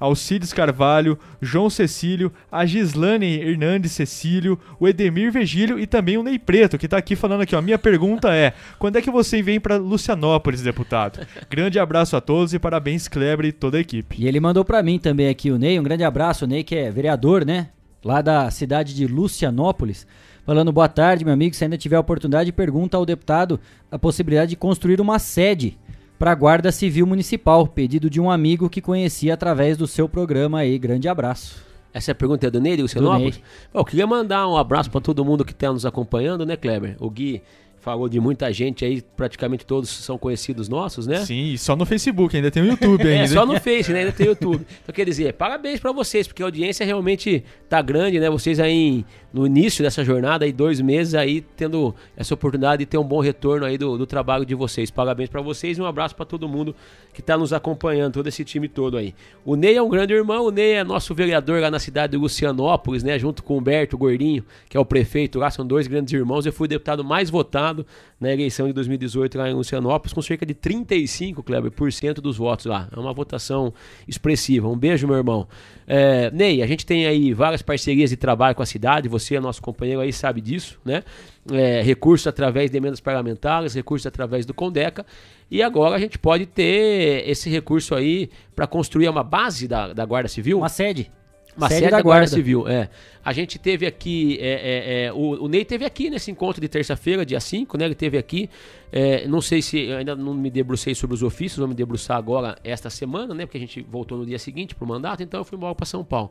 Alcides Carvalho, João Cecílio, a Gislane Hernandes Cecílio, o Edemir Virgílio e também o Ney Preto, que está aqui falando aqui, ó. Minha pergunta é: quando é que você vem para Lucianópolis, deputado? Grande abraço a todos e parabéns, Kleber e toda a equipe. E ele mandou para mim também aqui o Ney, um grande abraço, o Ney que é vereador, né? Lá da cidade de Lucianópolis. Falando boa tarde, meu amigo. Se ainda tiver oportunidade, pergunta ao deputado a possibilidade de construir uma sede para a Guarda Civil Municipal. Pedido de um amigo que conhecia através do seu programa aí. Grande abraço. Essa é a pergunta é do Ney, do Lucianópolis? Eu queria mandar um abraço para todo mundo que está nos acompanhando, né, Kleber? O Gui falou de muita gente aí, praticamente todos são conhecidos nossos, né? Sim, só no Facebook, ainda tem o YouTube ainda. é, só no Face, né? Ainda tem o YouTube. Então, quer dizer, parabéns para vocês, porque a audiência realmente tá grande, né? Vocês aí no início dessa jornada, aí dois meses aí, tendo essa oportunidade de ter um bom retorno aí do, do trabalho de vocês. Parabéns para vocês e um abraço para todo mundo que tá nos acompanhando, todo esse time todo aí. O Ney é um grande irmão, o Ney é nosso vereador lá na cidade de Lucianópolis, né? Junto com o Humberto Gordinho, que é o prefeito lá, são dois grandes irmãos. Eu fui o deputado mais votado na eleição de 2018 lá em Lucianópolis, com cerca de 35, Kleber, por cento dos votos lá. É uma votação expressiva. Um beijo, meu irmão. É, Ney, a gente tem aí várias parcerias de trabalho com a cidade, você é nosso companheiro aí, sabe disso, né? É, recursos através de emendas parlamentares, recursos através do Condeca. E agora a gente pode ter esse recurso aí para construir uma base da, da Guarda Civil. Uma sede. Uma sede, sede da, da Guarda. Guarda Civil, é. A gente teve aqui, é, é, é, o, o, Ney teve aqui nesse encontro de terça-feira, dia 5, né? Ele teve aqui. É, não sei se, ainda não me debrucei sobre os ofícios, vou me debruçar agora esta semana, né? Porque a gente voltou no dia seguinte pro mandato, então eu fui embora para São Paulo.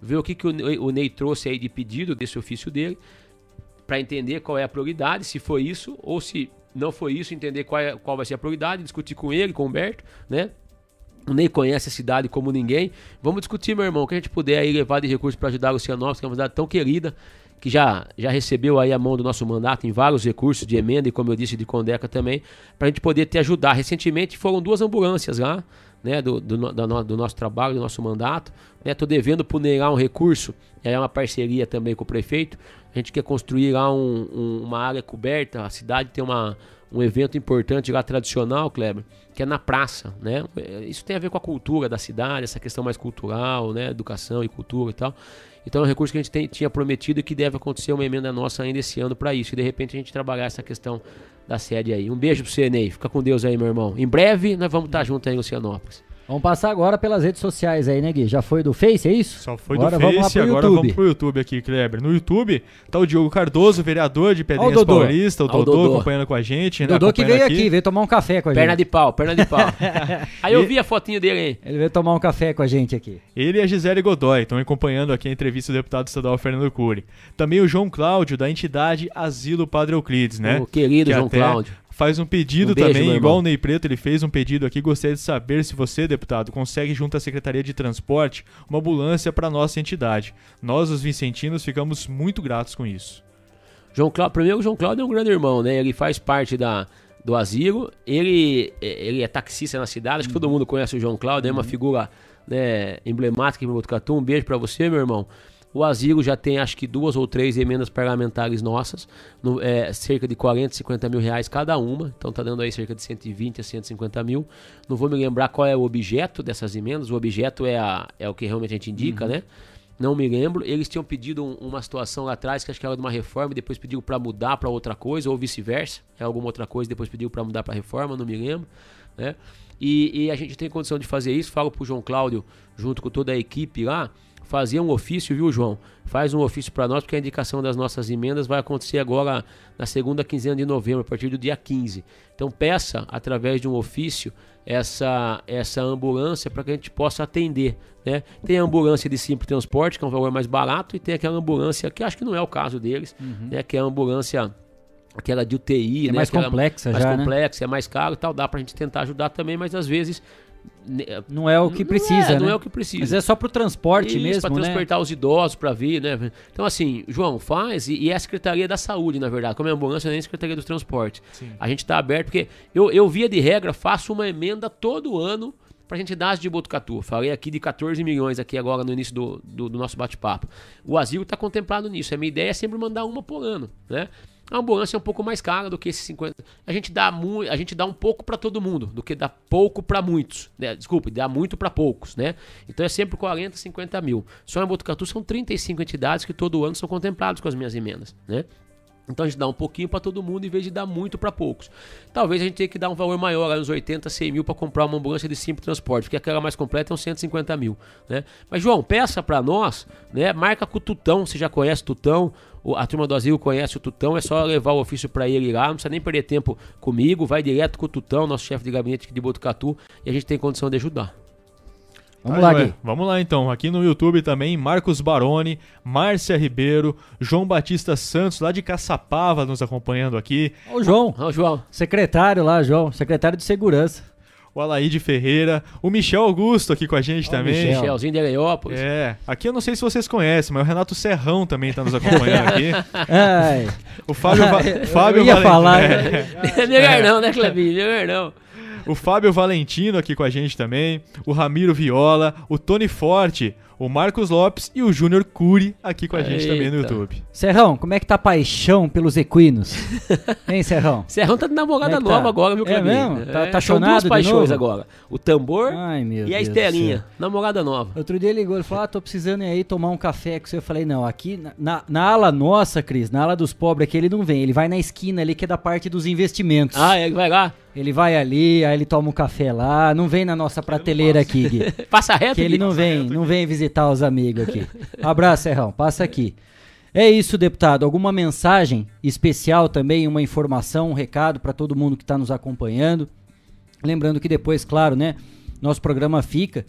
Ver o que, que o, o Ney trouxe aí de pedido desse ofício dele, para entender qual é a prioridade, se foi isso, ou se não foi isso, entender qual, é, qual vai ser a prioridade, discutir com ele, com o Humberto, né? O Ney conhece a cidade como ninguém. Vamos discutir, meu irmão, o que a gente puder aí levar de recursos para ajudar o Lucianópolis, que é uma cidade tão querida, que já, já recebeu aí a mão do nosso mandato em vários recursos de emenda e, como eu disse, de Condeca também, para a gente poder te ajudar. Recentemente foram duas ambulâncias lá, né, do, do, do, do nosso trabalho, do nosso mandato. Estou né, devendo o um recurso, é uma parceria também com o prefeito. A gente quer construir lá um, um, uma área coberta, a cidade tem uma, um evento importante lá tradicional, Kleber, que é na praça, né? Isso tem a ver com a cultura da cidade, essa questão mais cultural, né? Educação e cultura e tal. Então é um recurso que a gente tem, tinha prometido e que deve acontecer uma emenda nossa ainda esse ano para isso. E de repente a gente trabalhar essa questão da sede aí. Um beijo pro você, Ney. Fica com Deus aí, meu irmão. Em breve nós vamos estar juntos aí em Lucianópolis. Vamos passar agora pelas redes sociais aí, né, Gui? Já foi do Face, é isso? Só foi agora do Face, vamos agora YouTube. vamos pro YouTube aqui, Kleber. No YouTube tá o Diogo Cardoso, vereador de Pedrinhas Paulista, o Dodô, Dodô, acompanhando com a gente. Né, Dodô que veio aqui. aqui. veio tomar um café com a perna gente. Perna de pau, perna de pau. aí eu vi a fotinho dele aí. Ele veio tomar um café com a gente aqui. Ele e a Gisele Godoy estão acompanhando aqui a entrevista do deputado estadual Fernando Cury. Também o João Cláudio, da entidade Asilo Padre Euclides, né? O querido que João Cláudio faz um pedido um beijo, também, igual o Ney Preto, ele fez um pedido aqui. Gostaria de saber se você, deputado, consegue, junto à Secretaria de Transporte, uma ambulância para nossa entidade. Nós, os vicentinos, ficamos muito gratos com isso. João Cláudio, primeiro, o João Cláudio é um grande irmão, né? Ele faz parte da, do asilo. Ele, ele é taxista na cidade, acho que todo uhum. mundo conhece o João Cláudio, é uma uhum. figura né, emblemática em Botucatu. Um beijo para você, meu irmão. O asilo já tem acho que duas ou três emendas parlamentares nossas, no, é, cerca de 40, 50 mil reais cada uma, então tá dando aí cerca de 120 a 150 mil. Não vou me lembrar qual é o objeto dessas emendas, o objeto é, a, é o que realmente a gente indica, uhum. né? Não me lembro. Eles tinham pedido um, uma situação lá atrás, que acho que era de uma reforma, e depois pediu para mudar para outra coisa, ou vice-versa. É alguma outra coisa, depois pediu para mudar para reforma, não me lembro. Né? E, e, a gente tem condição de fazer isso. Falo pro João Cláudio, junto com toda a equipe lá, fazer um ofício, viu, João? Faz um ofício para nós, porque a indicação das nossas emendas vai acontecer agora na segunda quinzena de novembro, a partir do dia 15. Então peça, através de um ofício, essa, essa ambulância para que a gente possa atender. Né? Tem a ambulância de simples transporte, que é um valor mais barato, e tem aquela ambulância, que acho que não é o caso deles, uhum. né? que é a ambulância aquela de UTI, é né? mais aquela complexa mais já, né? complexa, né? é mais caro e tal, dá pra gente tentar ajudar também, mas às vezes não é o que precisa, não é, né? Não é o que precisa. Mas é só pro transporte Isso, mesmo, para né? transportar os idosos para vir, né? Então assim, João, faz e, e, é a Secretaria da Saúde, na verdade. Como é ambulância, nem a Secretaria do Transporte. Sim. A gente tá aberto porque eu, eu via de regra, faço uma emenda todo ano pra gente dar as de Botucatu. Falei aqui de 14 milhões aqui agora no início do, do, do nosso bate-papo. O asilo tá contemplado nisso. A minha ideia é sempre mandar uma por ano, né? A ambulância é um pouco mais cara do que esses 50. A gente dá, mu a gente dá um pouco para todo mundo, do que dá pouco para muitos. Né? Desculpe, dá muito para poucos, né? Então é sempre 40, 50 mil. Só em Botucatu são 35 entidades que todo ano são contemplados com as minhas emendas, né? Então a gente dá um pouquinho para todo mundo em vez de dar muito para poucos. Talvez a gente tenha que dar um valor maior, uns 80, 100 mil para comprar uma ambulância de simples transporte, porque aquela mais completa é uns 150 mil. Né? Mas João, peça para nós, né? marca com o Tutão, você já conhece o Tutão, a turma do Asilo conhece o Tutão, é só levar o ofício para ele lá, não precisa nem perder tempo comigo, vai direto com o Tutão, nosso chefe de gabinete de Botucatu, e a gente tem condição de ajudar. Vamos lá, Gui. Vamos lá então. Aqui no YouTube também, Marcos Baroni, Márcia Ribeiro, João Batista Santos, lá de Caçapava, nos acompanhando aqui. O João. O João. Secretário lá, João. Secretário de Segurança. O Alaíde Ferreira, o Michel Augusto aqui com a gente também. Michel. Michelzinho de Areópolis. É, aqui eu não sei se vocês conhecem, mas o Renato Serrão também está nos acompanhando aqui. Ai. O Fábio, Va Fábio eu ia falar. É melhor não, né, Clebinho? Melhor não. O Fábio Valentino aqui com a gente também, o Ramiro Viola, o Tony Forte, o Marcos Lopes e o Júnior Cury aqui com a gente também no YouTube. Serrão, como é que tá a paixão pelos equinos? hein, Serrão? Serrão tá de namorada é nova tá? agora, viu, É Clebinho? mesmo? Tá- tá são duas de paixões novo? agora. O tambor Ai, meu e a Estelinha. céu. Namorada nova. Outro dia ele ligou, ele falou: Ah, tô precisando ir aí tomar um café com você. Eu falei: Não, aqui na, na, na ala nossa, Cris, na ala dos pobres aqui ele não vem. Ele vai na esquina ali que é da parte dos investimentos. Ah, ele vai lá? Ele vai ali, aí ele toma um café lá. Não vem na nossa prateleira aqui, Gui. Passa reto, Que ele não vem, não vem visitar os amigos aqui. Abraço, Serrão. Passa aqui. É isso, deputado. Alguma mensagem especial também, uma informação, um recado para todo mundo que está nos acompanhando? Lembrando que depois, claro, né, nosso programa fica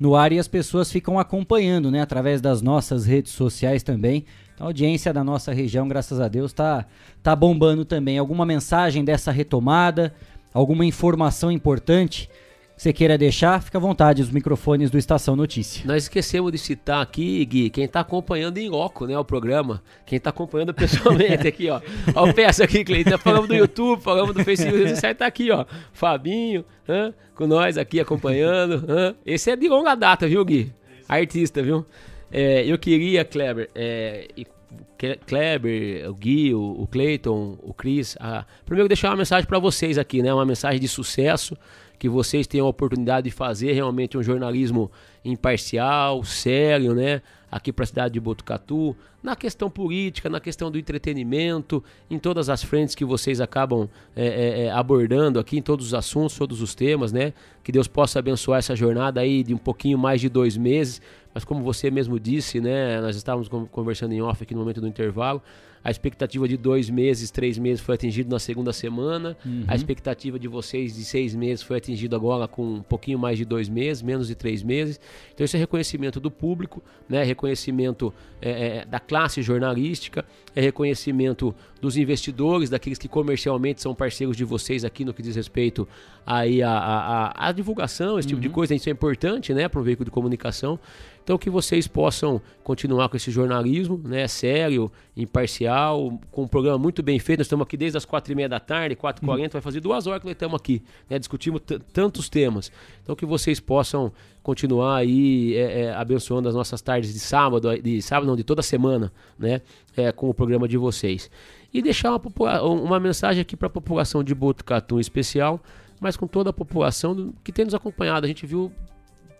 no ar e as pessoas ficam acompanhando, né, através das nossas redes sociais também. Então, a audiência da nossa região, graças a Deus, tá tá bombando também. Alguma mensagem dessa retomada, alguma informação importante que você queira deixar, fica à vontade, os microfones do Estação Notícia. Nós esquecemos de citar aqui, Gui, quem tá acompanhando em loco, né, o programa. Quem tá acompanhando pessoalmente aqui, ó. Ó o peça aqui, Cleiton. Falamos do YouTube, falamos do Facebook, aí tá aqui, ó. Fabinho, hã, com nós aqui acompanhando. hã. Esse é de longa data, viu, Gui? Artista, viu? É, eu queria, Kleber, é, Kleber, o Gui, o, o Cleiton, o Cris. a- Primeiro deixar uma mensagem para vocês aqui, né? Uma mensagem de sucesso, que vocês tenham a oportunidade de fazer realmente um jornalismo imparcial, sério, né? Aqui para a cidade de Botucatu, na questão política, na questão do entretenimento, em todas as frentes que vocês acabam é, é, é, abordando aqui, em todos os assuntos, todos os temas, né? Que Deus possa abençoar essa jornada aí de um pouquinho mais de dois meses, mas como você mesmo disse, né? Nós estávamos con- conversando em off aqui no momento do intervalo. A expectativa de dois meses, três meses foi atingida na segunda semana. Uhum. A expectativa de vocês de seis meses foi atingida agora com um pouquinho mais de dois meses, menos de três meses. Então isso é reconhecimento do público, né? reconhecimento é, é, da classe jornalística, é reconhecimento dos investidores, daqueles que comercialmente são parceiros de vocês aqui no que diz respeito aí a, a, a- a divulgação, esse tipo de coisa. Isso é importante né? para um veículo de comunicação. Então que vocês possam continuar com esse jornalismo, né, sério, imparcial, com um programa muito bem feito. Nós estamos aqui desde as quatro e meia da tarde, 4h40, vai fazer duas horas que nós estamos aqui, né, discutimos tantos temas. Então que vocês possam continuar aí é, é, abençoando as nossas tardes de sábado, de sábado não, de toda semana, né, é, com o programa de vocês. E deixar uma, uma mensagem aqui para a população de Botucatu em especial, mas com toda a população que tem nos acompanhado. A gente viu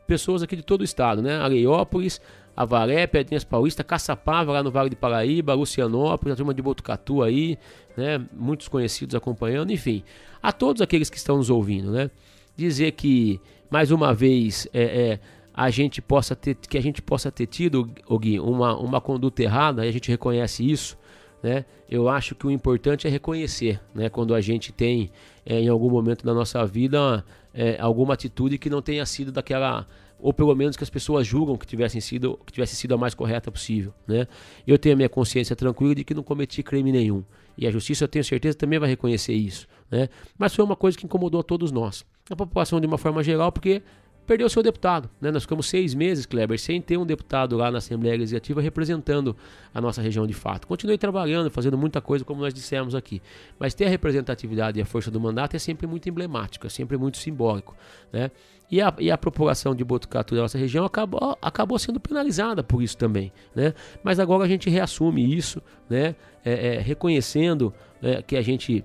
pessoas aqui de todo o estado, né? Areiópolis, Avaré, Pedrinhas Paulista, Caçapava, lá no Vale de Paraíba, Lucianópolis, a turma de Botucatu aí, né? Muitos conhecidos acompanhando, enfim. A todos aqueles que estão nos ouvindo, né? Dizer que, mais uma vez, é, é, a gente possa ter, que a gente possa ter tido, Gui, uma, uma conduta errada, e a gente reconhece isso, né? Eu acho que o importante é reconhecer, né? Quando a gente tem, é, em algum momento da nossa vida, é, alguma atitude que não tenha sido daquela ou pelo menos que as pessoas julgam que tivessem sido que tivesse sido a mais correta possível, né? Eu tenho a minha consciência tranquila de que não cometi crime nenhum e a justiça eu tenho certeza também vai reconhecer isso, né? Mas foi uma coisa que incomodou a todos nós, a população de uma forma geral, porque perdeu seu deputado. Né? Nós ficamos seis meses, Kleber, sem ter um deputado lá na Assembleia Legislativa representando a nossa região de fato. Continuei trabalhando, fazendo muita coisa, como nós dissemos aqui. Mas ter a representatividade e a força do mandato é sempre muito emblemático, é sempre muito simbólico. Né? E, a, e a população de Botucatu da nossa região acabou, acabou sendo penalizada por isso também. Né? Mas agora a gente reassume isso, né? É, é, reconhecendo é, que a gente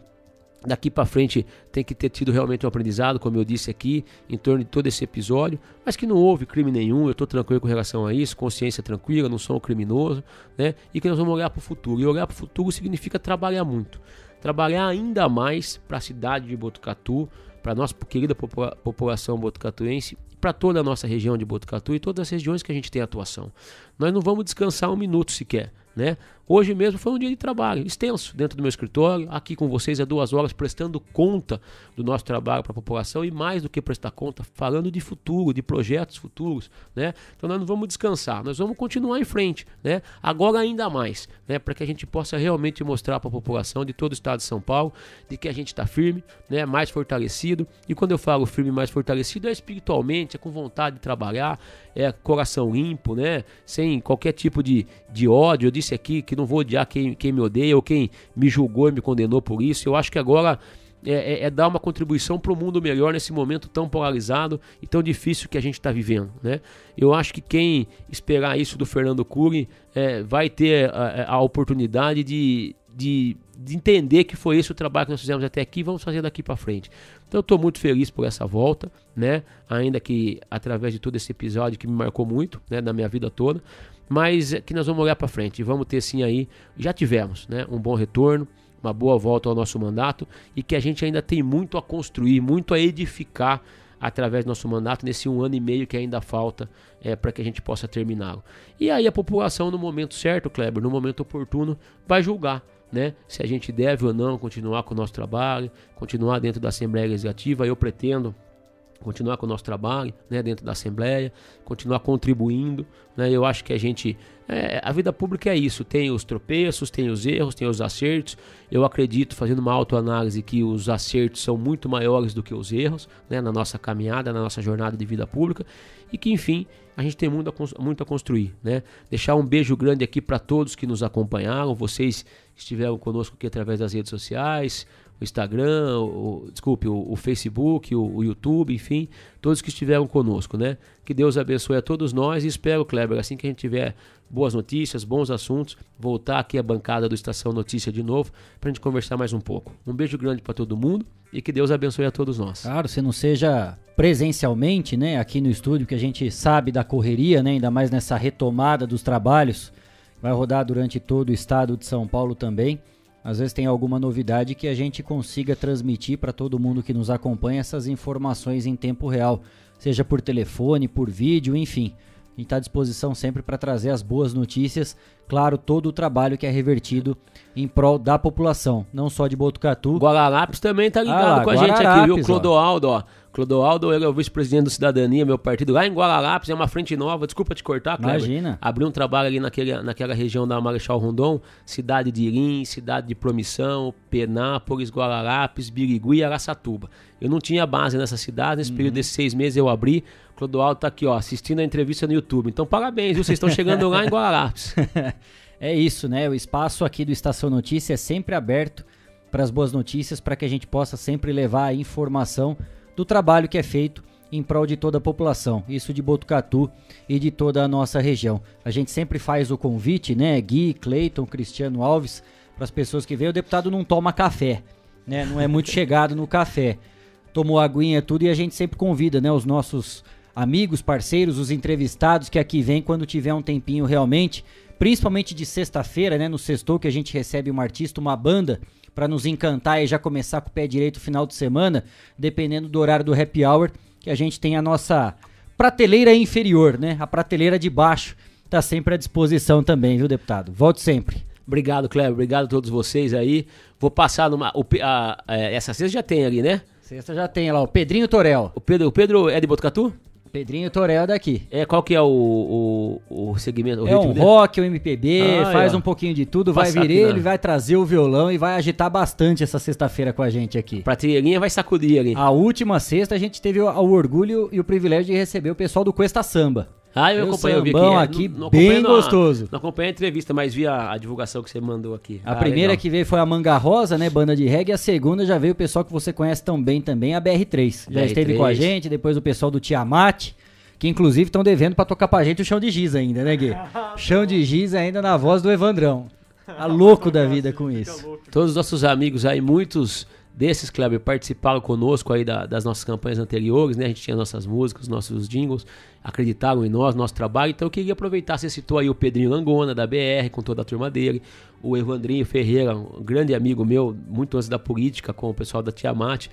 daqui para frente tem que ter tido realmente um aprendizado, como eu disse aqui, em torno de todo esse episódio, mas que não houve crime nenhum, eu estou tranquilo com relação a isso, consciência tranquila, não sou um criminoso, né? E que nós vamos olhar para o futuro. E olhar para o futuro significa trabalhar muito. Trabalhar ainda mais para a cidade de Botucatu, para a nossa querida popula população botucatuense, para toda a nossa região de Botucatu e todas as regiões que a gente tem atuação. Nós não vamos descansar um minuto sequer. Né? Hoje mesmo foi um dia de trabalho extenso dentro do meu escritório, aqui com vocês há duas horas, prestando conta do nosso trabalho para a população e mais do que prestar conta, falando de futuro, de projetos futuros. Né? Então nós não vamos descansar, nós vamos continuar em frente, né? agora ainda mais, né? para que a gente possa realmente mostrar para a população de todo o estado de São Paulo de que a gente está firme, né? mais fortalecido. E quando eu falo firme, mais fortalecido, é espiritualmente, é com vontade de trabalhar, é coração limpo, né? sem qualquer tipo de, de ódio. Eu disse aqui que não vou odiar quem, quem me odeia ou quem me julgou e me condenou por isso. Eu acho que agora é, é, é dar uma contribuição para o mundo melhor nesse momento tão polarizado e tão difícil que a gente está vivendo. Né? Eu acho que quem esperar isso do Fernando Cury é, vai ter a, a oportunidade de, de, de, entender que foi esse o trabalho que nós fizemos até aqui e vamos fazer daqui para frente. Então eu estou muito feliz por essa volta, né? ainda que através de todo esse episódio que me marcou muito né? na minha vida toda mas que nós vamos olhar para frente e vamos ter sim aí, já tivemos, né, um bom retorno, uma boa volta ao nosso mandato e que a gente ainda tem muito a construir, muito a edificar através do nosso mandato nesse um ano e meio que ainda falta é, para que a gente possa terminá-lo. E aí a população no momento certo, Kleber, no momento oportuno, vai julgar. Né, se a gente deve ou não continuar com o nosso trabalho, continuar dentro da Assembleia Legislativa. Eu pretendo continuar com o nosso trabalho né, dentro da Assembleia, continuar contribuindo. Né, eu acho que a gente. É, a vida pública é isso: tem os tropeços, tem os erros, tem os acertos. Eu acredito, fazendo uma autoanálise, que os acertos são muito maiores do que os erros né, na nossa caminhada, na nossa jornada de vida pública. E que, enfim, a gente tem muito a, muito a construir. Né? Deixar um beijo grande aqui para todos que nos acompanharam, vocês que estiveram conosco aqui através das redes sociais o Instagram, o, desculpe, o, o Facebook, o, o, YouTube, enfim, todos que estiveram conosco, né? Que Deus abençoe a todos nós e espero, Kleber, assim que a gente tiver boas notícias, bons assuntos, voltar aqui à bancada do Estação Notícia de novo para a gente conversar mais um pouco. Um beijo grande para todo mundo e que Deus abençoe a todos nós. Claro, se não seja presencialmente, né, aqui no estúdio, que a gente sabe da correria, né, ainda mais nessa retomada dos trabalhos, vai rodar durante todo o estado de São Paulo também às vezes tem alguma novidade que a gente consiga transmitir para todo mundo que nos acompanha essas informações em tempo real, seja por telefone, por vídeo, enfim. A gente está à disposição sempre para trazer as boas notícias, claro, todo o trabalho que é revertido em prol da população, não só de Botucatu. Guararapes também está ligado ah, com a gente aqui, viu? Clodoaldo, ó. Clodoaldo, ele é o vice-presidente do Cidadania, meu partido, lá em Guararapes, é uma frente nova, desculpa te cortar, Kleber. Imagina. Abriu um trabalho ali naquele, naquela região da Marechal Rondon, cidade de Irim, cidade de Promissão, Penápolis, Guararapes, Birigui e Araçatuba. Eu não tinha base nessa cidade, nesse uhum. período desses seis meses eu abri, Clodoaldo tá aqui, ó, assistindo a entrevista no YouTube. Então, parabéns, viu? Vocês estão chegando lá em Guararapes. é isso, né? O espaço aqui do Estação Notícia é sempre aberto para as boas notícias, para que a gente possa sempre levar a informação do trabalho que é feito em prol de toda a população, isso de Botucatu e de toda a nossa região. A gente sempre faz o convite, né, Gui, Cleiton, Cristiano Alves, para as pessoas que veem, o deputado não toma café, né, não é muito chegado no café. Tomou aguinha tudo e a gente sempre convida, né, os nossos amigos, parceiros, os entrevistados que aqui vêm quando tiver um tempinho realmente, principalmente de sexta-feira, né, no sextou que a gente recebe uma artista, uma banda para nos encantar e já começar com o pé direito final de semana, dependendo do horário do happy hour, que a gente tem a nossa prateleira inferior, né? A prateleira de baixo está sempre à disposição também, viu, deputado? Volte sempre. Obrigado, Cleber. Obrigado a todos vocês aí. Vou passar numa. O, a, a, essa sexta já tem ali, né? Sexta já tem lá, o Pedrinho Torel. O Pedro, o Pedro é de Botucatu? Pedrinho Torel daqui. É, qual que é o, o, o segmento? O é um dele? rock, um MPB, ah, faz é. um pouquinho de tudo, vai vir ele, vai trazer o violão e vai agitar bastante essa sexta-feira com a gente aqui. Prateleirazinha vai sacudir ali. A última sexta a gente teve o, o orgulho e o privilégio de receber o pessoal do Cuesta Samba. Ah, eu acompanhei, eu vi aqui. aqui não, não bem gostoso. Não acompanhei a entrevista, mas vi a, a, divulgação que você mandou aqui. A ah, primeira legal. que veio foi a Manga Rosa, né, banda de reggae, e a segunda já veio o pessoal que você conhece tão bem também, a BR3. Já BR3. esteve com a gente, depois o pessoal do Tiamat que inclusive estão devendo para tocar pra gente o chão de giz ainda, né, Gui? chão de giz ainda na voz do Evandrão. Tá louco da vida com isso. Todos os nossos amigos aí, muitos desses, Kleber, participaram conosco aí da, das nossas campanhas anteriores, né? A gente tinha nossas músicas, nossos jingles, acreditaram em nós, nosso trabalho. Então eu queria aproveitar, você citou aí o Pedrinho Langona, da BR, com toda a turma dele, o Evandrinho Ferreira, um grande amigo meu, muito antes da política, com o pessoal da Tiamat.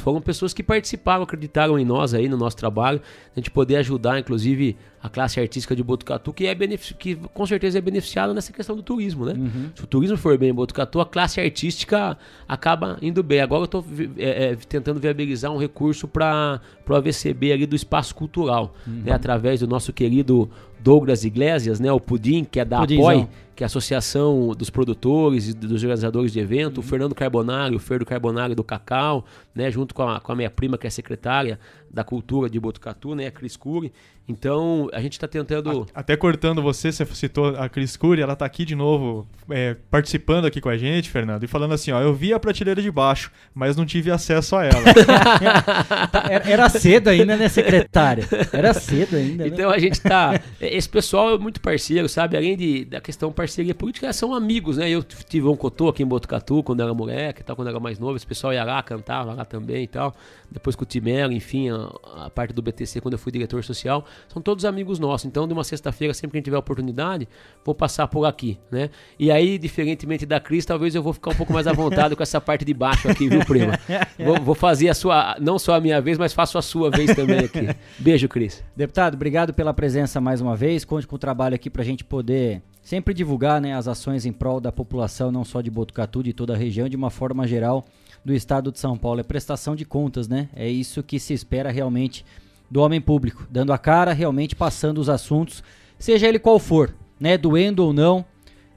Foram pessoas que participaram, acreditaram em nós aí, no nosso trabalho, a gente poder ajudar, inclusive, a classe artística de Botucatu, que, é que com certeza é beneficiada nessa questão do turismo, né? Uhum. Se o turismo for bem em Botucatu, a classe artística acaba indo bem. Agora eu estou é, é, tentando viabilizar um recurso para o AVCB ali do espaço cultural, uhum. Né? através do nosso querido Douglas Iglesias, né, o Pudim, que é da Pudimzão. APOI, que é a Associação dos Produtores e dos Organizadores de Evento, uhum. o Fernando Carbonari, o Ferdo Carbonari do Cacau, né, junto com a, com a minha prima, que é secretária da Cultura de Botucatu, né, a Cris Cury. Então, a gente está tentando... Até cortando você, você citou a Cris Cury, ela está aqui de novo é, participando aqui com a gente, Fernando, e falando assim, ó, eu vi a prateleira de baixo, mas não tive acesso a ela. Era cedo ainda, né, secretária? Era cedo ainda, né? Então, a gente está esse pessoal é muito parceiro, sabe? Além de, da questão parceria política, são amigos, né? Eu tive um cotô aqui em Botucatu quando era moleque, tal, quando era mais novo. Esse pessoal ia lá, cantava lá também e tal. Depois com o Timelo, enfim, a, a, parte do BTC, quando eu fui diretor social. São todos amigos nossos. Então, de uma sexta-feira, sempre que a gente tiver oportunidade, vou passar por aqui, né? E aí, diferentemente da Cris, talvez eu vou ficar um pouco mais à vontade com essa parte de baixo aqui, viu, prima? Vou, vou fazer a sua, não só a minha vez, mas faço a sua vez também aqui. Beijo, Cris. Deputado, obrigado pela presença mais uma vez. Conte com o trabalho aqui para a gente poder sempre divulgar né, as ações em prol da população, não só de Botucatu, de toda a região, de uma forma geral do estado de São Paulo. É prestação de contas, né? É isso que se espera realmente do homem público, dando a cara, realmente passando os assuntos, seja ele qual for, né? Doendo ou não,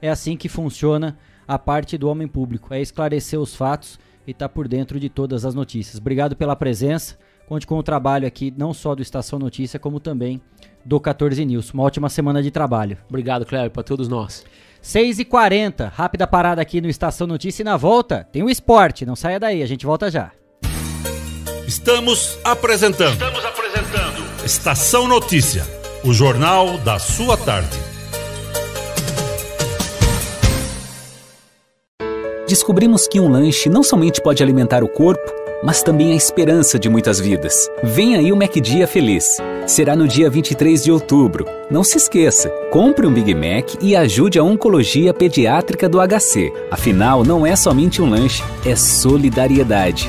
é assim que funciona a parte do homem público. É esclarecer os fatos e estar tá por dentro de todas as notícias. Obrigado pela presença. Conte com o trabalho aqui, não só do Estação Notícia, como também do 14 News. Uma ótima semana de trabalho. Obrigado, Cléber, para todos nós. 6h40, rápida parada aqui no Estação Notícia e na volta tem o esporte. Não saia daí, a gente volta já. Estamos apresentando. Estamos apresentando. Estação Notícia, o jornal da sua tarde. Descobrimos que um lanche não somente pode alimentar o corpo, mas também a esperança de muitas vidas. Vem aí o MacDia Feliz. Será no dia 23 de outubro. Não se esqueça, compre um Big Mac e ajude a Oncologia Pediátrica do HC. Afinal, não é somente um lanche, é solidariedade.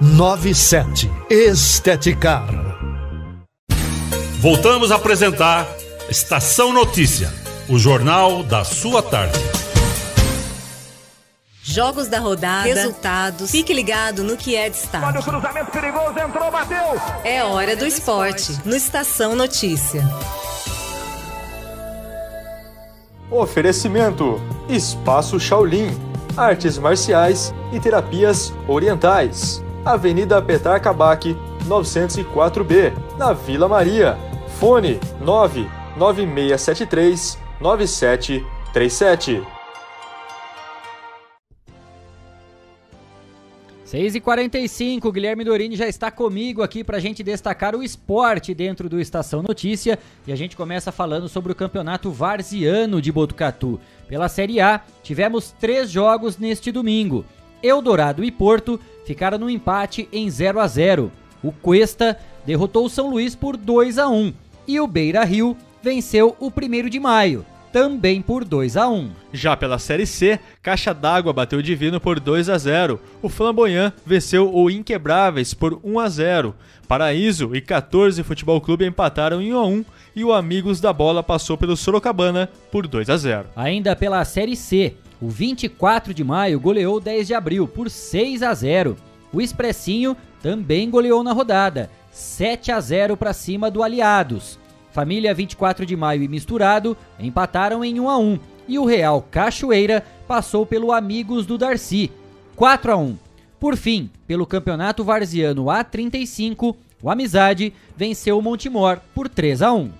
97. Esteticar. Voltamos a apresentar Estação Notícia, o jornal da sua tarde. Jogos da rodada, resultados. Fique ligado no que é destaque. Olha o cruzamento perigoso, entrou, bateu. É hora do esporte, no Estação Notícia. Oferecimento: Espaço Shaolin, artes marciais e terapias orientais. Avenida Petar Bac, 904B, na Vila Maria. Fone 99673 9737. 6 e 45 Guilherme Dorini já está comigo aqui para a gente destacar o esporte dentro do Estação Notícia e a gente começa falando sobre o campeonato varziano de Botucatu. Pela Série A, tivemos três jogos neste domingo. Eldorado e Porto ficaram no empate em 0 a 0. O Cuesta derrotou o São Luís por 2 a 1 e o Beira Rio venceu o 1 de maio, também por 2 a 1. Já pela Série C, Caixa d'Água bateu o Divino por 2 a 0. O Flamboyant venceu o Inquebráveis por 1 a 0. Paraíso e 14 Futebol Clube empataram em 1 a 1 e o Amigos da Bola passou pelo Sorocabana por 2 a 0. Ainda pela Série C, o 24 de maio goleou o 10 de abril por 6 a 0. O Expressinho também goleou na rodada, 7 a 0 para cima do Aliados. Família 24 de maio e Misturado empataram em 1 a 1 e o Real Cachoeira passou pelo Amigos do Darcy, 4 a 1. Por fim, pelo Campeonato Varziano A35, o Amizade venceu o Montemor por 3 a 1.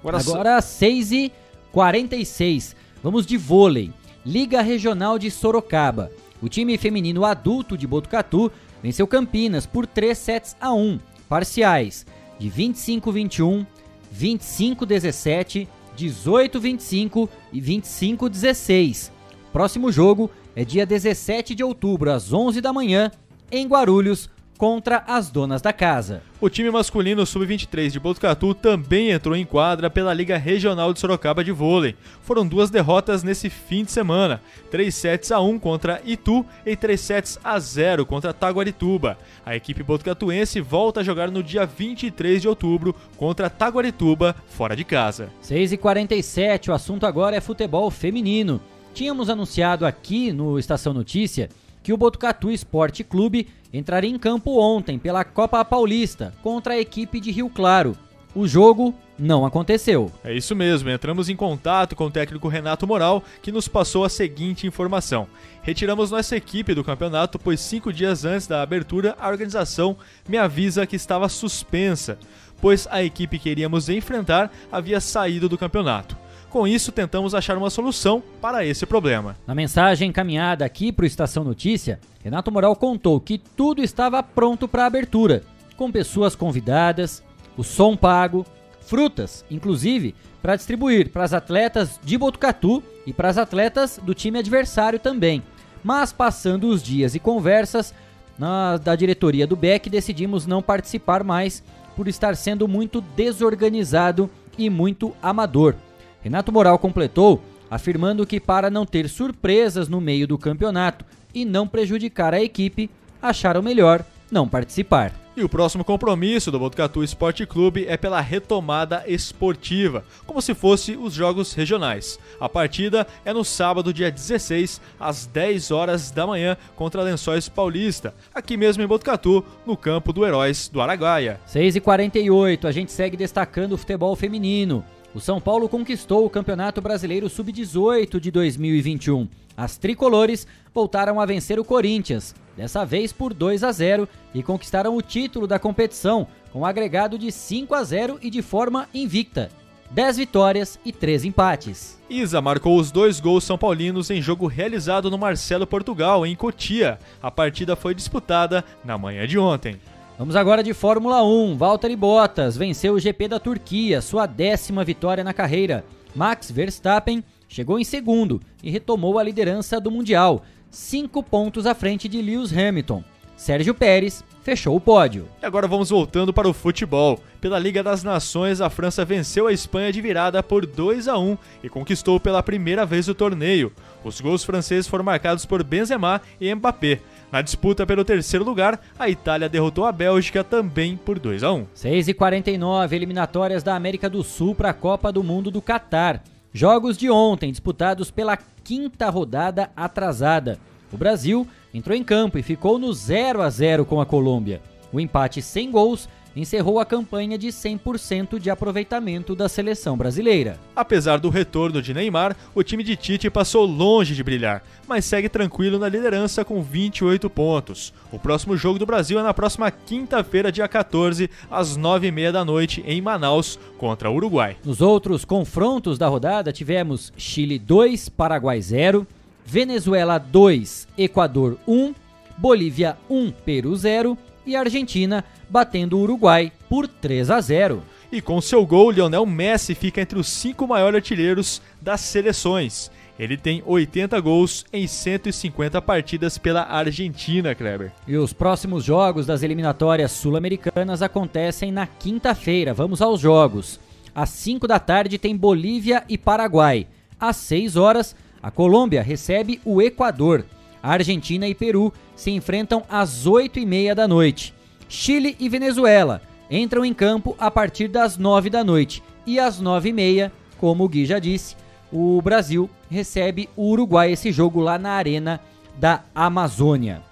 Agora, Agora 6 e 46. Vamos de vôlei. Liga Regional de Sorocaba. O time feminino adulto de Botucatu venceu Campinas por 3 sets a 1, parciais de 25-21, 25-17, 18-25 e 25-16. Próximo jogo é dia 17 de outubro, às 11 da manhã, em Guarulhos, contra as donas da casa. O time masculino sub-23 de Botucatu também entrou em quadra pela Liga Regional de Sorocaba de Vôlei. Foram duas derrotas nesse fim de semana: 3 sets a 1 contra Itu e 3 sets a 0 contra Taguarituba. A equipe botucatuense volta a jogar no dia 23 de outubro contra Taguarituba, fora de casa. 6 e 47 o assunto agora é futebol feminino. Tínhamos anunciado aqui no Estação Notícia que o Botucatu Esporte Clube entraria em campo ontem pela Copa Paulista contra a equipe de Rio Claro. O jogo não aconteceu. É isso mesmo, entramos em contato com o técnico Renato Moral, que nos passou a seguinte informação. Retiramos nossa equipe do campeonato, pois cinco dias antes da abertura, a organização me avisa que estava suspensa, pois a equipe que iríamos enfrentar havia saído do campeonato. Com isso, tentamos achar uma solução para esse problema. Na mensagem encaminhada aqui para o Estação Notícia, Renato Moral contou que tudo estava pronto para a abertura, com pessoas convidadas, o som pago, frutas, inclusive, para distribuir para as atletas de Botucatu e para as atletas do time adversário também. Mas passando os dias e conversas na, da diretoria do BEC, decidimos não participar mais por estar sendo muito desorganizado e muito amador. Renato Moral completou, afirmando que para não ter surpresas no meio do campeonato e não prejudicar a equipe, acharam melhor não participar. E o próximo compromisso do Botucatu Esporte Clube é pela retomada esportiva, como se fosse os jogos regionais. A partida é no sábado, dia 16, às 10 horas da manhã, contra Lençóis Paulista, aqui mesmo em Botucatu, no campo do Heróis do Araguaia. 6h48, a gente segue destacando o futebol feminino. O São Paulo conquistou o Campeonato Brasileiro Sub-18 de 2021. As tricolores voltaram a vencer o Corinthians, dessa vez por 2 a 0 e conquistaram o título da competição com um agregado de 5 a 0 e de forma invicta. 10 vitórias e 3 empates. Isa marcou os dois gols são paulinos em jogo realizado no Marcelo Portugal, em Cotia. A partida foi disputada na manhã de ontem. Vamos agora de Fórmula 1. Valtteri Bottas venceu o GP da Turquia, sua décima vitória na carreira. Max Verstappen chegou em segundo e retomou a liderança do Mundial, cinco pontos à frente de Lewis Hamilton. Sérgio Pérez fechou o pódio. E agora vamos voltando para o futebol. Pela Liga das Nações, a França venceu a Espanha de virada por 2 a 1 e conquistou pela primeira vez o torneio. Os gols franceses foram marcados por Benzema e Mbappé. Na disputa pelo terceiro lugar, a Itália derrotou a Bélgica também por 2 a 1. 6 e 49 eliminatórias da América do Sul para a Copa do Mundo do Catar. Jogos de ontem disputados pela quinta rodada atrasada. O Brasil entrou em campo e ficou no 0 a 0 com a Colômbia. O empate sem gols encerrou a campanha de 100% de aproveitamento da seleção brasileira. Apesar do retorno de Neymar, o time de Tite passou longe de brilhar, mas segue tranquilo na liderança com 28 pontos. O próximo jogo do Brasil é na próxima quinta-feira, dia 14, às 9h30 da noite, em Manaus, contra o Uruguai. Nos outros confrontos da rodada, tivemos Chile 2, Paraguai 0, Venezuela 2, Equador 1, Bolívia 1, Peru 0 e Argentina batendo o Uruguai por 3 a 0. E com seu gol, Lionel Messi fica entre os cinco maiores artilheiros das seleções. Ele tem 80 gols em 150 partidas pela Argentina, Kleber. E os próximos jogos das eliminatórias sul-americanas acontecem na quinta-feira. Vamos aos jogos. Às 5 da tarde tem Bolívia e Paraguai. Às 6 horas, a Colômbia recebe o Equador. Argentina e Peru se enfrentam às 8 e meia da noite. Chile e Venezuela entram em campo a partir das 9 da noite. E às 9 e meia, como o Gui já disse, o Brasil recebe o Uruguai, esse jogo lá na Arena da Amazônia.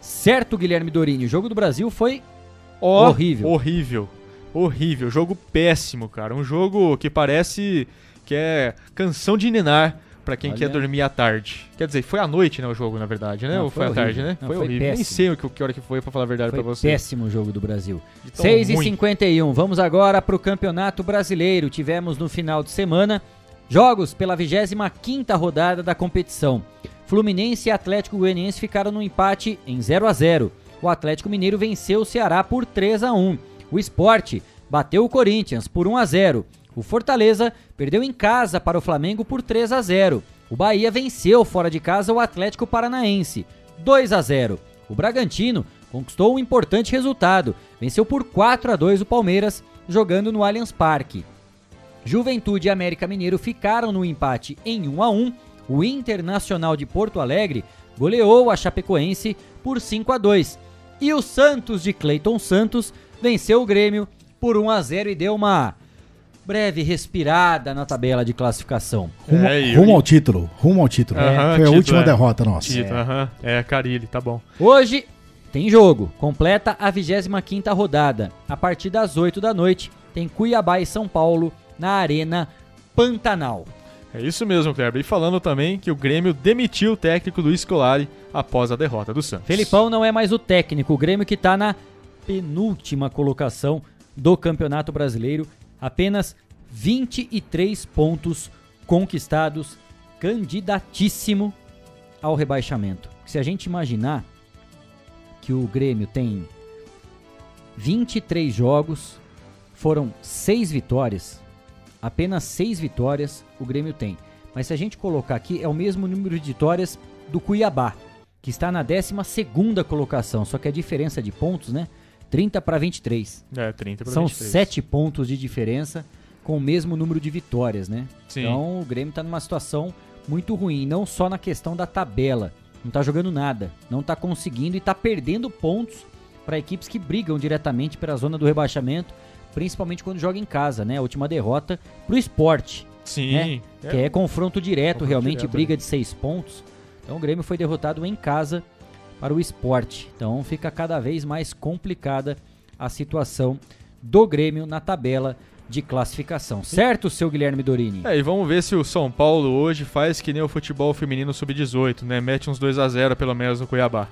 Certo, Guilherme Dorini? O jogo do Brasil foi oh, horrível. Horrível. Horrível. Jogo péssimo, cara. Um jogo que parece que é canção de ninar para quem Olha. quer dormir à tarde. Quer dizer, foi à noite, né, o jogo, na verdade, né? Não, Ou foi, à tarde, né? Não, foi, foi horrível. Péssimo. Nem sei o que, que hora que foi, para falar a verdade para você. péssimo o jogo do Brasil. 6h51, vamos agora para o Campeonato Brasileiro. Tivemos no final de semana jogos pela 25ª rodada da competição. Fluminense e Atlético Goianiense ficaram no empate em 0 a 0. O Atlético Mineiro venceu o Ceará por 3 a 1. O Esporte bateu o Corinthians por 1 a 0. O Fortaleza perdeu em casa para o Flamengo por 3 a 0. O Bahia venceu fora de casa o Atlético Paranaense, 2 a 0. O Bragantino conquistou um importante resultado, venceu por 4 a 2 o Palmeiras, jogando no Allianz Parque. Juventude e América Mineiro ficaram no empate em 1 a 1. O Internacional de Porto Alegre goleou a Chapecoense por 5 a 2. E o Santos de Cleiton Santos venceu o Grêmio por 1 a 0 e deu uma breve respirada na tabela de classificação. Rumo, é, rumo ao título, rumo ao título. É, Foi título, a última é. derrota nossa. Título, é. Uhum. é, Carilli, tá bom. Hoje tem jogo, completa a 25ª rodada. A partir das 8 da noite tem Cuiabá e São Paulo na Arena Pantanal. É isso mesmo, Kleber. E falando também que o Grêmio demitiu o técnico do Scolari após a derrota do Santos. Felipão não é mais o técnico, o Grêmio que está na penúltima colocação do Campeonato Brasileiro apenas 23 pontos conquistados, candidatíssimo ao rebaixamento. Se a gente imaginar que o Grêmio tem 23 jogos, foram 6 vitórias, apenas 6 vitórias o Grêmio tem. Mas se a gente colocar aqui, é o mesmo número de vitórias do Cuiabá, que está na 12 colocação, só que a diferença de pontos, né? 30 para 23. É, 30 para São 23. 7 pontos de diferença com o mesmo número de vitórias, né? Sim. Então o Grêmio está numa situação muito ruim, não só na questão da tabela. Não está jogando nada, não está conseguindo e está perdendo pontos para equipes que brigam diretamente pela zona do rebaixamento, principalmente quando joga em casa, né? A última derrota pro esporte. Sim. Né? É. Que é confronto direto, confronto realmente, direto, briga né? de seis pontos. Então o Grêmio foi derrotado em casa para o esporte. Então fica cada vez mais complicada a situação do Grêmio na tabela de classificação. Certo, seu Guilherme Dorini? É, e vamos ver se o São Paulo hoje faz que nem o futebol feminino sub-18, né? Mete uns 2 a 0 pelo menos no Cuiabá.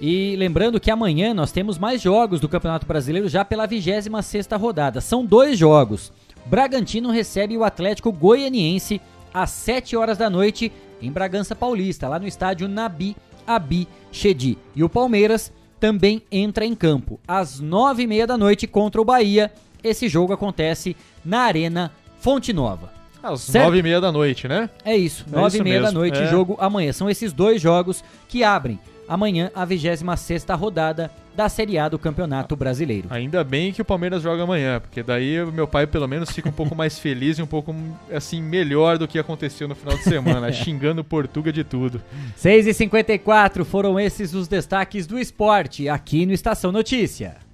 E lembrando que amanhã nós temos mais jogos do Campeonato Brasileiro já pela 26ª rodada. São dois jogos. Bragantino recebe o Atlético Goianiense às 7 horas da noite em Bragança Paulista, lá no estádio Nabi Abi Chedi. E o Palmeiras também entra em campo às 9h30 da noite contra o Bahia. Esse jogo acontece na Arena Fonte Nova. Às nove e meia da noite, né? É isso, é nove e meia da noite, é. jogo amanhã. São esses dois jogos que abrem amanhã a 26 rodada da Série A do Campeonato Brasileiro. Ainda bem que o Palmeiras joga amanhã, porque daí meu pai pelo menos fica um pouco mais feliz e um pouco assim melhor do que aconteceu no final de semana, xingando Portuga de tudo. 6h54 foram esses os destaques do esporte aqui no Estação Notícia.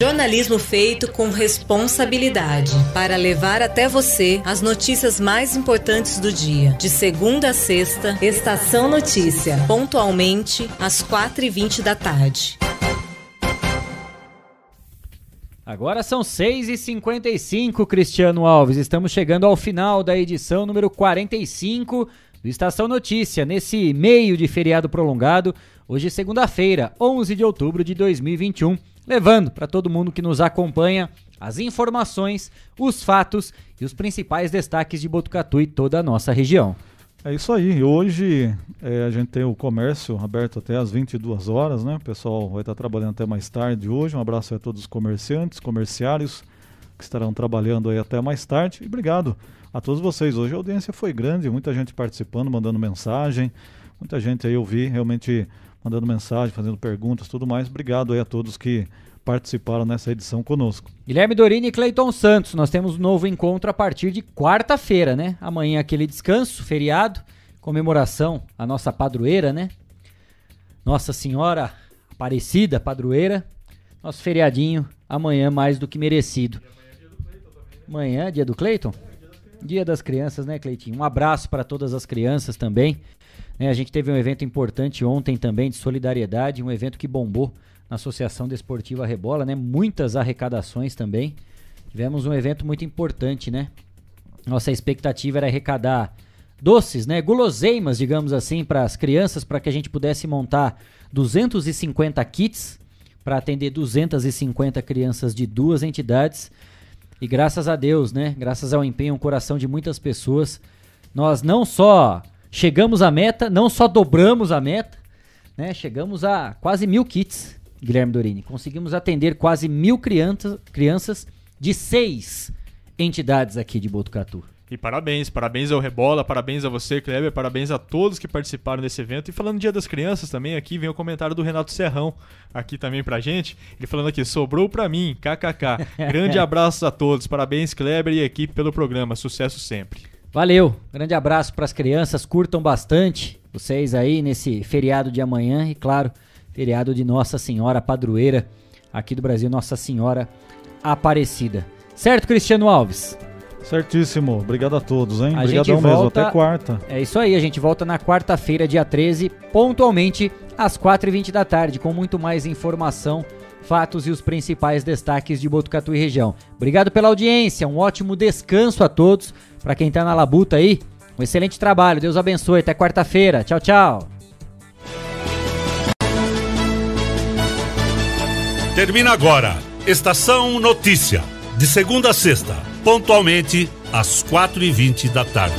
Jornalismo feito com responsabilidade para levar até você as notícias mais importantes do dia. De segunda a sexta, Estação Notícia, pontualmente às 4h20 da tarde. Agora são 6h55, Cristiano Alves. Estamos chegando ao final da edição número 45 do Estação Notícia, nesse meio de feriado prolongado. Hoje, segunda-feira, 11 de outubro de 2021 levando para todo mundo que nos acompanha as informações, os fatos e os principais destaques de Botucatu e toda a nossa região. É isso aí. Hoje é, a gente tem o comércio aberto até às 22 horas, né? O pessoal vai estar trabalhando até mais tarde hoje. Um abraço a todos os comerciantes, comerciários que estarão trabalhando aí até mais tarde. E obrigado a todos vocês. Hoje a audiência foi grande, muita gente participando, mandando mensagem. Muita gente aí eu vi realmente mandando mensagem, fazendo perguntas, tudo mais. Obrigado aí a todos que participaram nessa edição conosco. Guilherme Dorini e Cleiton Santos, nós temos um novo encontro a partir de quarta-feira, né? Amanhã aquele descanso, feriado, comemoração, a nossa padroeira, né? Nossa Senhora Aparecida, padroeira. Nosso feriadinho, amanhã mais do que merecido. Amanhã, dia do Cleiton? Dia das crianças, né, Cleitinho? Um abraço para todas as crianças também. É, a gente teve um evento importante ontem também de solidariedade, um evento que bombou na Associação Desportiva Rebola, né? Muitas arrecadações também. Tivemos um evento muito importante, né? Nossa expectativa era arrecadar doces, né? Guloseimas, digamos assim, para as crianças, para que a gente pudesse montar 250 kits para atender 250 crianças de duas entidades. E graças a Deus, né? Graças ao empenho, o coração de muitas pessoas, nós não só chegamos à meta, não só dobramos a meta, né? Chegamos a quase mil kits, Guilherme Dorini. Conseguimos atender quase mil crianças, crianças de seis entidades aqui de Botucatu. E parabéns, parabéns ao Rebola, parabéns a você, Kleber, parabéns a todos que participaram desse evento. E falando do Dia das Crianças também, aqui vem o comentário do Renato Serrão, aqui também pra gente. Ele falando aqui, sobrou pra mim, kkk. Grande abraço a todos, parabéns, Kleber e equipe pelo programa, sucesso sempre. Valeu, grande abraço para as crianças, curtam bastante vocês aí nesse feriado de amanhã e claro, feriado de Nossa Senhora Padroeira aqui do Brasil, Nossa Senhora Aparecida. Certo, Cristiano Alves? Certíssimo, obrigado a todos, hein? Obrigadão mesmo, até quarta. É isso aí, a gente volta na quarta-feira, dia 13, pontualmente às 4h20 da tarde, com muito mais informação, fatos e os principais destaques de Botucatu e região. Obrigado pela audiência, um ótimo descanso a todos. Para quem tá na labuta aí, um excelente trabalho. Deus abençoe. Até quarta-feira. Tchau, tchau. Termina agora. Estação Notícia. De segunda a sexta, pontualmente às quatro e vinte da tarde.